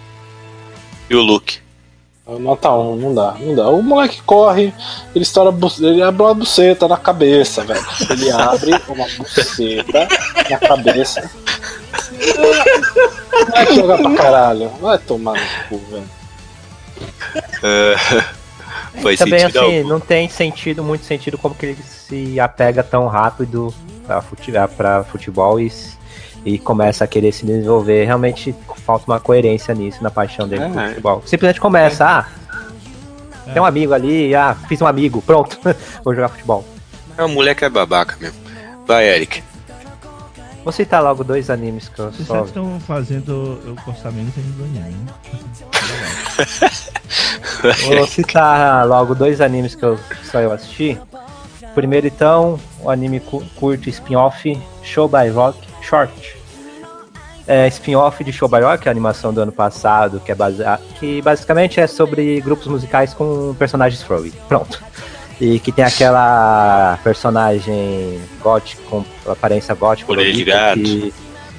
E o Luke. Nota 1, não dá, não dá. O moleque corre, ele estoura ele abre uma buceta na cabeça, velho. Ele abre uma buceta na cabeça. Vai jogar pra caralho. Vai tomar no cu, velho. É, Faz Também sentido assim, algum. não tem sentido, muito sentido como que ele se apega tão rápido pra futebol, pra futebol e, e começa a querer se desenvolver. Realmente falta uma coerência nisso, na paixão dele por É. futebol. Simplesmente começa, ah, tem um amigo ali, ah, fiz um amigo, pronto, vou jogar futebol. É um moleque é babaca mesmo. Vai, Eric. Vou citar logo dois animes que eu Vocês só. estão fazendo eu gostar menos do anime, né? Vou citar logo dois animes que eu só eu assisti. Primeiro então, o anime cu- curto spin-off Show by Rock Short. É spin-off de Show by Rock, a animação do ano passado, que é basea- que basicamente é sobre grupos musicais com personagens furry. Pronto. E que tem aquela personagem gótica, com aparência gótica, Orelha de gato. que,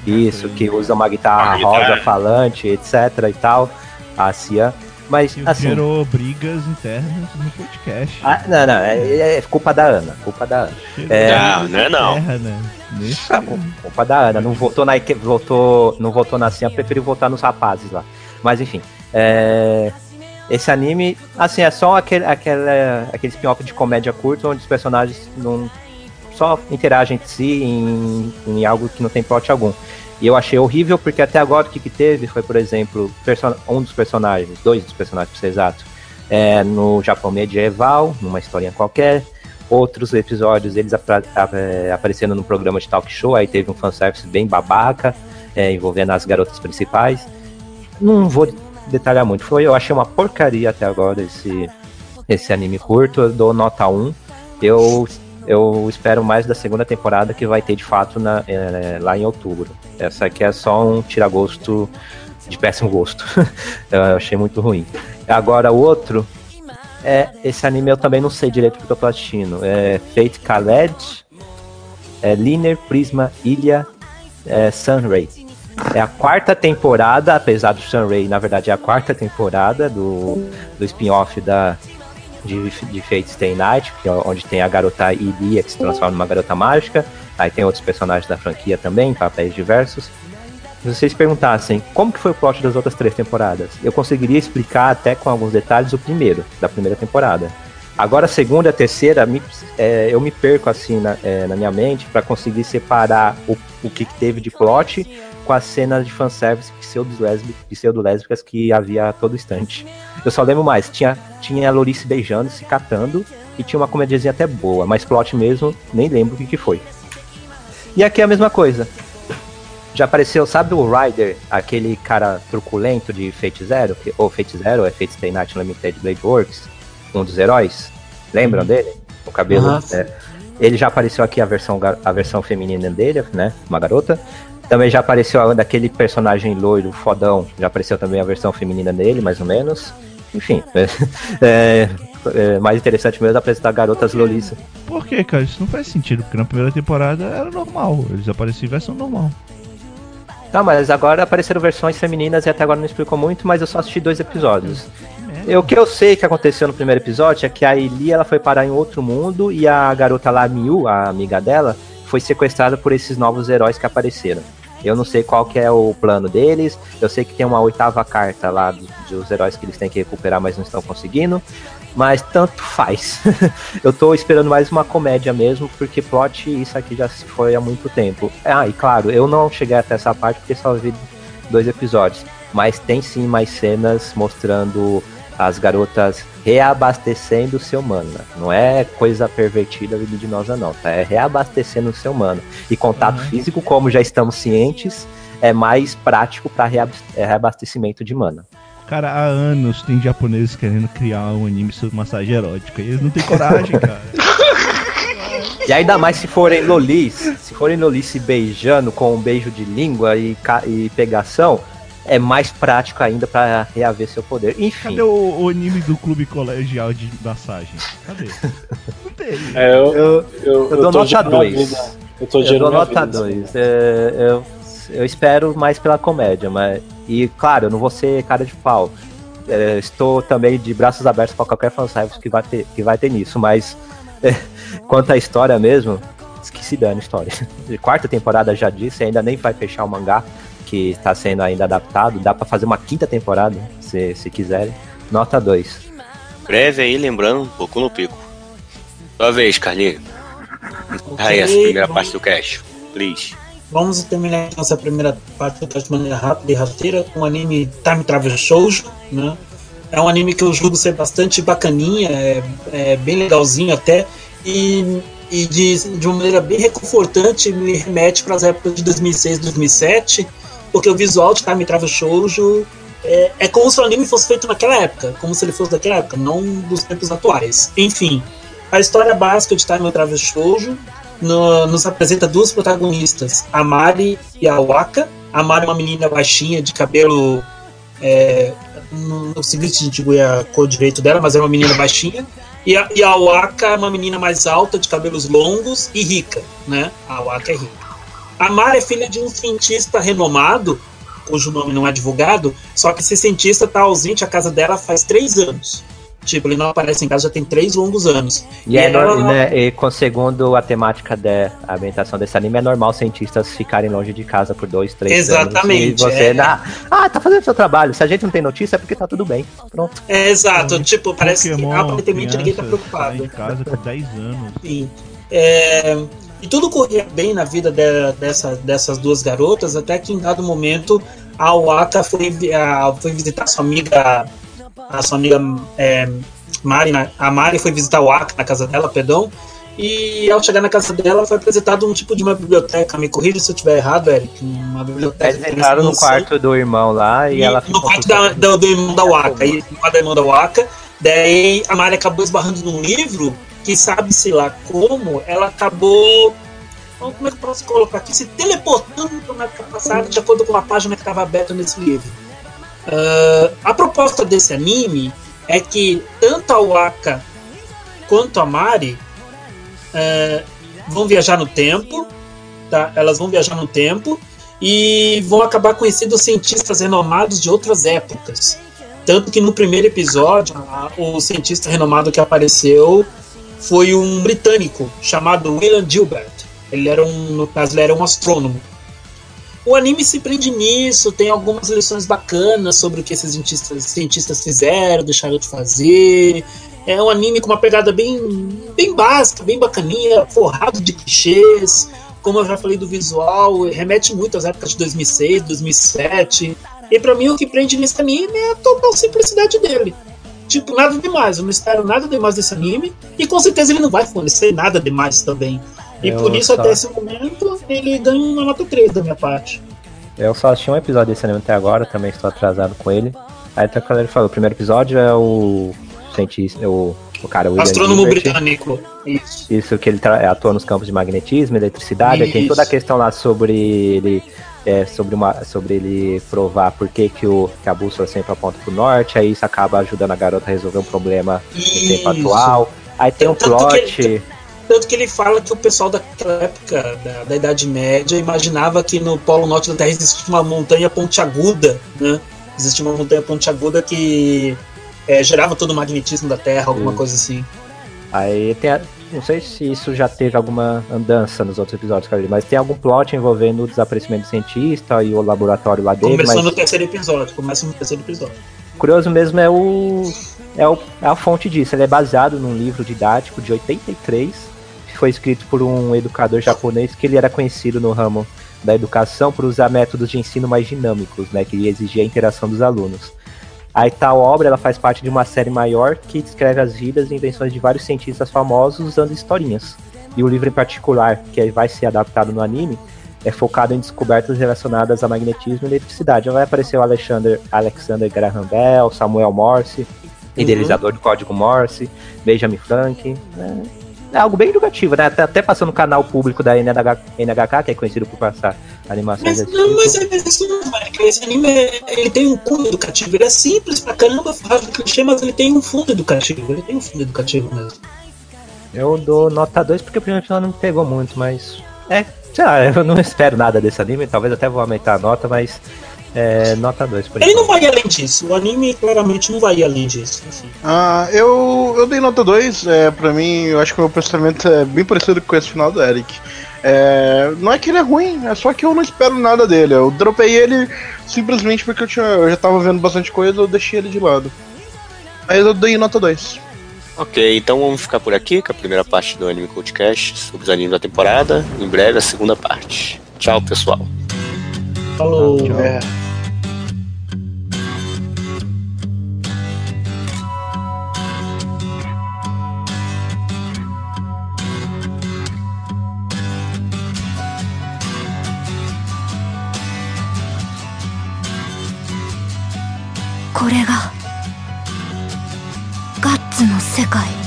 isso, que usa uma guitarra Uma guitarra. rosa falante, etc e tal, a Cia. Mas, assim, gerou brigas internas no podcast. ah, não, não, é, é culpa da Ana, culpa da Ana. É- Não, não é não. terra, né? Nesse... Ah, cu- culpa da Ana, não votou na votou, não votou na Cia, preferiu votar nos rapazes lá. Mas enfim, é, esse anime, assim, é só aquele, aquele, aquele spin-off de comédia curta onde os personagens não só interagem entre si em, em algo que não tem plot algum. E eu achei horrível porque até agora o que, que teve foi, por exemplo, um dos personagens, dois dos personagens pra ser exato, é, no Japão medieval, numa historinha qualquer. Outros episódios eles apra- a- é, aparecendo no programa de talk show, aí teve um fanservice bem babaca, é, envolvendo as garotas principais. Não vou detalhar muito, foi, eu achei uma porcaria até agora esse, esse anime curto, eu dou nota 1. Eu, eu espero mais da segunda temporada que vai ter de fato na, é, lá em outubro. Essa aqui é só um tiragosto de péssimo gosto. eu achei muito ruim. Agora o outro é esse anime eu também não sei direito porque eu tô assistindo. É Fate Khaled, é Liner Prisma Ilha é, Sunray. É a quarta temporada, apesar do Sunray, na verdade é a quarta temporada do, do spin-off da de, de Fate Stay Night, que é onde tem a garota Ilia que se transforma numa garota mágica. Aí tem outros personagens da franquia também, papéis diversos. Se vocês perguntassem como que foi o plot das outras três temporadas, eu conseguiria explicar até com alguns detalhes o primeiro, da primeira temporada. Agora a segunda e a terceira, me- é, eu me perco assim na, é, na minha mente para conseguir separar o, o que, que teve de plot com as cenas de fanservice pseudo-lésbi- pseudo-lésbicas que havia a todo instante. Eu só lembro mais, tinha, tinha a Lorice beijando, se catando, e tinha uma comediazinha até boa, mas plot mesmo, nem lembro o que, que foi. E aqui é a mesma coisa. Já apareceu, sabe o Ryder, aquele cara truculento de Fate Zero? Que, ou Fate Zero, é Fate Stay Night Limited Blade Works, um dos heróis. Lembram dele? O cabelo. É. Ele já apareceu aqui a versão, a versão feminina dele, né? Uma garota. Também já apareceu a- daquele personagem loiro, fodão. Já apareceu também a versão feminina dele, mais ou menos. Enfim, é, é mais interessante mesmo apresentar garotas lolice. Por que, cara? Isso não faz sentido, porque na primeira temporada era normal. Eles apareciam em versão normal. Tá, mas agora apareceram versões femininas e até agora não explicou muito, mas eu só assisti dois episódios. E O que eu sei que aconteceu no primeiro episódio é que a Eli ela foi parar em outro mundo e a garota lá, Miu, a amiga dela, foi sequestrada por esses novos heróis que apareceram. Eu não sei qual que é o plano deles. Eu sei que tem uma oitava carta lá do- dos heróis que eles têm que recuperar, mas não estão conseguindo. Mas tanto faz. eu tô esperando mais uma comédia mesmo, porque plot isso aqui já se foi há muito tempo. Ah, e claro, eu não cheguei até essa parte porque só vi dois episódios. Mas tem sim mais cenas mostrando as garotas reabastecendo o seu mana. Não é coisa pervertida libidinosa, não, tá? É reabastecendo o seu mana. E contato Uhum. físico, como já estamos cientes, é mais prático para reabastecimento de mana. Cara, há anos tem japoneses querendo criar um anime sobre massagem erótica. E eles não têm coragem, cara. E ainda mais se forem lolis, se forem lolis se beijando com um beijo de língua e, e pegação, é mais prático ainda para reaver seu poder. Enfim, Cadê o, o anime do clube colegial de massagem? Cadê? Não tem. É, eu, eu, eu, eu dou tô nota gerando minha 2. vida. Eu tô Eu gerando dou nota vida, 2. É, eu, eu espero mais pela comédia, mas. E claro, eu não vou ser cara de pau. É, estou também de braços abertos para qualquer fanservice que vai ter, que vai ter nisso, mas é, quanto à história mesmo, que se dane a história. Quarta temporada já disse, ainda nem vai fechar o mangá, que está sendo ainda adaptado. Dá para fazer uma quinta temporada, se, se quiserem. Nota 2. Breve aí, lembrando, um pouco no pico. Sua vez, Carlinhos. Ok, Aí, essa primeira vamos- parte do cast. Please. Vamos terminar nossa primeira parte de maneira rápida e rasteira com o anime Time Travel Shoujo, né? É um anime que eu julgo ser bastante bacaninha, é, é bem legalzinho até, e, e de, de uma maneira bem reconfortante me remete para as épocas de 2006, 2007, porque o visual de Time Travel Shoujo é, é como se o anime fosse feito naquela época, como se ele fosse daquela época, não dos tempos atuais. Enfim, a história básica de Time Travel Shoujo no- nos apresenta duas protagonistas, a Mari e a Waka. A Mari é uma menina baixinha, de cabelo. É, não sei se distinguir a cor direito dela, mas é uma menina baixinha. E a, e a Waka é uma menina mais alta, de cabelos longos e rica, né? A Waka é rica. A Mari é filha de um cientista renomado, cujo nome não é divulgado, só que esse cientista está ausente à casa dela faz três anos. Tipo, ele não aparece em casa já tem três longos anos. E, é ela- nor- né, e com- segundo a temática da ambientação desse anime, é normal cientistas ficarem longe de casa por dois, três Exatamente, anos. E você, é. ah, ah, tá fazendo seu trabalho. Se a gente não tem notícia, é porque tá tudo bem. Pronto. É exato, tipo, parece Pokémon, que aparentemente ninguém tá preocupado. sai de casa com 10 anos. Sim. É, e tudo corria bem na vida de- dessa, dessas duas garotas, até que em dado momento a Waka foi, a- foi visitar sua amiga, a sua amiga é, Mari, na- a Mari foi visitar a Waka na casa dela, perdão, e ao chegar na casa dela foi apresentado um tipo de uma biblioteca, me corrija se eu estiver errado, Eric, uma biblioteca. Eles entraram no quarto do irmão lá e, E ela no quarto da, do, do irmão da Waka. E no quarto do irmão da Waka. Daí a Mari acabou esbarrando num livro que sabe-se lá como ela acabou. Como é que eu posso colocar aqui? Se teleportando para época passada de acordo com a página que estava aberta nesse livro. Ah, a proposta desse anime é que tanto a Waka quanto a Mari ah, vão viajar no tempo, tá? Elas vão viajar no tempo e vão acabar conhecendo cientistas renomados de outras épocas. Tanto que no primeiro episódio, a- o cientista renomado que apareceu foi um britânico chamado William Gilbert. Ele era um, no caso, ele era um astrônomo. O anime se prende nisso, tem algumas lições bacanas sobre o que esses cientistas, cientistas fizeram, deixaram de fazer. É um anime com uma pegada bem, bem básica, bem bacaninha, forrado de clichês. Como eu já falei do visual, remete muito às épocas de 2006, 2007. E pra mim o que prende nesse anime é a total simplicidade dele. Tipo, nada demais, eu não espero nada demais desse anime. E com certeza ele não vai fornecer nada demais também. E Eu por isso, só- até esse momento, ele ganha uma nota 3 da minha parte. Eu só assisti um episódio desse anime até agora, também estou atrasado com ele. Aí até quando ele falou, o primeiro episódio é o cientista, o, o cara, o Astrônomo Gilbert. britânico. Isso. Isso que ele atua nos campos de magnetismo, eletricidade, tem toda a questão lá sobre ele é, sobre, uma, sobre ele provar por que, que, o, que a bússola sempre aponta pro norte, aí isso acaba ajudando a garota a resolver um problema no tempo Isso. atual. Aí tem um Tanto que plot. ele- Tanto que ele fala que o pessoal daquela época, da, da Idade Média, imaginava que no Polo Norte da Terra existia uma montanha pontiaguda, né? Existia uma montanha pontiaguda que é, gerava todo o magnetismo da Terra, alguma Isso. coisa assim. Aí tem, a- não sei se isso já teve alguma andança nos outros episódios, mas tem algum plot envolvendo o desaparecimento do cientista e o laboratório lá dele. Começou mas no terceiro episódio, começa no terceiro episódio. curioso mesmo é o, é o é a fonte disso. Ele é baseado num livro didático de 83 que foi escrito por um educador japonês que ele era conhecido no ramo da educação por usar métodos de ensino mais dinâmicos, né, que exigia a interação dos alunos. Aí tal obra ela faz parte de uma série maior que descreve as vidas e invenções de vários cientistas famosos usando historinhas. E o livro em particular, que vai ser adaptado no anime, é focado em descobertas relacionadas a magnetismo e eletricidade. Vai aparecer o Alexander, Alexander Graham Bell, Samuel Morse, idealizador do código Morse, Benjamin Franklin. né? É algo bem educativo, né? Até, até passando no canal público da NH, NHK, que é conhecido por passar animações Mas, não, tipo. mas é isso não, Mike. Esse anime é- ele tem um cunho educativo. Ele é simples pra caramba, faz o clichê, mas ele tem um fundo educativo. Ele tem um fundo educativo mesmo. Eu dou nota 2 porque o primeiro episódio não me pegou muito, mas. É, sei lá, eu não espero nada desse anime, talvez até vou aumentar a nota, mas. É, nota 2 por Ele não vai além disso. O anime claramente não vai além disso. assim. Ah, eu, eu dei nota 2, é, pra mim, eu acho que o meu pensamento é bem parecido com esse final do Eric. É, não é que ele é ruim, é só que eu não espero nada dele. Eu dropei ele simplesmente porque eu, tinha, eu já tava vendo bastante coisa, eu deixei ele de lado. Mas eu dei nota 2. Ok, então vamos ficar por aqui com a primeira parte do Anime Codecast sobre os animes da temporada. Em breve a segunda parte. Tchau, pessoal. Falou. É. これがガッツの世界。